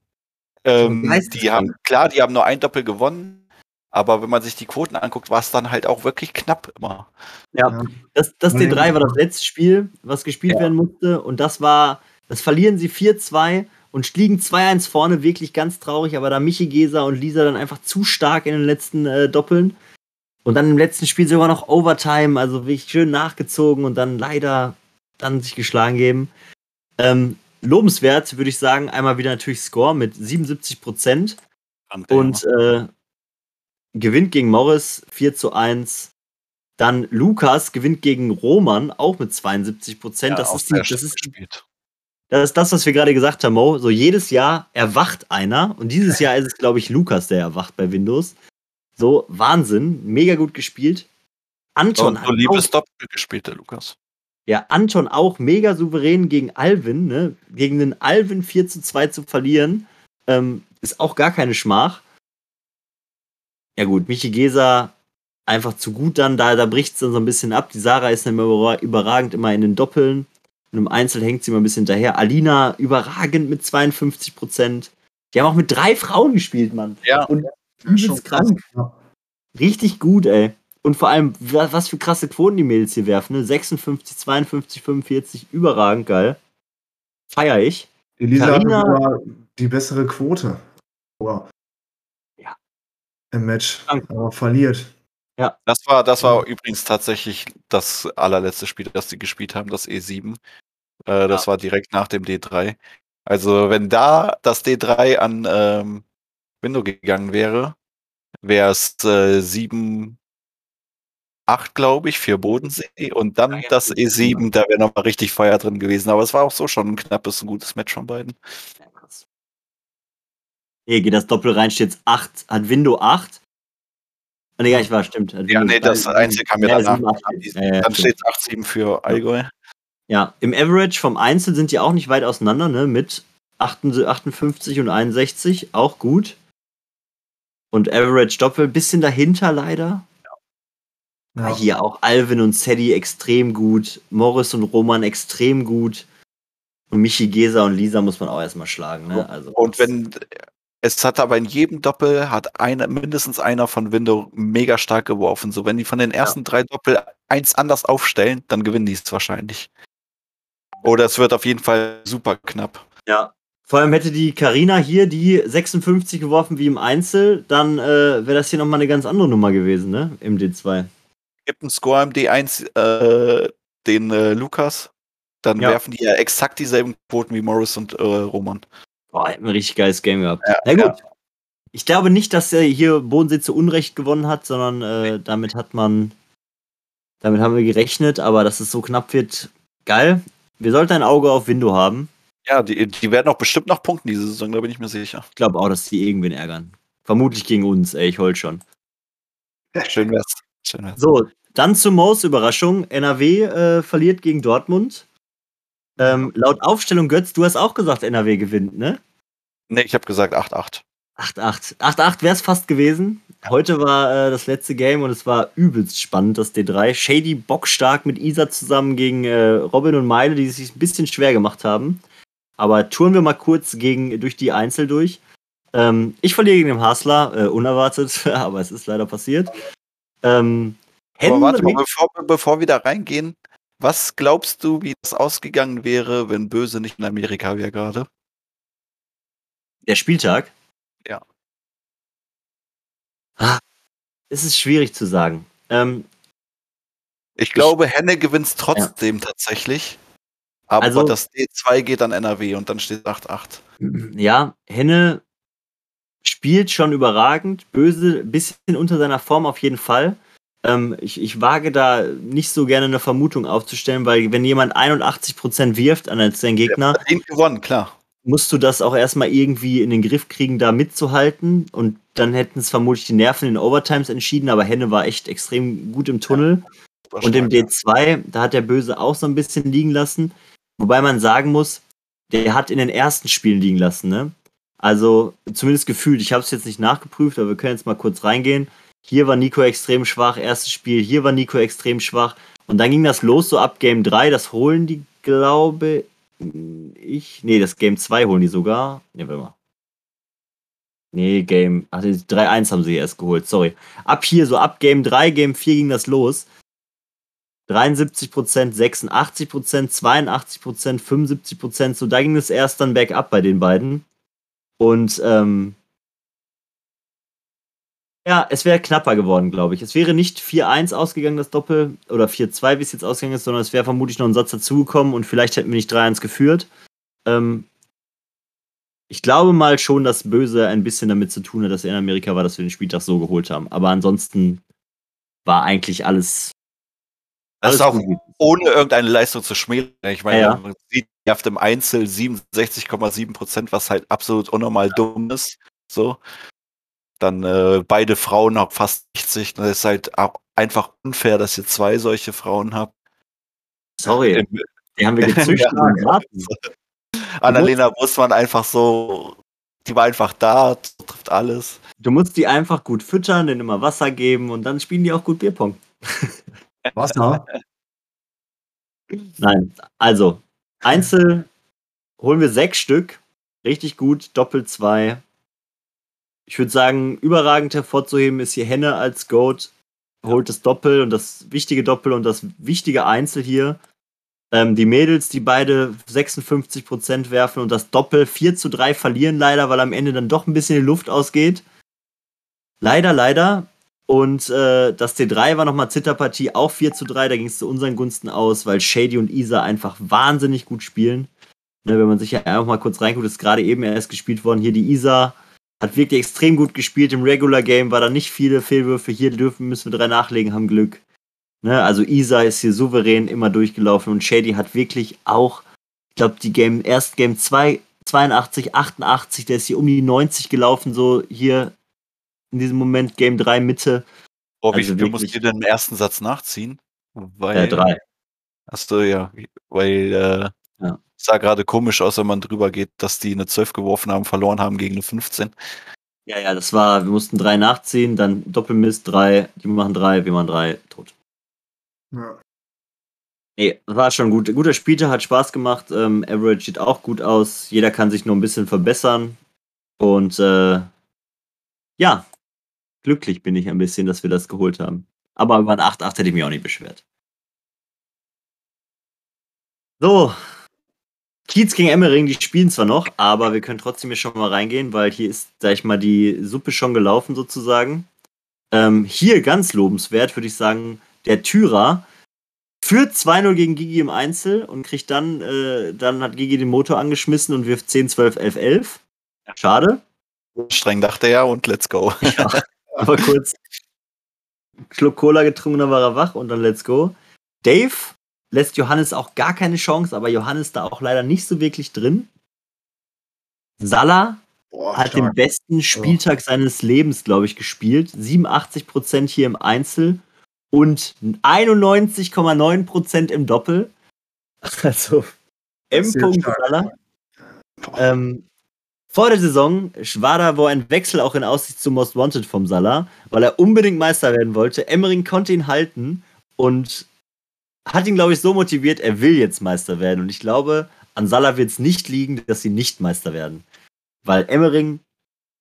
Ähm, die haben, klar, die haben nur ein Doppel gewonnen, aber wenn man sich die Quoten anguckt, war es dann halt auch wirklich knapp immer. Ja, das, das D3 war das letzte Spiel, was gespielt Ja. werden musste. Und das war, das verlieren sie 4-2 und liegen 2-1 vorne, wirklich ganz traurig, aber da Michi Geser und Lisa dann einfach zu stark in den letzten äh, Doppeln. Und dann im letzten Spiel sogar noch Overtime, also wirklich schön nachgezogen und dann leider dann sich geschlagen geben. Ähm, lobenswert würde ich sagen, einmal wieder natürlich Score mit 77 Prozent und äh, gewinnt gegen Morris 4 zu 1. Dann Lukas gewinnt gegen Roman auch mit 72 Prozent. Ja, das, ist die, das, ist, das ist das, was wir gerade gesagt haben, Mo. So jedes Jahr erwacht einer und dieses [laughs] Jahr ist es, glaube ich, Lukas, der erwacht bei Windows. So, Wahnsinn, mega gut gespielt. Anton Und hat so auch, liebes Doppel gespielt, der Lukas. ja, Anton auch mega souverän gegen Alvin, ne? Gegen den Alvin 4 zu 2 zu verlieren, ähm, ist auch gar keine Schmach. Ja gut, Michi Gesa einfach zu gut dann, da, da bricht es dann so ein bisschen ab. Die Sarah ist dann immer überra- überragend immer in den Doppeln. Und im Einzel hängt sie immer ein bisschen hinterher. Alina überragend mit 52 Prozent. Die haben auch mit drei Frauen gespielt, Mann. Ja. Und übelst krank. Ja. Richtig gut, ey. Und vor allem, wa- was für krasse Quoten die Mädels hier werfen, ne? 56, 52, 45, überragend geil. Feier ich. Die Lisa Carina- hat sogar die bessere Quote. Aber Ja. Im Match. Danke. Aber verliert. Das war, das war übrigens tatsächlich das allerletzte Spiel, das sie gespielt haben, das E7. Äh, das war direkt nach dem D3. Also, wenn da das D3 an ähm, Window gegangen wäre, wäre es äh, 7, 8, glaube ich, für Bodensee und dann Ja, das ja. E7, da wäre nochmal richtig Feuer drin gewesen. Aber es war auch so schon ein knappes, ein gutes Match von beiden. Ja. Nee, geht das Doppel rein, steht jetzt 8, hat Window 8. Ah, nee, ja, ich war, stimmt. Hat Ja, Window nee, das Einzel kam ja danach. sieben, acht. Ja, ja, Dann stimmt. steht 8-7 für Allgäu. Ja, im Average vom Einzel sind die auch nicht weit auseinander, ne? Mit 58 58 und 61, auch gut. Und Average Doppel, bisschen dahinter leider. Ja. Hier auch Alvin und Sadie extrem gut. Morris und Roman extrem gut. Und Michi Gesa und Lisa muss man auch erstmal schlagen, ne? Also, Und wenn es hat aber in jedem Doppel hat einer, mindestens einer von Window mega stark geworfen. So, wenn die von den ersten drei Doppel eins anders aufstellen, dann gewinnen die es wahrscheinlich. Oder es wird auf jeden Fall super knapp. Ja. Vor allem hätte die Karina hier die 56 geworfen wie im Einzel, dann äh, wäre das hier nochmal eine ganz andere Nummer gewesen, ne? Im D2. Gibt einen Score im D1 äh, den äh, Lukas, dann Ja. werfen die ja exakt dieselben Quoten wie Morris und äh, Roman. Boah, hätten ein richtig geiles Game gehabt. Ja, Na gut. Ich glaube nicht, dass er hier Bodensee zu Unrecht gewonnen hat, sondern äh, damit hat man, damit haben wir gerechnet, aber dass es so knapp wird, geil. Wir sollten ein Auge auf Window haben. Ja, die, die werden auch bestimmt noch punkten diese Saison, da bin ich mir sicher. Ich glaube auch, dass die irgendwen ärgern. Vermutlich gegen uns, ey, ich heul schon. [laughs] Schön wär's. Schön wär's. So, dann zur Maus-Überraschung. NRW äh, verliert gegen Dortmund. Ähm, laut Aufstellung Götz, du hast auch gesagt, NRW gewinnt, ne? Nee, ich habe gesagt 8-8. 8-8. 8-8 wäre es fast gewesen. Heute war äh, das letzte Game und es war übelst spannend, das D3. Shady bockstark mit Isa zusammen gegen äh, Robin und Meile, die sich ein bisschen schwer gemacht haben. Aber touren wir mal kurz gegen, durch die Einzel durch. Ähm, ich verliere gegen den Hasler, äh, unerwartet, [laughs] aber es ist leider passiert. Ähm, Aber warte mal, bevor, bevor wir da reingehen, was glaubst du, wie das ausgegangen wäre, wenn Böse nicht in Amerika wäre gerade? Der Spieltag? Ja. Ah, es ist schwierig zu sagen. Ähm, Ich glaube, Henne gewinnt trotzdem tatsächlich. Aber Also- das D2 geht an NRW und dann steht 8-8. ja, Henne spielt schon überragend. Böse, bisschen unter seiner Form auf jeden Fall. Ähm, ich, ich wage da nicht so gerne eine Vermutung aufzustellen, weil wenn jemand 81% wirft an als sein Gegner, Verdient gewonnen, klar. musst du das auch erstmal irgendwie in den Griff kriegen, da mitzuhalten. Und dann hätten es vermutlich die Nerven in den Overtimes entschieden, aber Henne war echt extrem gut im Tunnel. Super Und im stark. D2, da hat der Böse auch so ein bisschen liegen lassen. Wobei man sagen muss, der hat in den ersten Spielen liegen lassen, ne? Also zumindest gefühlt. Ich habe es jetzt nicht nachgeprüft, aber wir können jetzt mal kurz reingehen. Hier war Nico extrem schwach, erstes Spiel. Hier war Nico extrem schwach. Und dann ging das los so ab Game 3. Das holen die, glaube ich. Nee, das Game 2 holen die sogar. Ne, warte mal. Nee, Game. Ach, die 3-1 haben sie erst geholt, sorry. Ab hier, so ab Game 3, Game 4 ging das los. 73 Prozent, 86 Prozent, 82 Prozent, 75 Prozent. So, da ging es erst dann bergab bei den beiden. Und ähm, ja, es wäre knapper geworden, glaube ich. Es wäre nicht 4-1 ausgegangen, das Doppel, oder 4-2, wie es jetzt ausgegangen ist, sondern es wäre vermutlich noch ein Satz dazugekommen und vielleicht hätten wir nicht 3-1 geführt. Ähm, ich glaube mal schon, dass Böse ein bisschen damit zu tun hat, dass er in Amerika war, dass wir den Spieltag so geholt haben. Aber ansonsten war eigentlich alles. Das ist auch ohne irgendeine Leistung zu schmälern. Ich meine, Ja, ja. man sieht Haft im Einzel 67,7 Prozent, was halt absolut unnormal dumm ist. So. Dann äh, beide Frauen auf fast 60. Das ist halt auch einfach unfair, dass ihr zwei solche Frauen habt. Sorry, Im- die haben wir [laughs] gezüchtet Ja. Annalena muss man einfach so, die war einfach da, trifft alles. Du musst die einfach gut füttern, denen immer Wasser geben und dann spielen die auch gut Bierpong. [laughs] Wasser? [laughs] Nein, also Einzel holen wir sechs Stück. Richtig gut, doppelt zwei. Ich würde sagen, überragend hervorzuheben ist hier Henne als Goat. Holt das Doppel und das wichtige Doppel und das wichtige Einzel hier. Ähm, die Mädels, die beide 56% werfen und das Doppel 4 zu 3 verlieren leider, weil am Ende dann doch ein bisschen die Luft ausgeht. Leider, leider. Und äh, das T3 war nochmal Zitterpartie, auch 4 zu 3, da ging es zu unseren Gunsten aus, weil Shady und Isa einfach wahnsinnig gut spielen. Ne, wenn man sich ja einfach mal kurz reinguckt, ist gerade eben erst gespielt worden. Hier die Isa hat wirklich extrem gut gespielt. Im Regular Game war da nicht viele Fehlwürfe. Hier dürfen, müssen wir drei nachlegen, haben Glück. Ne, also Isa ist hier souverän immer durchgelaufen und Shady hat wirklich auch, ich glaube, die Game, erst Game 2, 82, 88, der ist hier um die 90 gelaufen, so hier in diesem Moment Game 3 Mitte. Wie Also viel musst du denn im ersten Satz nachziehen? Weil, Äh, 3. Achso, ja. Weil äh, Ja. sah gerade komisch aus, wenn man drüber geht, dass die eine 12 geworfen haben, verloren haben gegen eine 15. Ja, ja, das war, wir mussten 3 nachziehen, dann Doppelmist 3, die machen 3, wir machen 3, tot. Ja. Nee, das war schon gut. Guter Spieltag, hat Spaß gemacht. Ähm, Average sieht auch gut aus. Jeder kann sich nur ein bisschen verbessern. Und äh, ja, glücklich bin ich ein bisschen, dass wir das geholt haben. Aber über ein 8-8 hätte ich mich auch nicht beschwert. So. Kiez gegen Emmering, die spielen zwar noch, aber wir können trotzdem hier schon mal reingehen, weil hier ist, sag ich mal, die Suppe schon gelaufen sozusagen. Ähm, hier ganz lobenswert, würde ich sagen, der Tyrer führt 2-0 gegen Gigi im Einzel und kriegt dann, äh, dann hat Gigi den Motor angeschmissen und wirft 10, 12, 11, 11. Schade. Streng dachte er und let's go. Ja, [laughs] aber kurz Schluck Cola getrunken, dann war er wach und dann let's go. Dave lässt Johannes auch gar keine Chance, aber Johannes da auch leider nicht so wirklich drin. Salah Boah, hat den besten Spieltag seines Lebens, glaube ich, gespielt. 87% hier im Einzel und 91,9% im Doppel. [laughs] Also M. Salah. Ähm, vor der Saison war da wohl ein Wechsel auch in Aussicht zu Most Wanted vom Salah, weil er unbedingt Meister werden wollte. Emmering konnte ihn halten und hat ihn, glaube ich, so motiviert, er will jetzt Meister werden. Und ich glaube, an Salah wird es nicht liegen, dass sie nicht Meister werden. Weil Emmering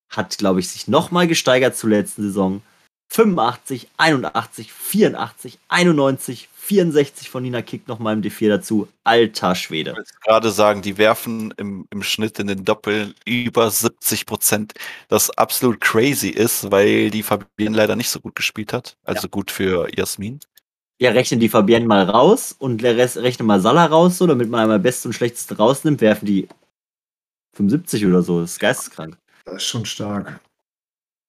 hat, glaube ich, sich nochmal gesteigert zur letzten Saison. 85, 81, 84, 91, 64 von Nina Kick nochmal im D4 dazu. Alter Schwede. Ich wollte gerade sagen, die werfen im, im Schnitt in den Doppeln über 70 Prozent, das absolut crazy ist, weil die Fabienne leider nicht so gut gespielt hat. Also gut für Jasmin. Ja, rechnen die Fabienne mal raus und der Rest rechne mal Salah raus, so, damit man einmal Beste und Schlechteste rausnimmt, werfen die 75 oder so. Das ist geisteskrank. Das ist schon stark.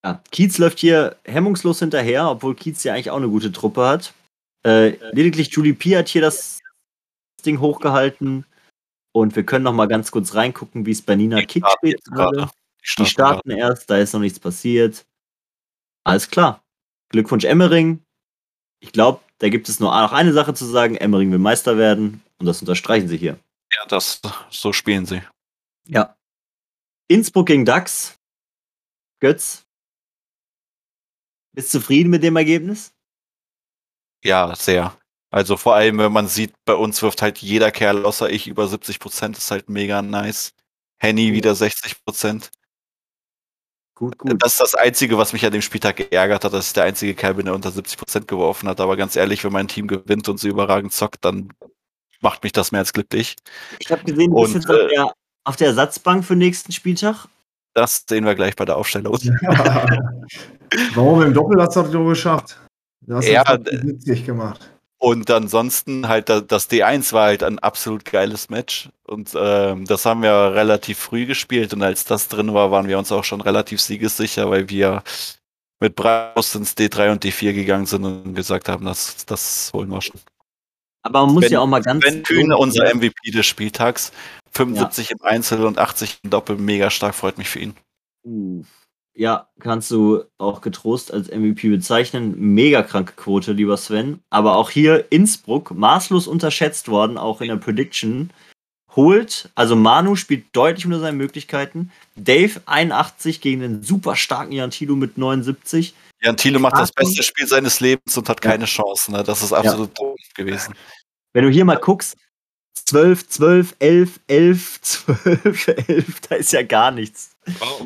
Ja, Kiez läuft hier hemmungslos hinterher, obwohl Kiez ja eigentlich auch eine gute Truppe hat. Äh, lediglich Julie P hat hier das Ding hochgehalten. Und wir können noch mal ganz kurz reingucken, wie es bei Nina steht. jetzt gerade. Die starten erst, da ist noch nichts passiert. Alles klar. Glückwunsch Emmering. Ich glaube, da gibt es nur noch eine Sache zu sagen. Emmering will Meister werden. Und das unterstreichen sie hier. Ja, das, so spielen sie. Ja. Innsbruck gegen DAX. Götz. Bist zufrieden mit dem Ergebnis? Ja, sehr. Also vor allem, wenn man sieht, bei uns wirft halt jeder Kerl außer ich über 70 Prozent, ist halt mega nice. Henny wieder 60 Prozent. Gut, gut. Das ist das Einzige, was mich an dem Spieltag geärgert hat, dass ich der einzige Kerl bin, der unter 70% geworfen hat. Aber ganz ehrlich, wenn mein Team gewinnt und so überragend zockt, dann macht mich das mehr als glücklich. Ich habe gesehen, du bist jetzt auf äh, der, auf der Ersatzbank für nächsten Spieltag. Das sehen wir gleich bei der Aufstellung. [laughs] Warum im Doppel du das so geschafft? Du hast Ja, das 70 gemacht. Und ansonsten halt da- das D1 war halt ein absolut geiles Match. Und ähm, das haben wir relativ früh gespielt. Und als das drin war, waren wir uns auch schon relativ siegessicher, weil wir mit Brust ins D3 und D4 gegangen sind und gesagt haben, das, das holen wir schon. Aber man muss Sven- ja auch mal ganz. Sven Kühne, unser MVP des Spieltags. 75 Ja. im Einzel und 80 im Doppel. Mega stark, freut mich für ihn. Uh, Ja, kannst du auch getrost als MVP bezeichnen. Mega kranke Quote, lieber Sven. Aber auch hier Innsbruck, maßlos unterschätzt worden, auch in der Prediction. Holt, also Manu spielt deutlich unter seinen Möglichkeiten. Dave 81 gegen den super starken Jan Thilo mit 79. Jan Thiele macht das beste Spiel seines Lebens und hat Ja. keine Chance. Ne? Das ist absolut dumm gewesen. Wenn du hier mal guckst, 12, 12, 11, 11, 12, 11, da ist ja gar nichts.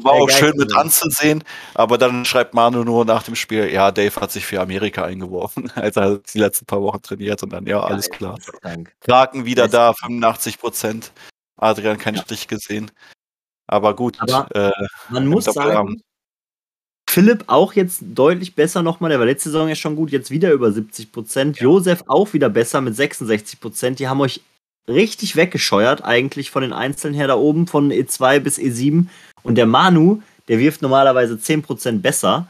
War auch geil schön mit anzusehen, aber dann schreibt Manu nur nach dem Spiel, ja, Dave hat sich für Amerika eingeworfen, [laughs] als er die letzten paar Wochen trainiert und dann, ja, alles klar. Kraken wieder da, klar. 85 Prozent. Adrian keinen Ja. Stich gesehen. Aber gut, Aber äh, Man muss sagen. Philipp auch jetzt deutlich besser nochmal. Der war letzte Saison ja schon gut, jetzt wieder über 70 Prozent. Josef auch wieder besser mit 66 Prozent. Die haben euch richtig weggescheuert, eigentlich von den Einzelnen her da oben, von E2 bis E7. Und der Manu, der wirft normalerweise 10 Prozent besser.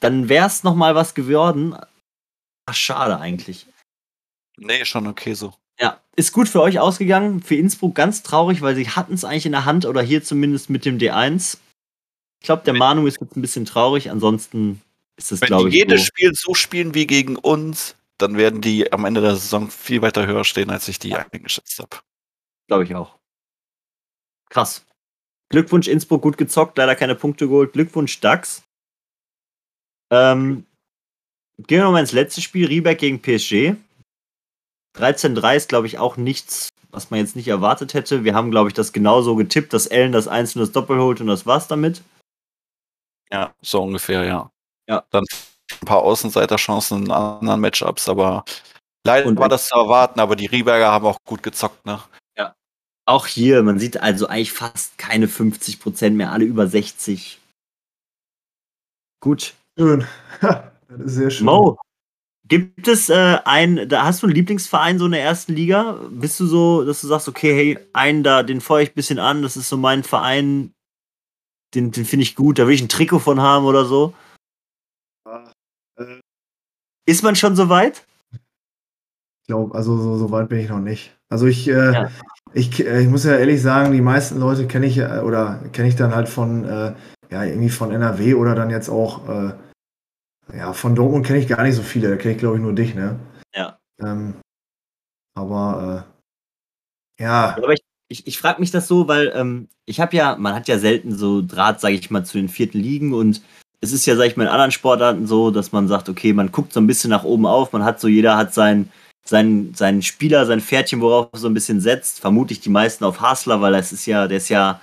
Dann wäre es nochmal was geworden. Ach, schade eigentlich. nee, schon okay so. Ja, ist gut für euch ausgegangen. Für Innsbruck ganz traurig, weil sie hatten es eigentlich in der Hand oder hier zumindest mit dem D1. Ich glaube, der Manu ist jetzt ein bisschen traurig. Ansonsten ist es, Wenn glaube die ich, jedes so. Spiel so spielen wie gegen uns, dann werden die am Ende der Saison viel weiter höher stehen, als ich die eingeschätzt habe. Glaube ich auch. Krass. Glückwunsch Innsbruck, gut gezockt, leider keine Punkte geholt. Glückwunsch DAX. Ähm, gehen wir nochmal ins letzte Spiel, Rieberg gegen PSG. 13-3 ist, glaube ich, auch nichts, was man jetzt nicht erwartet hätte. Wir haben, glaube ich, das genauso getippt, dass Ellen das einzelne das Doppel holt und das war's damit. Ja, so ungefähr, ja. Ja. Dann ein paar Außenseiterchancen in anderen Matchups, aber leider Und- war das zu erwarten, aber die Rieberger haben auch gut gezockt, ne? Auch hier, man sieht also eigentlich fast keine 50% mehr, alle über 60. Gut. Schön. [laughs] das ist sehr schön. Mo, gibt es äh, ein, da hast du einen Lieblingsverein so in der ersten Liga? Bist du so, dass du sagst, okay, hey, einen da, den feuer ich ein bisschen an, das ist so mein Verein, den, den finde ich gut, da will ich ein Trikot von haben oder so? Ist man schon so weit? Ich glaube, also so, so weit bin ich noch nicht. Also ich, äh, Ja. ich, äh, ich muss ja ehrlich sagen, die meisten Leute kenne ich äh, oder kenne ich dann halt von, äh, ja, irgendwie von NRW oder dann jetzt auch, äh, ja, von Dortmund kenne ich gar nicht so viele. Da kenne ich, glaube ich, nur dich, ne? Ja. Ähm, aber, äh, ja, Aber ich, ich, ich frage mich das so, weil ähm, ich habe ja, man hat ja selten so Draht, sage ich mal, zu den vierten Ligen und es ist ja, sag ich mal, in anderen Sportarten so, dass man sagt, okay, man guckt so ein bisschen nach oben auf, man hat so, jeder hat sein, sein, seinen Spieler, sein Pferdchen, worauf er so ein bisschen setzt. Vermutlich die meisten auf Hasler, weil das ist ja, der ist ja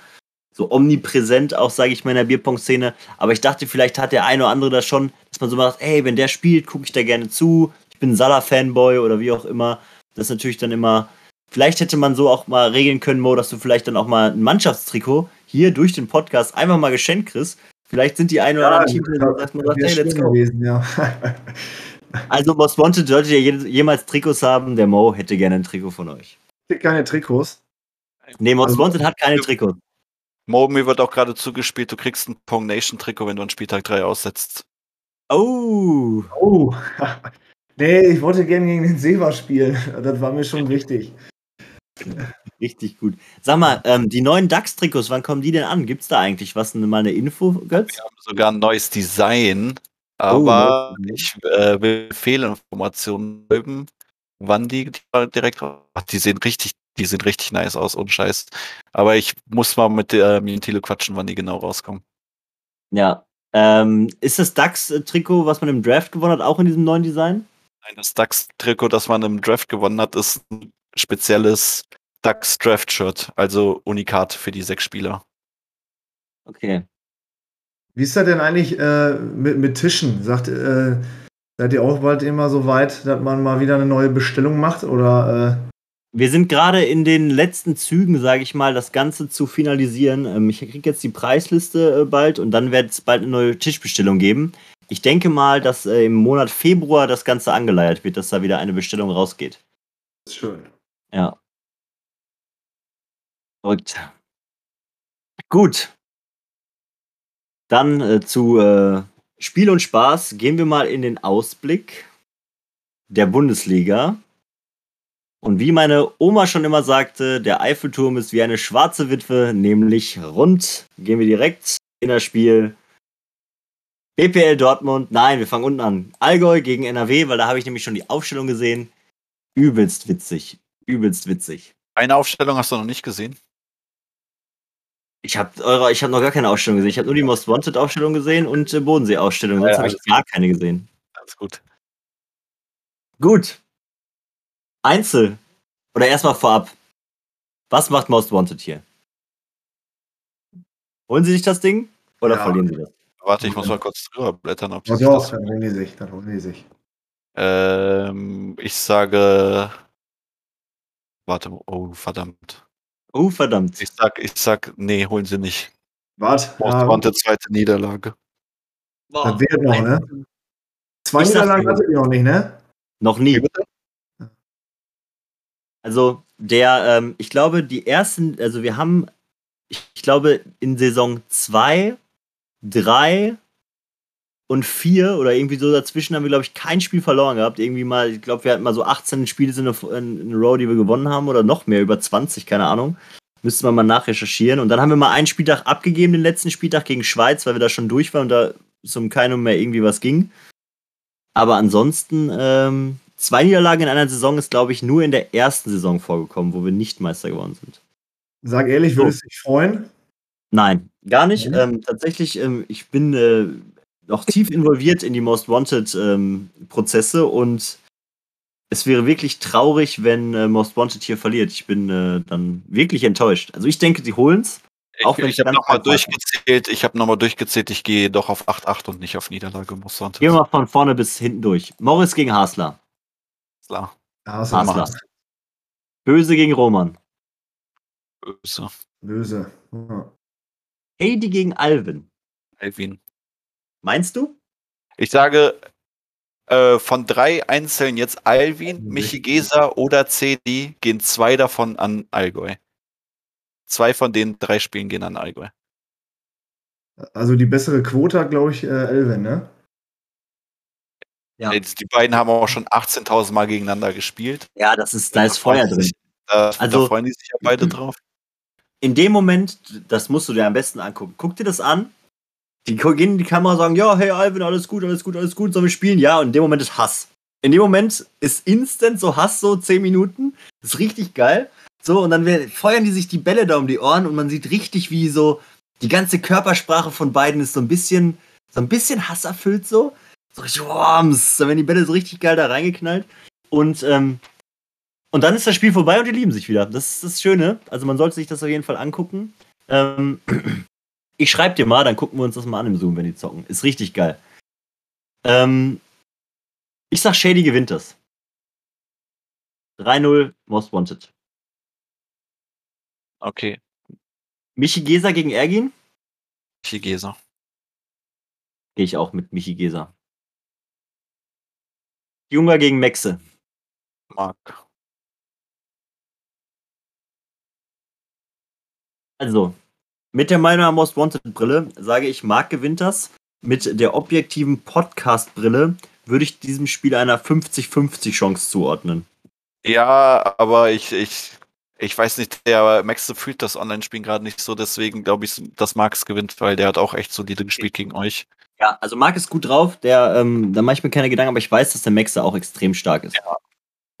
so omnipräsent, auch sage ich mal in der Bierpong-Szene. Aber ich dachte, vielleicht hat der eine oder andere das schon, dass man so sagt, ey, wenn der spielt, gucke ich da gerne zu. Ich bin Salah-Fanboy oder wie auch immer. Das ist natürlich dann immer. Vielleicht hätte man so auch mal regeln können, Mo, dass du vielleicht dann auch mal ein Mannschaftstrikot hier durch den Podcast einfach mal geschenkt kriegst. Vielleicht sind die ein oder anderen Teams, das dass man sagt, hey, let's go. gewesen, ja. [laughs] Also Most Wanted sollte ja je- jemals Trikots haben. Der Mo hätte gerne ein Trikot von euch. Keine Trikots. Nee, Most Also- Wanted hat keine Trikots. Mo, mir wird auch gerade zugespielt, du kriegst ein Pong Nation Trikot, wenn du an Spieltag 3 aussetzt. Oh. Oh, [laughs] nee, ich wollte gerne gegen den Seva spielen. Das war mir schon wichtig. Richtig gut. Sag mal, ähm, die neuen DAX-Trikots, wann kommen die denn an? Gibt's da eigentlich was? Mal eine Info, Götz? Wir haben sogar ein neues Design, aber Oh, ich äh, will Fehlinformationen geben, wann die direkt Ach, die sehen richtig, die sehen richtig nice aus, ohne Scheiß. Aber ich muss mal mit äh, mir und Thilo quatschen, wann die genau rauskommen. Ja. Ähm, ist das DAX-Trikot, was man im Draft gewonnen hat, auch in diesem neuen Design? Nein, das DAX-Trikot, das man im Draft gewonnen hat, ist ein spezielles DAX-Draft-Shirt, also Unikat für die sechs Spieler. Okay. Wie ist das denn eigentlich äh, mit, mit Tischen? Sagt, äh, seid ihr auch bald immer so weit, dass man mal wieder eine neue Bestellung macht? Oder äh, Wir sind gerade in den letzten Zügen, sage ich mal, das Ganze zu finalisieren. Ähm, ich kriege jetzt die Preisliste äh, bald und dann wird es bald eine neue Tischbestellung geben. Ich denke mal, dass äh, im Monat Februar das Ganze angeleiert wird, dass da wieder eine Bestellung rausgeht. schön. Ja. Verrückt. Gut. Dann äh, zu äh, Spiel und Spaß gehen wir mal in den Ausblick der Bundesliga. Und wie meine Oma schon immer sagte, der Eiffelturm ist wie eine schwarze Witwe, nämlich rund. Gehen wir direkt in das Spiel. BPL Dortmund, nein, wir fangen unten an. Allgäu gegen NRW, weil da habe ich nämlich schon die Aufstellung gesehen. Übelst witzig. Übelst witzig. Eine Aufstellung hast du noch nicht gesehen. Ich habe eure, ich habe noch gar keine Ausstellung gesehen. Ich habe nur die Most Wanted Ausstellung gesehen und äh, Bodensee Ausstellung. Sonst Ja, habe ich alles gar keine gesehen. Alles gut. Gut. Einzel. Oder erstmal vorab. Was macht Most Wanted hier? Holen Sie sich das Ding oder Ja. verlieren Sie das? Warte, ich muss mal kurz drüber blättern, ob Ja, sich doch, das. dann holen die sich, dann holen die sich. Ähm, ich sage. Warte, oh verdammt. Oh, verdammt. Ich sag, ich sag, nee, holen sie nicht. Wart, Most ja, Wanted zweite Niederlage. das wird noch, ne? Zwei Ich Niederlagen hattet ihr noch nicht, ne? Noch nie. Also der, ähm, ich glaube, die ersten, also wir haben, ich, ich glaube, in Saison 2, 3 und 4 oder irgendwie so dazwischen haben wir, glaube ich, kein Spiel verloren gehabt. Irgendwie mal, ich glaube, wir hatten mal so 18 Spiele in a Row, die wir gewonnen haben oder noch mehr, über 20, keine Ahnung. Müsste man mal nachrecherchieren. Und dann haben wir mal einen Spieltag abgegeben, den letzten Spieltag gegen Schweiz, weil wir da schon durch waren und da zum keinem mehr irgendwie was ging. Aber ansonsten, ähm, zwei Niederlagen in einer Saison ist, glaube ich, nur in der ersten Saison vorgekommen, wo wir nicht Meister geworden sind. Sag ehrlich, würdest du dich freuen? Nein, gar nicht. Mhm. Ähm, tatsächlich, ähm, ich bin äh, noch tief involviert in die Most Wanted ähm, Prozesse und es wäre wirklich traurig, wenn äh, Most Wanted hier verliert. Ich bin äh, dann wirklich enttäuscht. Also ich denke, sie holen's. Auch wenn ich ich ich habe nochmal durchgezählt, ich habe nochmal durchgezählt, ich gehe doch auf 8-8 und nicht auf Niederlage, muss Wanted. Gehen wir mal von vorne bis hinten durch. Morris gegen Hasler. Hasler. du Hasler. Böse gegen Roman. böse. Böse. Ja. Heidi gegen Alvin. Alvin. Meinst du? Ich sage, äh, von drei Einzelnen jetzt Alvin, Mhm. Michi Geser oder Cedi gehen zwei davon an Allgäu. Zwei von den drei Spielen gehen an Allgäu. Also die bessere Quote hat, glaube ich, äh, Elven, ne? Ja. Die beiden haben auch schon 18.000 Mal gegeneinander gespielt. Ja, das ist, da ist Feuer drin. Da, Also- da freuen die sich ja beide drauf. in dem Moment, das musst du dir am besten angucken. Guck dir das an. Die gehen in die Kamera und sagen, ja, hey Alvin, alles gut, alles gut, alles gut, sollen wir spielen? Ja, und in dem Moment ist Hass. In dem Moment ist instant so Hass, so 10 Minuten. Das ist richtig geil. So, und dann feuern die sich die Bälle da um die Ohren und man sieht richtig, wie so die ganze Körpersprache von beiden ist so ein bisschen, so ein bisschen hasserfüllt so. So richtig, Worms. Da werden die Bälle so richtig geil da reingeknallt. Und, ähm, und dann ist das Spiel vorbei und die lieben sich wieder. Das ist das Schöne. Also man sollte sich das auf jeden Fall angucken. Ähm, ich schreibe dir mal, dann gucken wir uns das mal an im Zoom, wenn die zocken. Ist richtig geil. Ähm, ich sag, Shady gewinnt das. 3-0, Most Wanted. Okay, Michi Geser gegen Ergin? Michi Geser. Gehe ich auch mit Michi Geser. Junger gegen Mexe. Mark. Also, mit der meiner Most Wanted Brille sage ich, Marc gewinnt das. Mit der objektiven Podcast Brille würde ich diesem Spiel einer 50-50 Chance zuordnen. Ja, aber ich, ich, ich weiß nicht, der Max fühlt das Online-Spielen gerade nicht so, deswegen glaube ich, dass Marx gewinnt, weil der hat auch echt solide gespielt gegen euch. Ja, also Marc ist gut drauf, der, ähm, da mache ich mir keine Gedanken, aber ich weiß, dass der Max da auch extrem stark ist.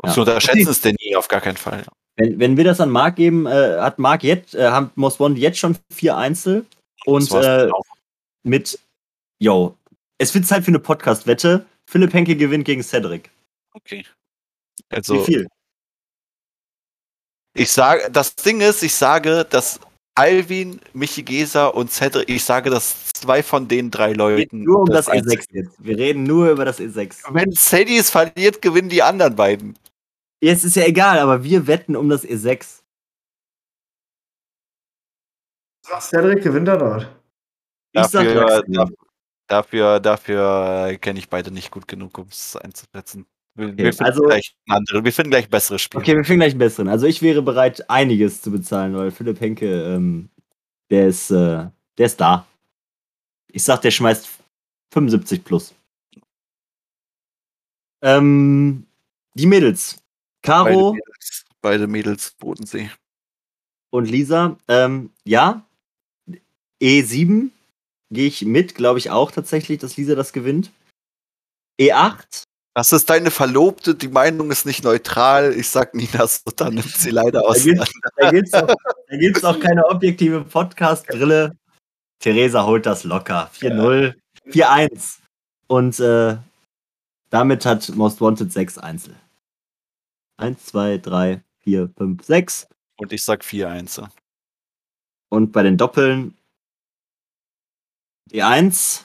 Und Ja. zu unterschätzen ist der nie, auf gar keinen Fall. Wenn, wenn wir das an Marc geben, äh, hat Marc jetzt, äh, haben Most Wanted jetzt schon vier Einzel und äh, mit, yo, es wird Zeit für eine Podcast-Wette. Philipp Henke gewinnt gegen Cedric. Okay. Wie Also, viel? ich sage, das Ding ist, ich sage, dass Alvin, Michi Geser und Cedric. Ich sage, dass zwei von den drei Leuten. Nur um das, das E6 jetzt. Wir reden nur über das E6. Wenn Sadie es verliert, gewinnen die anderen beiden. Jetzt ist ja egal, aber wir wetten um das E6. Sag Cedric gewinnt er dort. Ich sag Dafür, Drax dafür, dafür, dafür kenne ich beide nicht gut genug, um es einzusetzen. Wir, Okay, wir, finden also- gleich einen anderen, wir finden gleich ein besseres Spiel. Okay, wir finden gleich einen besseren. Also ich wäre bereit, einiges zu bezahlen, weil Philipp Henke, ähm, der ist, äh, der ist da. Ich sag, der schmeißt 75 plus. Ähm, die Mädels. Beide Caro Mädels, beide Mädels Bodensee. und Lisa, ähm, ja. E7 gehe ich mit, glaube ich auch tatsächlich, dass Lisa das gewinnt. E E8, Das ist deine Verlobte, die Meinung ist nicht neutral. Ich sag Nina, so, dann nimmt sie leider aus. da gibt's auch, da gibt's auch keine objektive Podcast-Brille. Theresa holt das locker. 4-0, 4-1. Und äh, damit hat Most Wanted 6 Einzel. 1, 2, 3, 4, 5, 6. Und ich sag 4-1. Und bei den Doppeln D1.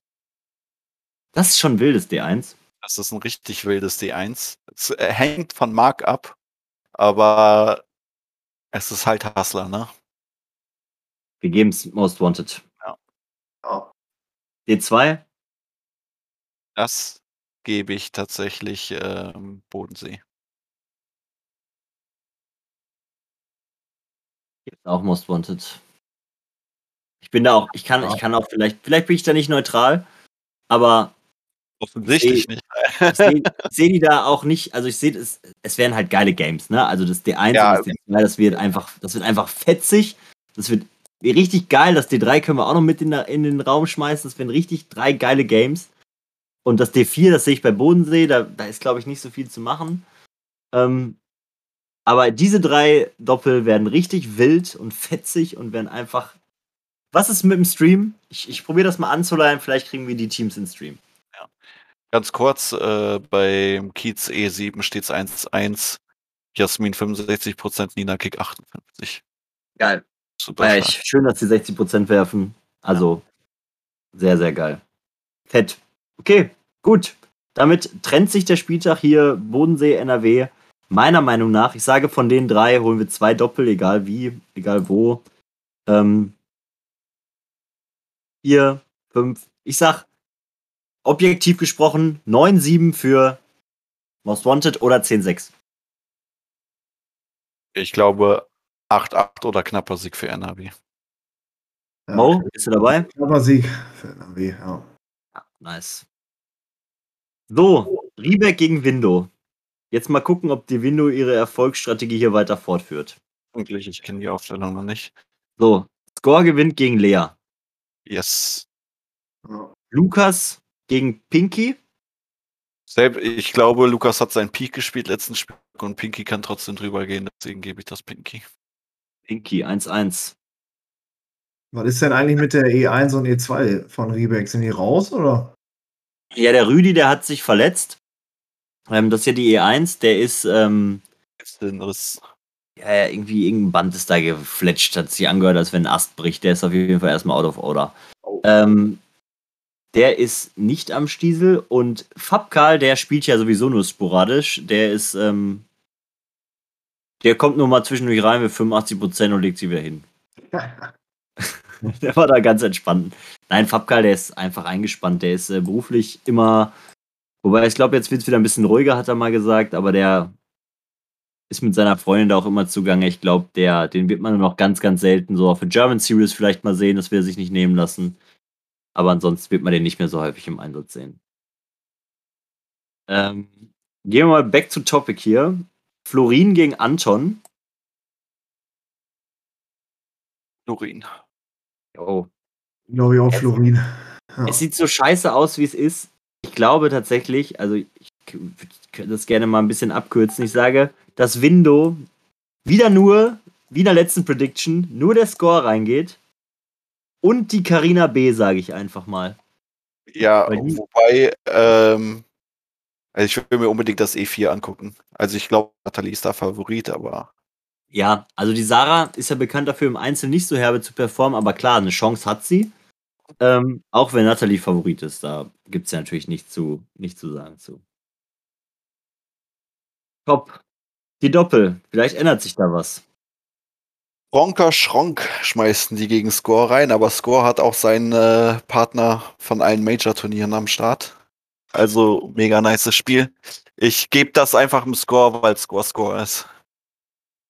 Das ist schon wildes D1. Das ist ein richtig wildes D1. Es äh, hängt von Mark ab, aber es ist halt Hustler, ne? Wir geben es Most Wanted. Ja. D2. Das gebe ich tatsächlich ähm, Bodensee. Jetzt auch Most Wanted. Ich bin da auch, ich kann, ich kann auch vielleicht, vielleicht bin ich da nicht neutral, aber Offensichtlich Nee. nicht. ich sehe seh die da auch nicht, also ich sehe, es, es werden halt geile Games, ne? Also das D1 Ja. und das D2, das wird einfach, das wird einfach fetzig, das wird richtig geil, das D3 können wir auch noch mit in, in den Raum schmeißen, das werden richtig drei geile Games. Und das D4, das sehe ich bei Bodensee, da, da ist glaube ich nicht so viel zu machen. Ähm, aber diese drei Doppel werden richtig wild und fetzig und werden einfach. Was ist mit dem Stream? Ich, ich probiere das mal anzuleihen, vielleicht kriegen wir die Teams in Stream. Ganz kurz, äh, beim Kiez E7 steht es 1-1. Jasmin 65%, Nina Kick 58. Geil. Super. Ja, ich, schön, dass sie 60% werfen. Also sehr, sehr geil. Fett. Okay, gut. Damit trennt sich der Spieltag hier Bodensee, NRW. Meiner Meinung nach, ich sage von den drei holen wir zwei Doppel, egal wie, egal wo. Ähm, vier, fünf. Ich sag, objektiv gesprochen, 9-7 für Most Wanted oder 10-6. Ich glaube 8-8 oder knapper Sieg für NRW. Ja. Mo, bist du dabei? Knapper Sieg für NRW, ja. Ja, nice. So, Riebeck gegen Window. Jetzt mal gucken, ob die Window ihre Erfolgsstrategie hier weiter fortführt. Wirklich, ich kenne die Aufstellung noch nicht. So, Score gewinnt gegen Lea. Yes. Lukas gegen Pinky. Ich glaube, Lukas hat seinen Peak gespielt letzten Spiel und Pinky kann trotzdem drüber gehen, deswegen gebe ich das Pinky. Pinky 1-1. Was ist denn eigentlich mit der E1 und E2 von Riebeck? Sind die raus oder? Ja, der Rüdi, der hat sich verletzt. Ähm, das ist ja die E1, der ist, ähm, Ist das? ja, ja, irgendwie irgendein Band ist da gefletscht, hat sich angehört, als wenn ein Ast bricht. Der ist auf jeden Fall erstmal out of order. Ähm, der ist nicht am Stiesel und Fabkal, der spielt ja sowieso nur sporadisch. Der ist, ähm, der kommt nur mal zwischendurch rein mit 85% und legt sie wieder hin. [laughs] der war da ganz entspannt. Nein, Fabkal, der ist einfach eingespannt. Der ist äh, beruflich immer, wobei ich glaube, jetzt wird es wieder ein bisschen ruhiger, hat er mal gesagt, aber der ist mit seiner Freundin da auch immer zugange. Ich glaube, der, den wird man nur noch ganz, ganz selten so auf der German Series vielleicht mal sehen. Das will er sich nicht nehmen lassen. Aber ansonsten wird man den nicht mehr so häufig im Einsatz sehen. Ähm, gehen wir mal back to topic hier. Florin gegen Anton. Lorin. Oh. Glaube ich auch Florin. Ja. Es sieht so scheiße aus, wie es ist. Ich glaube tatsächlich, also ich könnte das gerne mal ein bisschen abkürzen. Ich sage, dass Window wieder nur, wie in der letzten Prediction, nur der Score reingeht. Und die Carina B, sage ich einfach mal. Ja, wobei, ähm, also ich will mir unbedingt das E4 angucken. Also ich glaube, Nathalie ist da Favorit, aber Ja, also die Sarah ist ja bekannt dafür, im Einzel nicht so herbe zu performen, aber klar, eine Chance hat sie. Ähm, auch wenn Natalie Favorit ist, da gibt es ja natürlich nichts zu, nicht zu sagen zu. Top. Die Doppel. Vielleicht ändert sich da was. Ronker Schronk schmeißen die gegen Score rein, aber Score hat auch seinen äh, Partner von allen Major-Turnieren am Start. Also mega nice Spiel. Ich gebe das einfach im Score, weil Score Score ist.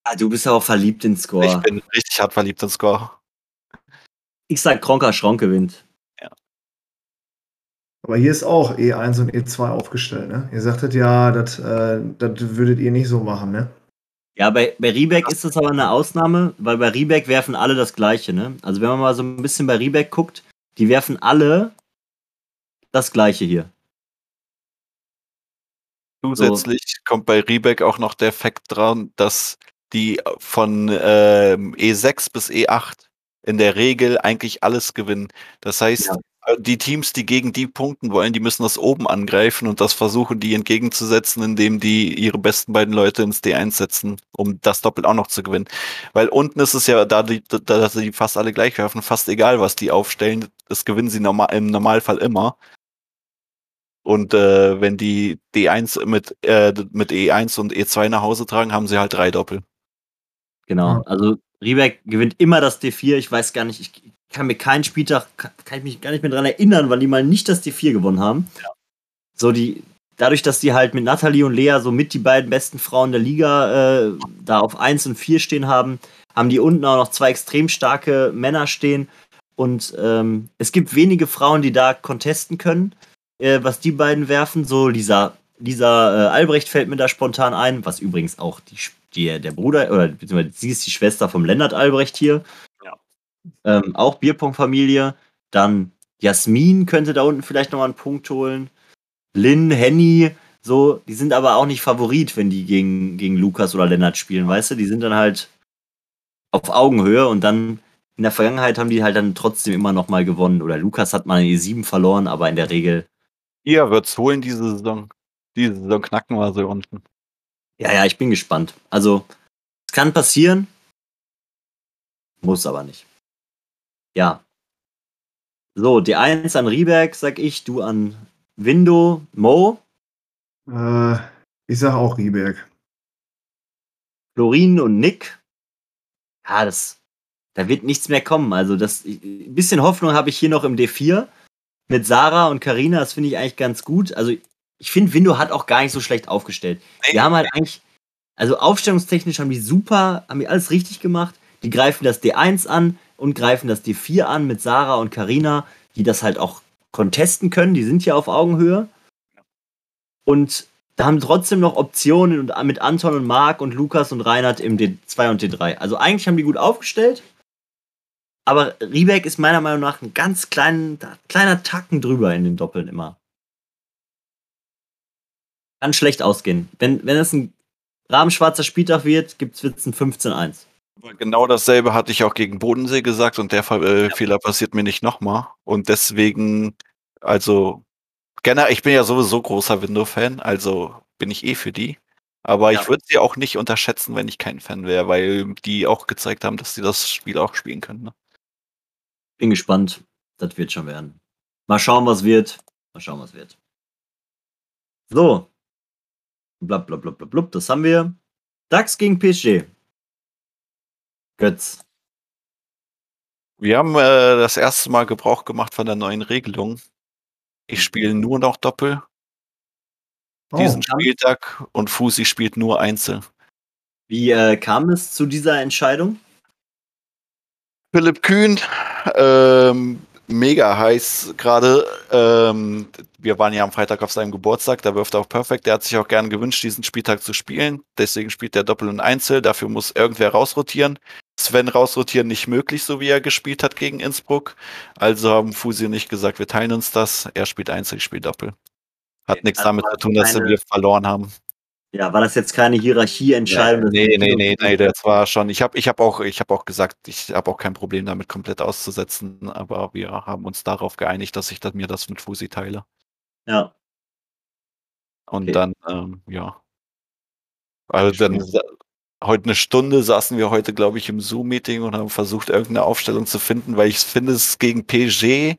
Ah, du bist ja auch verliebt in Score. Ich bin richtig hart verliebt in Score. Ich sag, Kronker Schronk gewinnt. Aber hier ist auch E1 und E2 aufgestellt, ne? Ihr sagtet ja, das äh, das würdet ihr nicht so machen, ne? Ja, bei, bei Riebeck ist das aber eine Ausnahme, weil bei Riebeck werfen alle das Gleiche, ne? Also wenn man mal so ein bisschen bei Riebeck guckt, die werfen alle das Gleiche hier. Zusätzlich kommt bei Riebeck auch noch der Fakt dran, dass die von ähm, E6 bis E8 in der Regel eigentlich alles gewinnen. Das heißt, Ja. äh, die Teams, die gegen die punkten wollen, die müssen das oben angreifen und das versuchen die entgegenzusetzen, indem die ihre besten beiden Leute ins D1 setzen, um das Doppel auch noch zu gewinnen. Weil unten ist es ja, da die, da, dass die fast alle gleich werfen, fast egal, was die aufstellen, das gewinnen sie normal, im Normalfall immer. Und äh, wenn die D1 mit, äh, mit E1 und E2 nach Hause tragen, haben sie halt drei Doppel. Genau. Also Riebeck gewinnt immer das D4. Ich weiß gar nicht, ich kann mir keinen Spieltag, kann, kann ich mich gar nicht mehr dran erinnern, wann die mal nicht das D4 gewonnen haben. So die, dadurch, dass die halt mit Nathalie und Lea so mit die beiden besten Frauen der Liga äh, da auf 1 und 4 stehen haben, haben die unten auch noch zwei extrem starke Männer stehen. Und ähm, es gibt wenige Frauen, die da contesten können, äh, was die beiden werfen. So Lisa, Lisa äh, Albrecht fällt mir da spontan ein, was übrigens auch die, die, der Bruder, oder beziehungsweise sie ist die Schwester vom Lennart Albrecht hier. Ja. Ähm, auch Bierpong-Familie. Dann Jasmin könnte da unten vielleicht nochmal einen Punkt holen. Lynn, Henny, so, die sind aber auch nicht Favorit, wenn die gegen, gegen Lukas oder Lennart spielen, weißt du? Die sind dann halt auf Augenhöhe und dann in der Vergangenheit haben die halt dann trotzdem immer noch mal gewonnen. Oder Lukas hat mal in E7 verloren, aber in der Regel, Ihr wird's holen diese Saison. Diese Saison knacken wir so unten. Ja, ja, ich bin gespannt. Also, es kann passieren, muss aber nicht. Ja. So, die 1 an Rieberg, sag ich, du an Window, Mo, Äh, ich sag auch Rieberg. Florin und Nick. Ja, das, da wird nichts mehr kommen. Also, das, ein bisschen Hoffnung habe ich hier noch im D4 mit Sarah und Karina. Das finde ich eigentlich ganz gut. Also, ich finde, Window hat auch gar nicht so schlecht aufgestellt. Die haben halt eigentlich, also aufstellungstechnisch haben die super, haben die alles richtig gemacht. Die greifen das D1 an und greifen das D4 an mit Sarah und Karina, die das halt auch contesten können. Die sind ja auf Augenhöhe. Und da haben trotzdem noch Optionen und mit Anton und Marc und Lukas und Reinhard im D2 und D3. Also eigentlich haben die gut aufgestellt. Aber Riebeck ist meiner Meinung nach ein ganz kleinen, kleiner Tacken drüber in den Doppeln immer. Kann schlecht ausgehen. Wenn, wenn es ein rahmenschwarzer Spieltag wird, gibt es ein 15-1. Aber Genau dasselbe hatte ich auch gegen Bodensee gesagt und der äh, Fehler passiert mir nicht nochmal. Und deswegen, also, generell, ich bin ja sowieso großer Window-Fan, also bin ich eh für die. Aber Ja. ich würde sie auch nicht unterschätzen, wenn ich kein Fan wäre, weil die auch gezeigt haben, dass sie das Spiel auch spielen können. Ne? Bin gespannt. Das wird schon werden. Mal schauen, was wird. Mal schauen, was wird. So. Blub, blub, blub, blub, blub. Das haben wir. DAX gegen PSG. Götz. Wir haben äh, das erste Mal Gebrauch gemacht von der neuen Regelung. Ich spiele nur noch Doppel Oh, diesen Spieltag und Fusi spielt nur Einzel. Wie äh, kam es zu dieser Entscheidung? Philipp Kühn, ähm, mega heiß gerade. Ähm, wir waren ja am Freitag auf seinem Geburtstag, da wirft er auch perfekt. Der hat sich auch gerne gewünscht, diesen Spieltag zu spielen. Deswegen spielt er Doppel und Einzel. Dafür muss irgendwer rausrotieren. Sven rausrotieren nicht möglich, so wie er gespielt hat gegen Innsbruck. Also haben Fusi nicht gesagt, wir teilen uns das. Er spielt Einzel, ich spiele Doppel. Hat nichts also damit zu tun, dass wir verloren haben. Ja, war das jetzt keine Hierarchieentscheidung? dass Nee, nee, nee, nee, das war schon. Ich habe ich hab auch, ich hab auch gesagt, ich habe auch kein Problem damit, komplett auszusetzen, aber wir haben uns darauf geeinigt, dass ich dann mir das mit Fusi teile. Ja, Und Okay. dann, ähm, ja. Also dann, heute eine Stunde saßen wir heute, glaube ich, im Zoom-Meeting und haben versucht, irgendeine Aufstellung zu finden, weil ich finde, es gegen PSG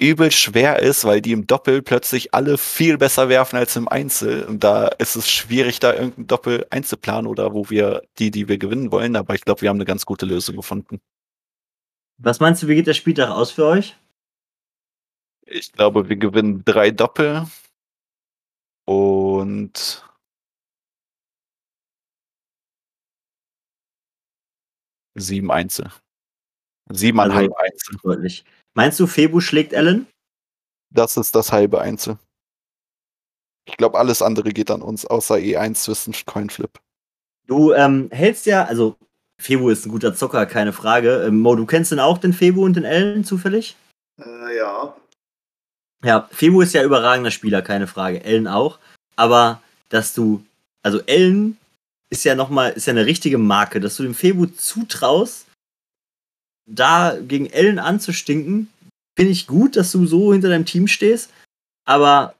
übel schwer ist, weil die im Doppel plötzlich alle viel besser werfen als im Einzel. Und da ist es schwierig, da irgendein Doppel einzuplanen oder wo wir die, die wir gewinnen wollen. Aber ich glaube, wir haben eine ganz gute Lösung gefunden. Was meinst du, wie geht der Spieltag aus für euch? Ich glaube, wir gewinnen drei Doppel und sieben Einzel. Siebeneinhalb also, Einzel. Deutlich. Meinst du, Febu schlägt Ellen? Das ist das halbe Einzel. Ich glaube, alles andere geht an uns, außer E1 zwischen Coinflip. Du ähm, hältst ja, also Febu ist ein guter Zocker, keine Frage. Ähm, Mo, du kennst denn auch den Febu und den Ellen zufällig? Äh, ja. Ja, Febu ist ja überragender Spieler, keine Frage. Ellen auch. Aber dass du, also Ellen ist ja nochmal, ist ja eine richtige Marke, dass du dem Febu zutraust, da gegen Ellen anzustinken, finde ich gut, dass du so hinter deinem Team stehst. Aber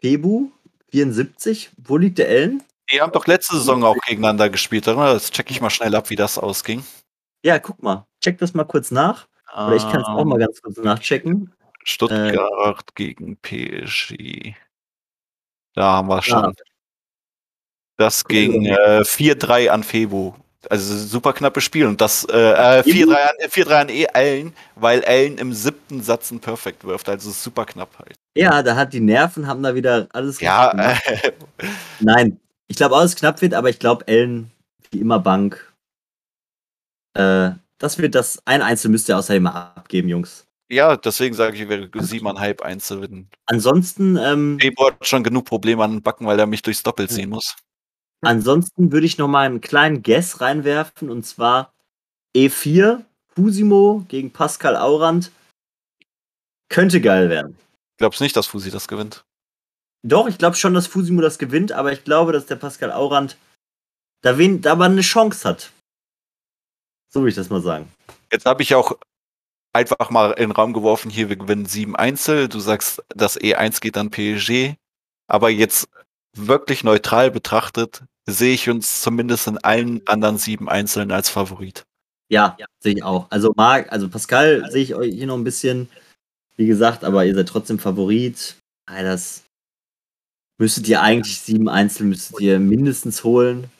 Febu, 74, wo liegt der Ellen? Die haben doch letzte Saison auch gegeneinander gespielt, oder? Das checke ich mal schnell ab, wie das ausging. Ja, guck mal. Check das mal kurz nach. Oder ich kann es auch mal ganz kurz nachchecken. Stuttgart äh, gegen PSG. Da haben wir schon. Ja. Das ging äh, 4-3 an Febo. Also super knappes Spiel und das äh, 4-3 an, 4 an e Allen, weil Allen im siebten Satz ein Perfect wirft, also super knapp halt. Ja, da hat die Nerven, haben da wieder alles Ja, äh, [laughs] Nein, ich glaube auch, dass es knapp wird, aber ich glaube, Allen, wie immer Bank. Äh, das wird das, ein Einzel müsst ihr außerdem mal abgeben, Jungs. Ja, deswegen sage ich, wäre siebeneinhalb Einzel. Ansonsten. Ähm, Febo hat schon genug Probleme an den Backen, weil er mich durchs Doppel ziehen muss. Ansonsten würde ich noch mal einen kleinen Guess reinwerfen und zwar E4, Fusimo gegen Pascal Aurand. Könnte geil werden. Glaubst nicht, dass Fusi das gewinnt? Doch, ich glaube schon, dass Fusimo das gewinnt, aber ich glaube, dass der Pascal Aurand da, wen, da mal eine Chance hat. So würde ich das mal sagen. Jetzt habe ich auch einfach mal in den Raum geworfen, hier, wir gewinnen sieben Einzel. Du sagst, das E1 geht an PSG. Aber jetzt wirklich neutral betrachtet, sehe ich uns zumindest in allen anderen sieben Einzelnen als Favorit. Ja, ja. sehe ich auch. Also Marc, also Pascal sehe ich euch hier noch ein bisschen, wie gesagt, aber ihr seid trotzdem Favorit. Das müsstet ihr eigentlich sieben Einzel müsstet ihr mindestens holen.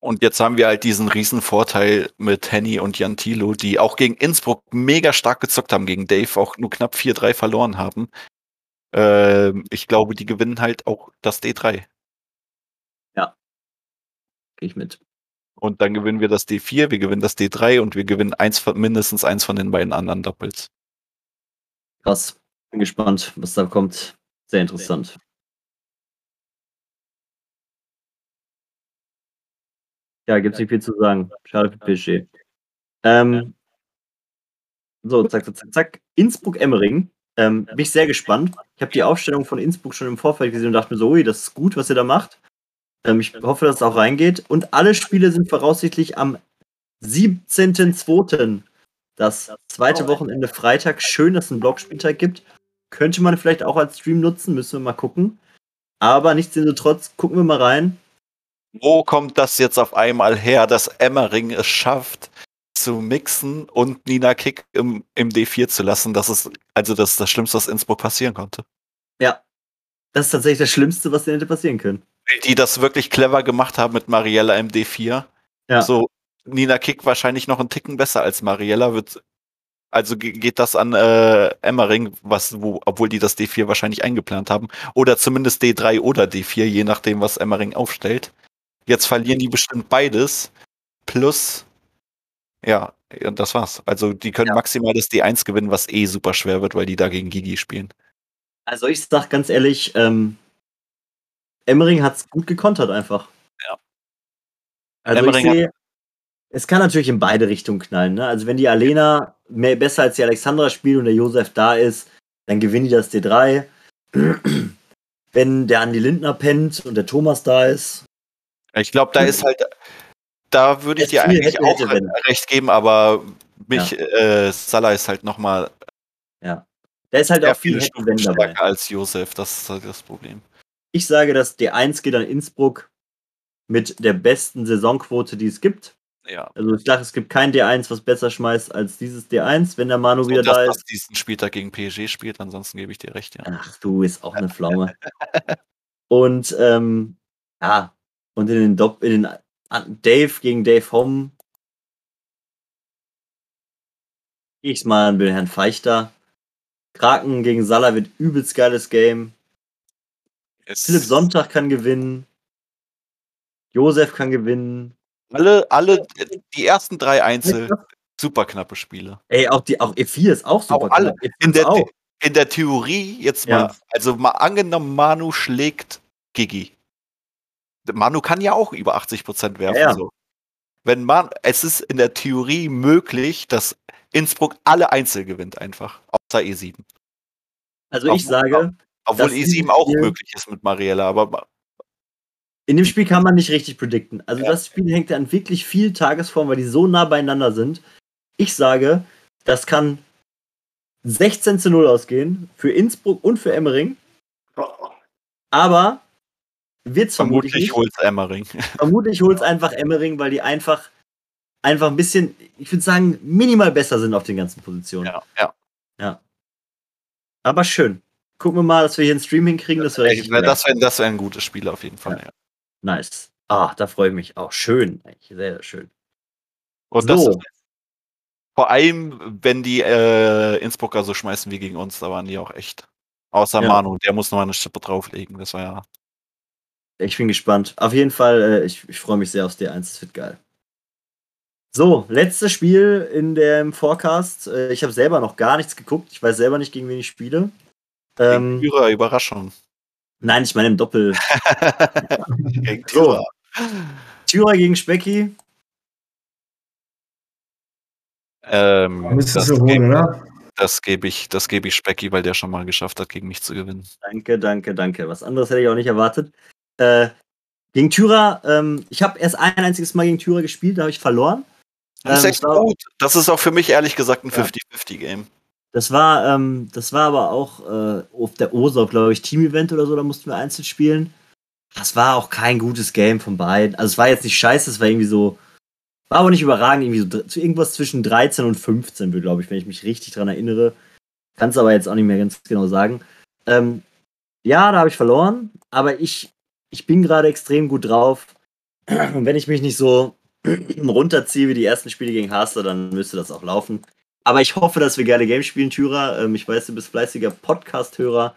Und jetzt haben wir halt diesen riesen Vorteil mit Henny und Jan Thilo, die auch gegen Innsbruck mega stark gezockt haben, gegen Dave auch nur knapp 4-3 verloren haben. Ähm, ich glaube, die gewinnen halt auch das D3. Ja. Gehe ich mit. Und dann gewinnen wir das D4, wir gewinnen das D3 und wir gewinnen eins von, mindestens eins von den beiden anderen Doppels. Krass. Bin gespannt, was da kommt. Sehr interessant. Ja, gibt es nicht viel zu sagen. Schade für PSG. Ähm, so, zack, zack, zack, zack. Innsbruck-Emmering. Ähm, bin ich sehr gespannt. Ich habe die Aufstellung von Innsbruck schon im Vorfeld gesehen und dachte mir so, ui, das ist gut, was ihr da macht. Ähm, ich hoffe, dass es auch reingeht. Und alle Spiele sind voraussichtlich am 17.02. Das zweite Wochenende Freitag. Schön, dass es einen Blogspieltag gibt. Könnte man vielleicht auch als Stream nutzen, müssen wir mal gucken. Aber nichtsdestotrotz, gucken wir mal rein. Wo kommt das jetzt auf einmal her, dass Emmering es schafft, zu mixen und Nina Kick im, im D4 zu lassen? Das ist also das, das Schlimmste, was Innsbruck passieren konnte. Ja. Das ist tatsächlich das Schlimmste, was hätte passieren können. Die das wirklich clever gemacht haben mit Mariella im D4. Ja. So, Nina Kick wahrscheinlich noch einen Ticken besser als Mariella wird. Also geht das an äh, Emmering, was, wo, obwohl die das D4 wahrscheinlich eingeplant haben. Oder zumindest D3 oder D4, je nachdem, was Emmering aufstellt. Jetzt verlieren die bestimmt beides. Plus, ja, und das war's. Also die können ja. maximal das D1 gewinnen, was eh super schwer wird, weil die da gegen Gigi spielen. Also ich sag ganz ehrlich, ähm, Emmering hat's gut gekontert einfach. Ja. Also Emmering ich sehe, es kann natürlich in beide Richtungen knallen. Ne? Also wenn die Alena mehr, besser als die Alexandra spielt und der Josef da ist, dann gewinnen die das D3. [clears throat] wenn der Andi Lindner pennt und der Thomas da ist, ich glaube, da ist halt, da würde ich dir eigentlich hätte, auch hätte, recht geben, aber mich, ja. äh, Salah ist halt nochmal. Ja. Da ist halt auch viel Stunden dabei. als Josef, das ist halt das Problem. Ich sage, dass D1 geht an Innsbruck mit der besten Saisonquote, die es gibt. Ja. Also ich dachte, es gibt kein D1, was besser schmeißt als dieses D1, wenn der Manu So, wieder dass da ist. diesen Spieltag gegen PSG spielt, ansonsten gebe ich dir recht, ja. Ach, du ist auch eine [laughs] Pflaume. und ähm, ja, und in den, Dopp in den Dave gegen Dave gehe ich mal an den Herrn Feichter. Kraken gegen Salah wird übelst geiles Game. Es- Philipp Sonntag kann gewinnen. Josef kann gewinnen. Alle, alle, die ersten drei Einzel, super knappe Spiele. Ey, auch die auch E4 ist auch super. Auch alle. knapp. E5 In der, auch. in der Theorie, jetzt mal, Ja. also mal angenommen, Manu schlägt Gigi. Manu kann ja auch über 80% werfen. Ja, ja. So. Wenn man, es ist in der Theorie möglich, dass Innsbruck alle Einzel gewinnt einfach. Außer E7. Also ich Obwohl- sage, Obwohl Das E7 dieses auch Spiel- möglich ist mit Mariella, aber in dem Spiel kann man nicht richtig predikten. Also Ja. das Spiel hängt an wirklich viel Tagesform, weil die so nah beieinander sind. Ich sage, das kann 16 zu 0 ausgehen für Innsbruck und für Emmering, aber wird's vermutlich, vermutlich holt's Emmering. [laughs] Vermutlich holt's einfach Emmering, weil die einfach einfach ein bisschen, ich würde sagen, minimal besser sind auf den ganzen Positionen. Ja, ja. Aber schön. Gucken wir mal, dass wir hier einen Stream hinkriegen. Das wäre wär- geil. Das wäre das wär ein gutes Spiel auf jeden Fall. Ja. nice. Ah, da freue ich mich auch. Schön. Eigentlich Sehr, sehr schön. Und das So. ist vor allem, wenn die äh, Innsbrucker so schmeißen wie gegen uns, da waren die auch echt. Außer Ja. Manu, der muss noch eine Schippe drauflegen. Das war ja. Ich bin gespannt. Auf jeden Fall, äh, ich, ich freue mich sehr aufs D1. Das wird geil. So, letztes Spiel in dem Forecast. Äh, ich habe selber noch gar nichts geguckt. Ich weiß selber nicht, gegen wen ich spiele. Ähm, Gegen Thürer, Überraschung. nein, ich meine im Doppel. [laughs] gegen So. Thürer. Thürer gegen Specki. Ähm, das du holen, gebe oder? das geb ich, das gebe ich Specky, weil der schon mal geschafft hat, gegen mich zu gewinnen. Danke, danke, danke. Was anderes hätte ich auch nicht erwartet. Äh, gegen Thürer, ähm, ich habe erst ein einziges Mal gegen Thürer gespielt, da habe ich verloren. Das ist Ähm, echt war- gut. Das ist auch für mich ehrlich gesagt ein Ja. 50-50-Game. Das war, ähm, das war aber auch äh, auf der OSO, glaube ich, Team-Event oder so, da mussten wir einzeln spielen. Das war auch kein gutes Game von beiden. Also es war jetzt nicht scheiße, es war irgendwie so, war aber nicht überragend, irgendwie so zu irgendwas zwischen 13 und 15, glaube ich, wenn ich mich richtig dran erinnere. Kann es aber jetzt auch nicht mehr ganz genau sagen. Ähm, ja, da habe ich verloren, aber ich, ich bin gerade extrem gut drauf. Und wenn ich mich nicht so [clears throat] runterziehe wie die ersten Spiele gegen Hasler, dann müsste das auch laufen. Aber ich hoffe, dass wir geile Games spielen, Tyra. Ähm, ich weiß, du bist fleißiger Podcast-Hörer.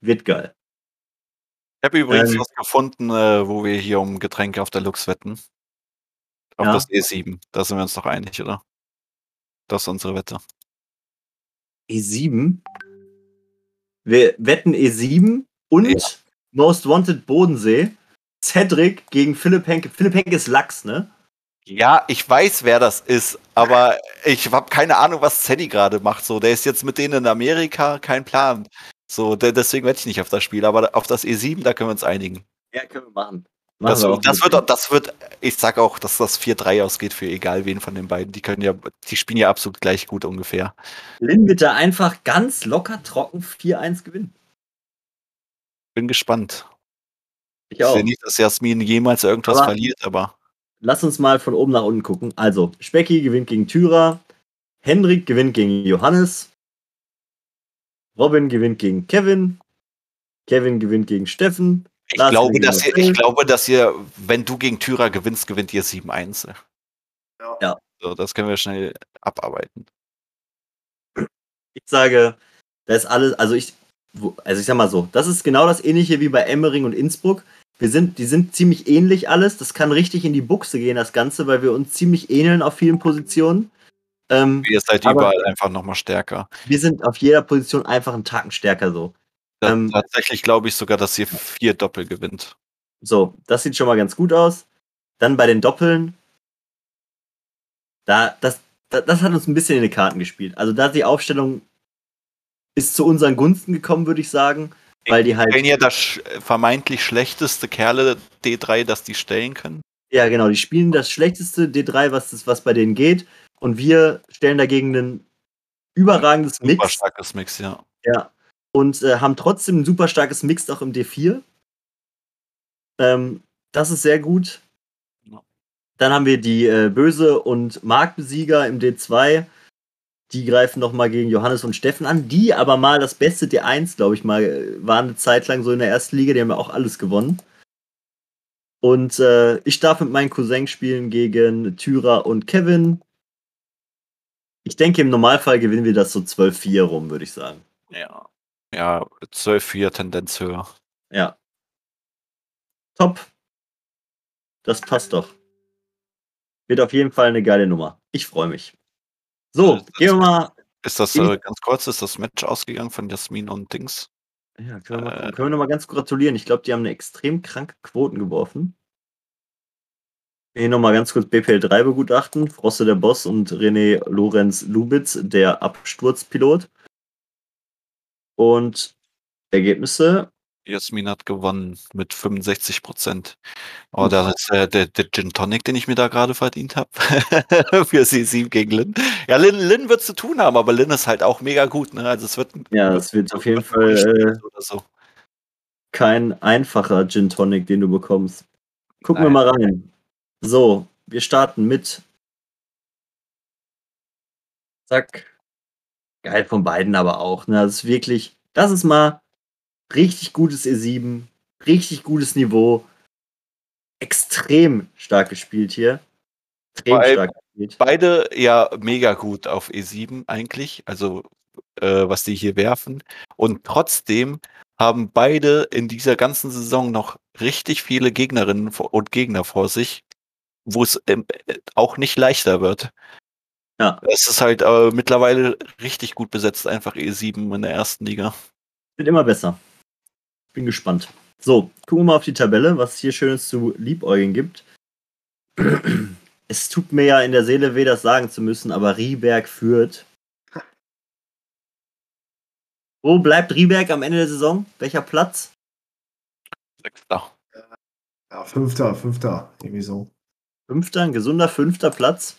Wird geil. Ich habe übrigens Ähm, was gefunden, äh, wo wir hier um Getränke auf der Lux wetten. Auf Ja. das E7. Da sind wir uns doch einig, oder? Das ist unsere Wette. E7. Wir wetten E7 und Ja. Most Wanted Bodensee. Cedric gegen Philipp Henke. Philipp Henke ist Lachs, ne? Ja, ich weiß, wer das ist, aber ich habe keine Ahnung, was Zeddy gerade macht. So, der ist jetzt mit denen in Amerika, kein Plan. So, de deswegen wette ich nicht auf das Spiel, aber auf das E7, da können wir uns einigen. Ja, können wir machen. Machen Das, wir auch das, wird, das wird, ich sag auch, dass das 4-3 ausgeht für egal wen von den beiden. Die können ja, die spielen ja absolut gleich gut ungefähr. Lin wird da einfach ganz locker trocken 4-1 gewinnen. Bin gespannt. Ich Ich auch. sehe nicht, dass Jasmin jemals irgendwas Aber- verliert, aber Lass uns mal von oben nach unten gucken. Also, Specki gewinnt gegen Tyra. Hendrik gewinnt gegen Johannes. Robin gewinnt gegen Kevin. Kevin gewinnt gegen Steffen. ich Lars glaube, gegen dass ihr, ich glaube, dass ihr, wenn du gegen Tyra gewinnst, gewinnt ihr 7-1. Ja. Ja. So, das können wir schnell abarbeiten. Ich sage, da ist alles, also ich, wo- also ich sag mal so, das ist genau das ähnliche wie bei Emmering und Innsbruck. Wir sind, die sind ziemlich ähnlich alles. Das kann richtig in die Buchse gehen, das Ganze, weil wir uns ziemlich ähneln auf vielen Positionen. Ähm, Ihr seid Aber- überall einfach nochmal stärker. wir sind auf jeder Position einfach einen Tacken stärker so. Ähm, tatsächlich glaube ich sogar, dass ihr vier Doppel gewinnt. So, das sieht schon mal ganz gut aus. Dann bei den Doppeln, da, das, das, das hat uns ein bisschen in die Karten gespielt. Also da die Aufstellung ist zu unseren Gunsten gekommen, würde ich sagen, weil die halt, Wenn ihr das vermeintlich schlechteste Kerle D3, das die stellen können. ja genau, die spielen das schlechteste D3, was, das, was bei denen geht, und wir stellen dagegen ein überragendes Super Mix. starkes Mix, ja. Ja. Und äh, haben trotzdem ein super starkes Mix auch im D4. Ähm, das ist sehr gut. Dann haben wir die äh, Böse und Marktbesieger im D2. Die greifen nochmal gegen Johannes und Steffen an, die aber mal das beste D1, glaube ich mal, äh, waren eine Zeit lang so in der ersten Liga, die haben ja auch alles gewonnen. Und äh, ich darf mit meinen Cousin spielen gegen Tyra und Kevin. Ich denke, im Normalfall gewinnen wir das so 12-4 rum, würde ich sagen. Ja. Ja, 12-4 Tendenz höher. Ja. Top. Das passt doch. Wird auf jeden Fall eine geile Nummer. Ich freue mich. So, Das- gehen wir mal. Ist das äh, ganz kurz, ist das Match ausgegangen von Jasmin und Dings? Ja, können wir, mal Äh. können wir noch mal ganz gratulieren. Ich glaube, die haben eine extrem kranke Quoten geworfen. Hier nochmal ganz kurz BPL3 begutachten. Frosse der Boss und René Lorenz Lubitz, der Absturzpilot. Und Ergebnisse. Jasmin hat gewonnen mit 65 Prozent. Oh, das ist äh, der, der Gin Tonic, den ich mir da gerade verdient habe. [laughs] Für C7 gegen Lin. Ja, Lin, Lin wird zu tun haben, aber Lin ist halt auch mega gut. Ne? Also es wird Ja, es wird auf jeden Fall äh, so. kein einfacher Gin Tonic, den du bekommst. Gucken wir Nein. mal rein. So, wir starten mit. Zack. Geil von beiden aber auch. Ne? Das ist wirklich, das ist mal richtig gutes E7, richtig gutes Niveau. Extrem stark gespielt hier. Extrem allem- stark gespielt. Beide ja mega gut auf E7 eigentlich, also äh, was die hier werfen. Und trotzdem haben beide in dieser ganzen Saison noch richtig viele Gegnerinnen und Gegner vor sich, wo es ähm, äh, auch nicht leichter wird. Ja. Es ist halt äh, mittlerweile richtig gut besetzt, einfach E7 in der ersten Liga. Wird immer besser. Bin gespannt. So, gucken wir mal auf die Tabelle, was es hier Schönes zu Liebäugeln gibt. Es tut mir ja in der Seele weh, das sagen zu müssen, aber Rieberg führt. Wo bleibt Rieberg am Ende der Saison? Welcher Platz? Sechster. Ja, Fünfter, Fünfter, irgendwie so. Fünfter, ein gesunder fünfter Platz.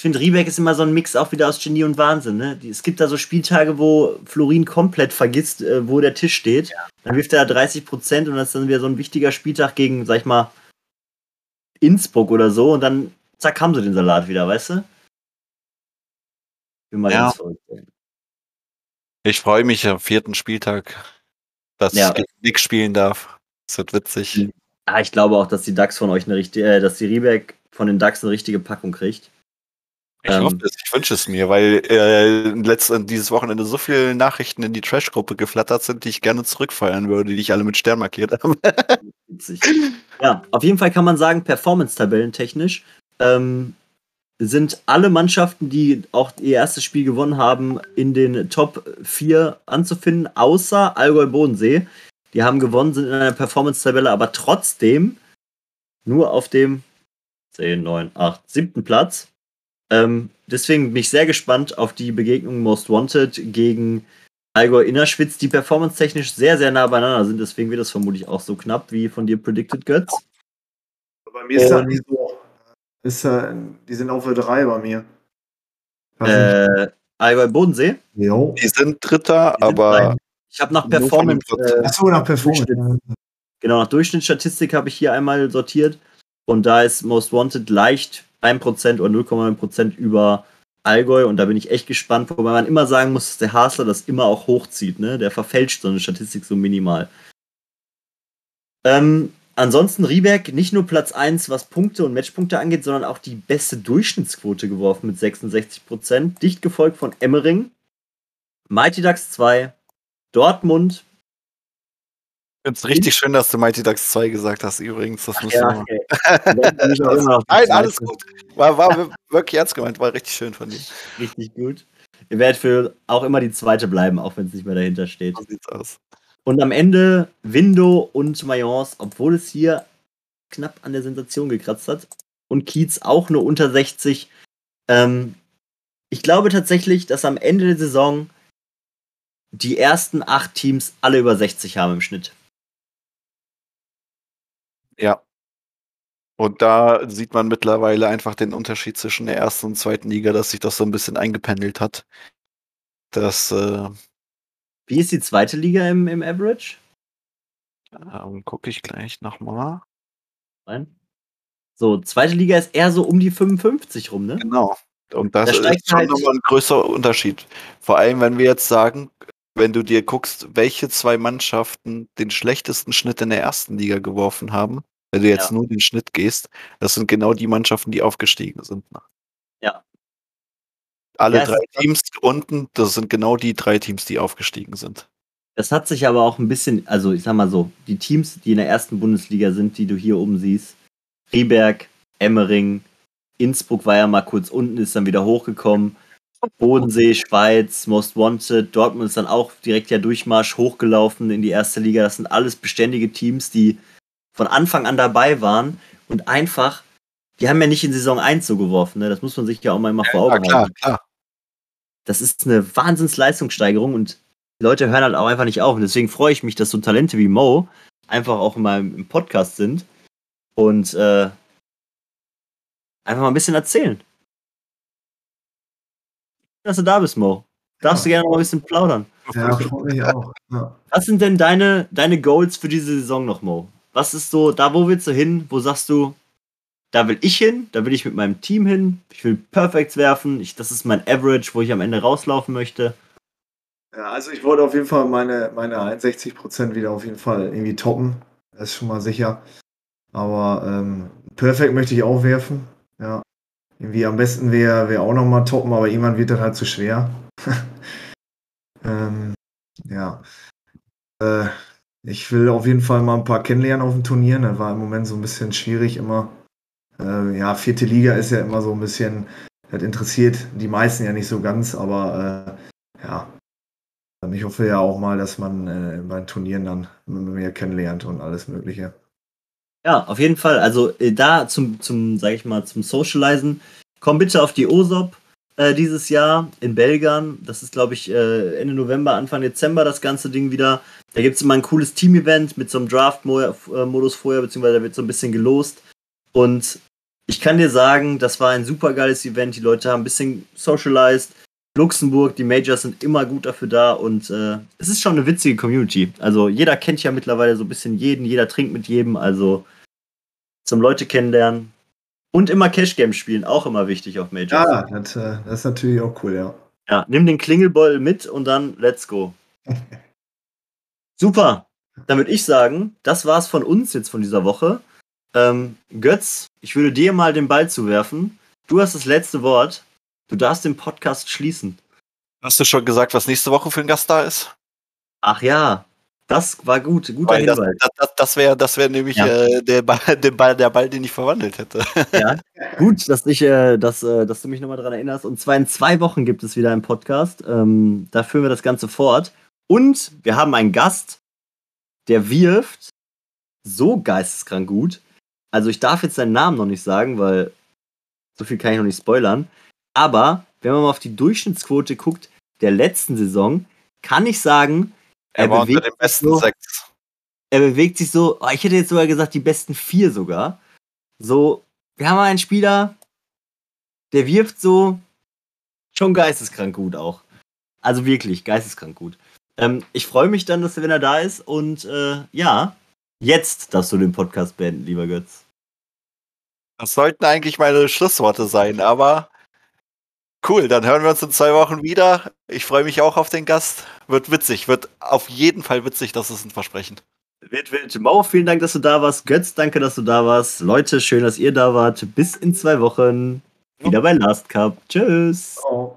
Ich finde, Rieberg ist immer so ein Mix auch wieder aus Genie und Wahnsinn. Ne? Es gibt da so Spieltage, wo Florin komplett vergisst, äh, wo der Tisch steht. Dann wirft er da 30 Prozent und das ist dann wieder so ein wichtiger Spieltag gegen, sag ich mal, Innsbruck oder so. Und dann, zack, haben sie den Salat wieder, weißt du? Bin mal Ja. ganz verrückt. ey. Ich freue mich am vierten Spieltag, dass Ja. ich Nick spielen darf. Das wird witzig. Ah, ich glaube auch, dass die DAX von euch eine richtige, äh, dass die Rieberg von den DAX eine richtige Packung kriegt. Ich Ähm. hoffe es, ich wünsche es mir, weil äh, letzten, dieses Wochenende so viele Nachrichten in die Trash-Gruppe geflattert sind, die ich gerne zurückfeuern würde, die ich alle mit Stern markiert habe. Witzig. Ja, auf jeden Fall kann man sagen, Performance-Tabellentechnisch ähm, sind alle Mannschaften, die auch ihr erstes Spiel gewonnen haben, in den Top 4 anzufinden, außer Allgäu Bodensee. Die haben gewonnen, sind in einer Performance-Tabelle, aber trotzdem nur auf dem 10, 9, 8, 7. Platz. Ähm, deswegen bin ich sehr gespannt auf die Begegnung Most Wanted gegen Allgäu Innerschwitz, die performance-technisch sehr, sehr nah beieinander sind. Deswegen wird das vermutlich auch so knapp wie von dir predicted, Götz. Bei mir ist das Und- nicht so. Ist, äh, die sind auf der 3 bei mir. Äh, Allgäu Bodensee. Jo. Die sind Dritter, Die sind aber drei. Ich habe nach Nur von Performance, äh, Achso, nach Performance. genau, nach Durchschnittsstatistik habe ich hier einmal sortiert. Und da ist Most Wanted leicht 1% oder 0,9% über Allgäu. Und da bin ich echt gespannt, wobei man immer sagen muss, dass der Hasler das immer auch hochzieht. Ne? Der verfälscht so eine Statistik so minimal. Ähm, ansonsten Rieberg nicht nur Platz 1, was Punkte und Matchpunkte angeht, sondern auch die beste Durchschnittsquote geworfen mit 66%. Dicht gefolgt von Emmering, Mighty Ducks 2, Dortmund. Ich finde es richtig schön, dass du Mighty Ducks 2 gesagt hast, übrigens. Das muss Ja, okay. [laughs] Nein, alles gut. War, war wirklich ernst gemeint, war richtig schön von dir. Richtig gut. Ihr werdet für auch immer die zweite bleiben, auch wenn es nicht mehr dahinter steht. So sieht's aus. Und am Ende Windo und Mayence, obwohl es hier knapp an der Sensation gekratzt hat. Und Kiez auch nur unter 60. Ähm, ich glaube tatsächlich, dass am Ende der Saison die ersten acht Teams alle über 60 haben im Schnitt. Ja. Und da sieht man mittlerweile einfach den Unterschied zwischen der ersten und zweiten Liga, dass sich das so ein bisschen eingependelt hat. Das äh, Wie ist die zweite Liga im, im Average? ähm, gucke ich gleich nochmal. Nein. So, zweite Liga ist eher so um die 55 rum, ne? Genau. Und das Da ist schon halt- nochmal ein größerer Unterschied. Vor allem, wenn wir jetzt sagen, wenn du dir guckst, welche zwei Mannschaften den schlechtesten Schnitt in der ersten Liga geworfen haben, wenn du jetzt Ja. nur den Schnitt gehst, das sind genau die Mannschaften, die aufgestiegen sind. Ja. Alle Ja, drei Teams unten, das sind genau die drei Teams, die aufgestiegen sind. Das hat sich aber auch ein bisschen, also ich sag mal so, die Teams, die in der ersten Bundesliga sind, die du hier oben siehst, Rieberg, Emmering, Innsbruck war ja mal kurz unten, ist dann wieder hochgekommen. Bodensee, Schweiz, Most Wanted, Dortmund ist dann auch direkt ja Durchmarsch hochgelaufen in die erste Liga. Das sind alles beständige Teams, die von Anfang an dabei waren und einfach, die haben ja nicht in Saison 1 so geworfen, ne? Das muss man sich ja auch mal immer vor Augen Ja, klar, halten. klar. Das ist eine Wahnsinnsleistungssteigerung und die Leute hören halt auch einfach nicht auf. Und deswegen freue ich mich, dass so Talente wie Mo einfach auch in meinem im Podcast sind und äh, einfach mal ein bisschen erzählen. Dass du da bist, Mo. Darfst du gerne noch mal ein bisschen plaudern. Ja, freut mich auch. Ja. Was sind denn deine, deine Goals für diese Saison noch, Mo? Was ist so, da wo willst du hin? Wo sagst du, da will ich hin, da will ich mit meinem Team hin, ich will Perfects werfen, ich, das ist mein Average, wo ich am Ende rauslaufen möchte. Ja, also ich wollte auf jeden Fall meine, meine 61% wieder auf jeden Fall irgendwie toppen. Das ist schon mal sicher. Aber ähm, Perfect möchte ich auch werfen. Ja. Irgendwie am besten wäre wär auch nochmal toppen, aber irgendwann wird das halt zu schwer. [laughs] ähm, ja. Äh, ich will auf jeden Fall mal ein paar kennenlernen auf dem Turnier. Das war im Moment so ein bisschen schwierig immer. Äh, ja, vierte Liga ist ja immer so ein bisschen, das interessiert die meisten ja nicht so ganz, aber äh, ja, ähm, Ich hoffe ja auch mal, dass man äh, bei Turnieren dann mehr kennenlernt und alles Mögliche. Ja, auf jeden Fall. Also äh, da zum, zum, sag ich mal, zum Socializen, komm bitte auf die OSOP äh, dieses Jahr in Belgien. Das ist, glaube ich, äh, Ende November, Anfang Dezember das ganze Ding wieder. Da gibt es immer ein cooles Team-Event mit so einem Draft-Modus vorher, beziehungsweise da wird so ein bisschen gelost. Und ich kann dir sagen, das war ein super geiles Event. Die Leute haben ein bisschen socialized. Luxemburg, die Majors sind immer gut dafür da und äh, es ist schon eine witzige Community. Also jeder kennt ja mittlerweile so ein bisschen jeden, jeder trinkt mit jedem, also zum Leute kennenlernen und immer Cash Games spielen, auch immer wichtig auf Majors. Ja, das, äh, das ist natürlich auch cool, ja. Ja, nimm den Klingelbeutel mit und dann let's go. [laughs] Super. Dann würde ich sagen, das war's von uns jetzt von dieser Woche. Ähm, Götz, ich würde dir mal den Ball zuwerfen. Du hast das letzte Wort. Du darfst den Podcast schließen. Hast du schon gesagt, was nächste Woche für ein Gast da ist? Ach ja, das war gut. Guter Weil das, Hinweis. das, das, das wäre das wär nämlich Ja. äh, der, Ball, [laughs] der, Ball, der Ball, den ich verwandelt hätte. [laughs] Ja, gut, dass, ich, äh, dass, äh, dass du mich nochmal daran erinnerst. Und zwar in zwei Wochen gibt es wieder einen Podcast. Ähm, da führen wir das Ganze fort. Und wir haben einen Gast, der wirft so geisteskrank gut. Also ich darf jetzt seinen Namen noch nicht sagen, weil so viel kann ich noch nicht spoilern. Aber wenn man mal auf die Durchschnittsquote guckt der letzten Saison, kann ich sagen, Er, Er war unter bewegt den sich besten so. sechs. er bewegt sich so, oh, ich hätte jetzt sogar gesagt, die besten vier sogar. So, wir haben einen Spieler, der wirft so schon geisteskrank gut auch. Also wirklich, geisteskrank gut. Ähm, ich freue mich dann, dass er, wenn er da ist. Und äh, ja, jetzt darfst du den Podcast beenden, lieber Götz. Das sollten eigentlich meine Schlussworte sein, aber cool, dann hören wir uns in zwei Wochen wieder. Ich freue mich auch auf den Gast. Wird witzig, wird auf jeden Fall witzig, das ist ein Versprechen. Wild, wild. Mau, vielen Dank, dass du da warst. Götz, danke, dass du da warst. Leute, schön, dass ihr da wart. Bis in zwei Wochen. Wieder bei Last Cup. Tschüss. Oh.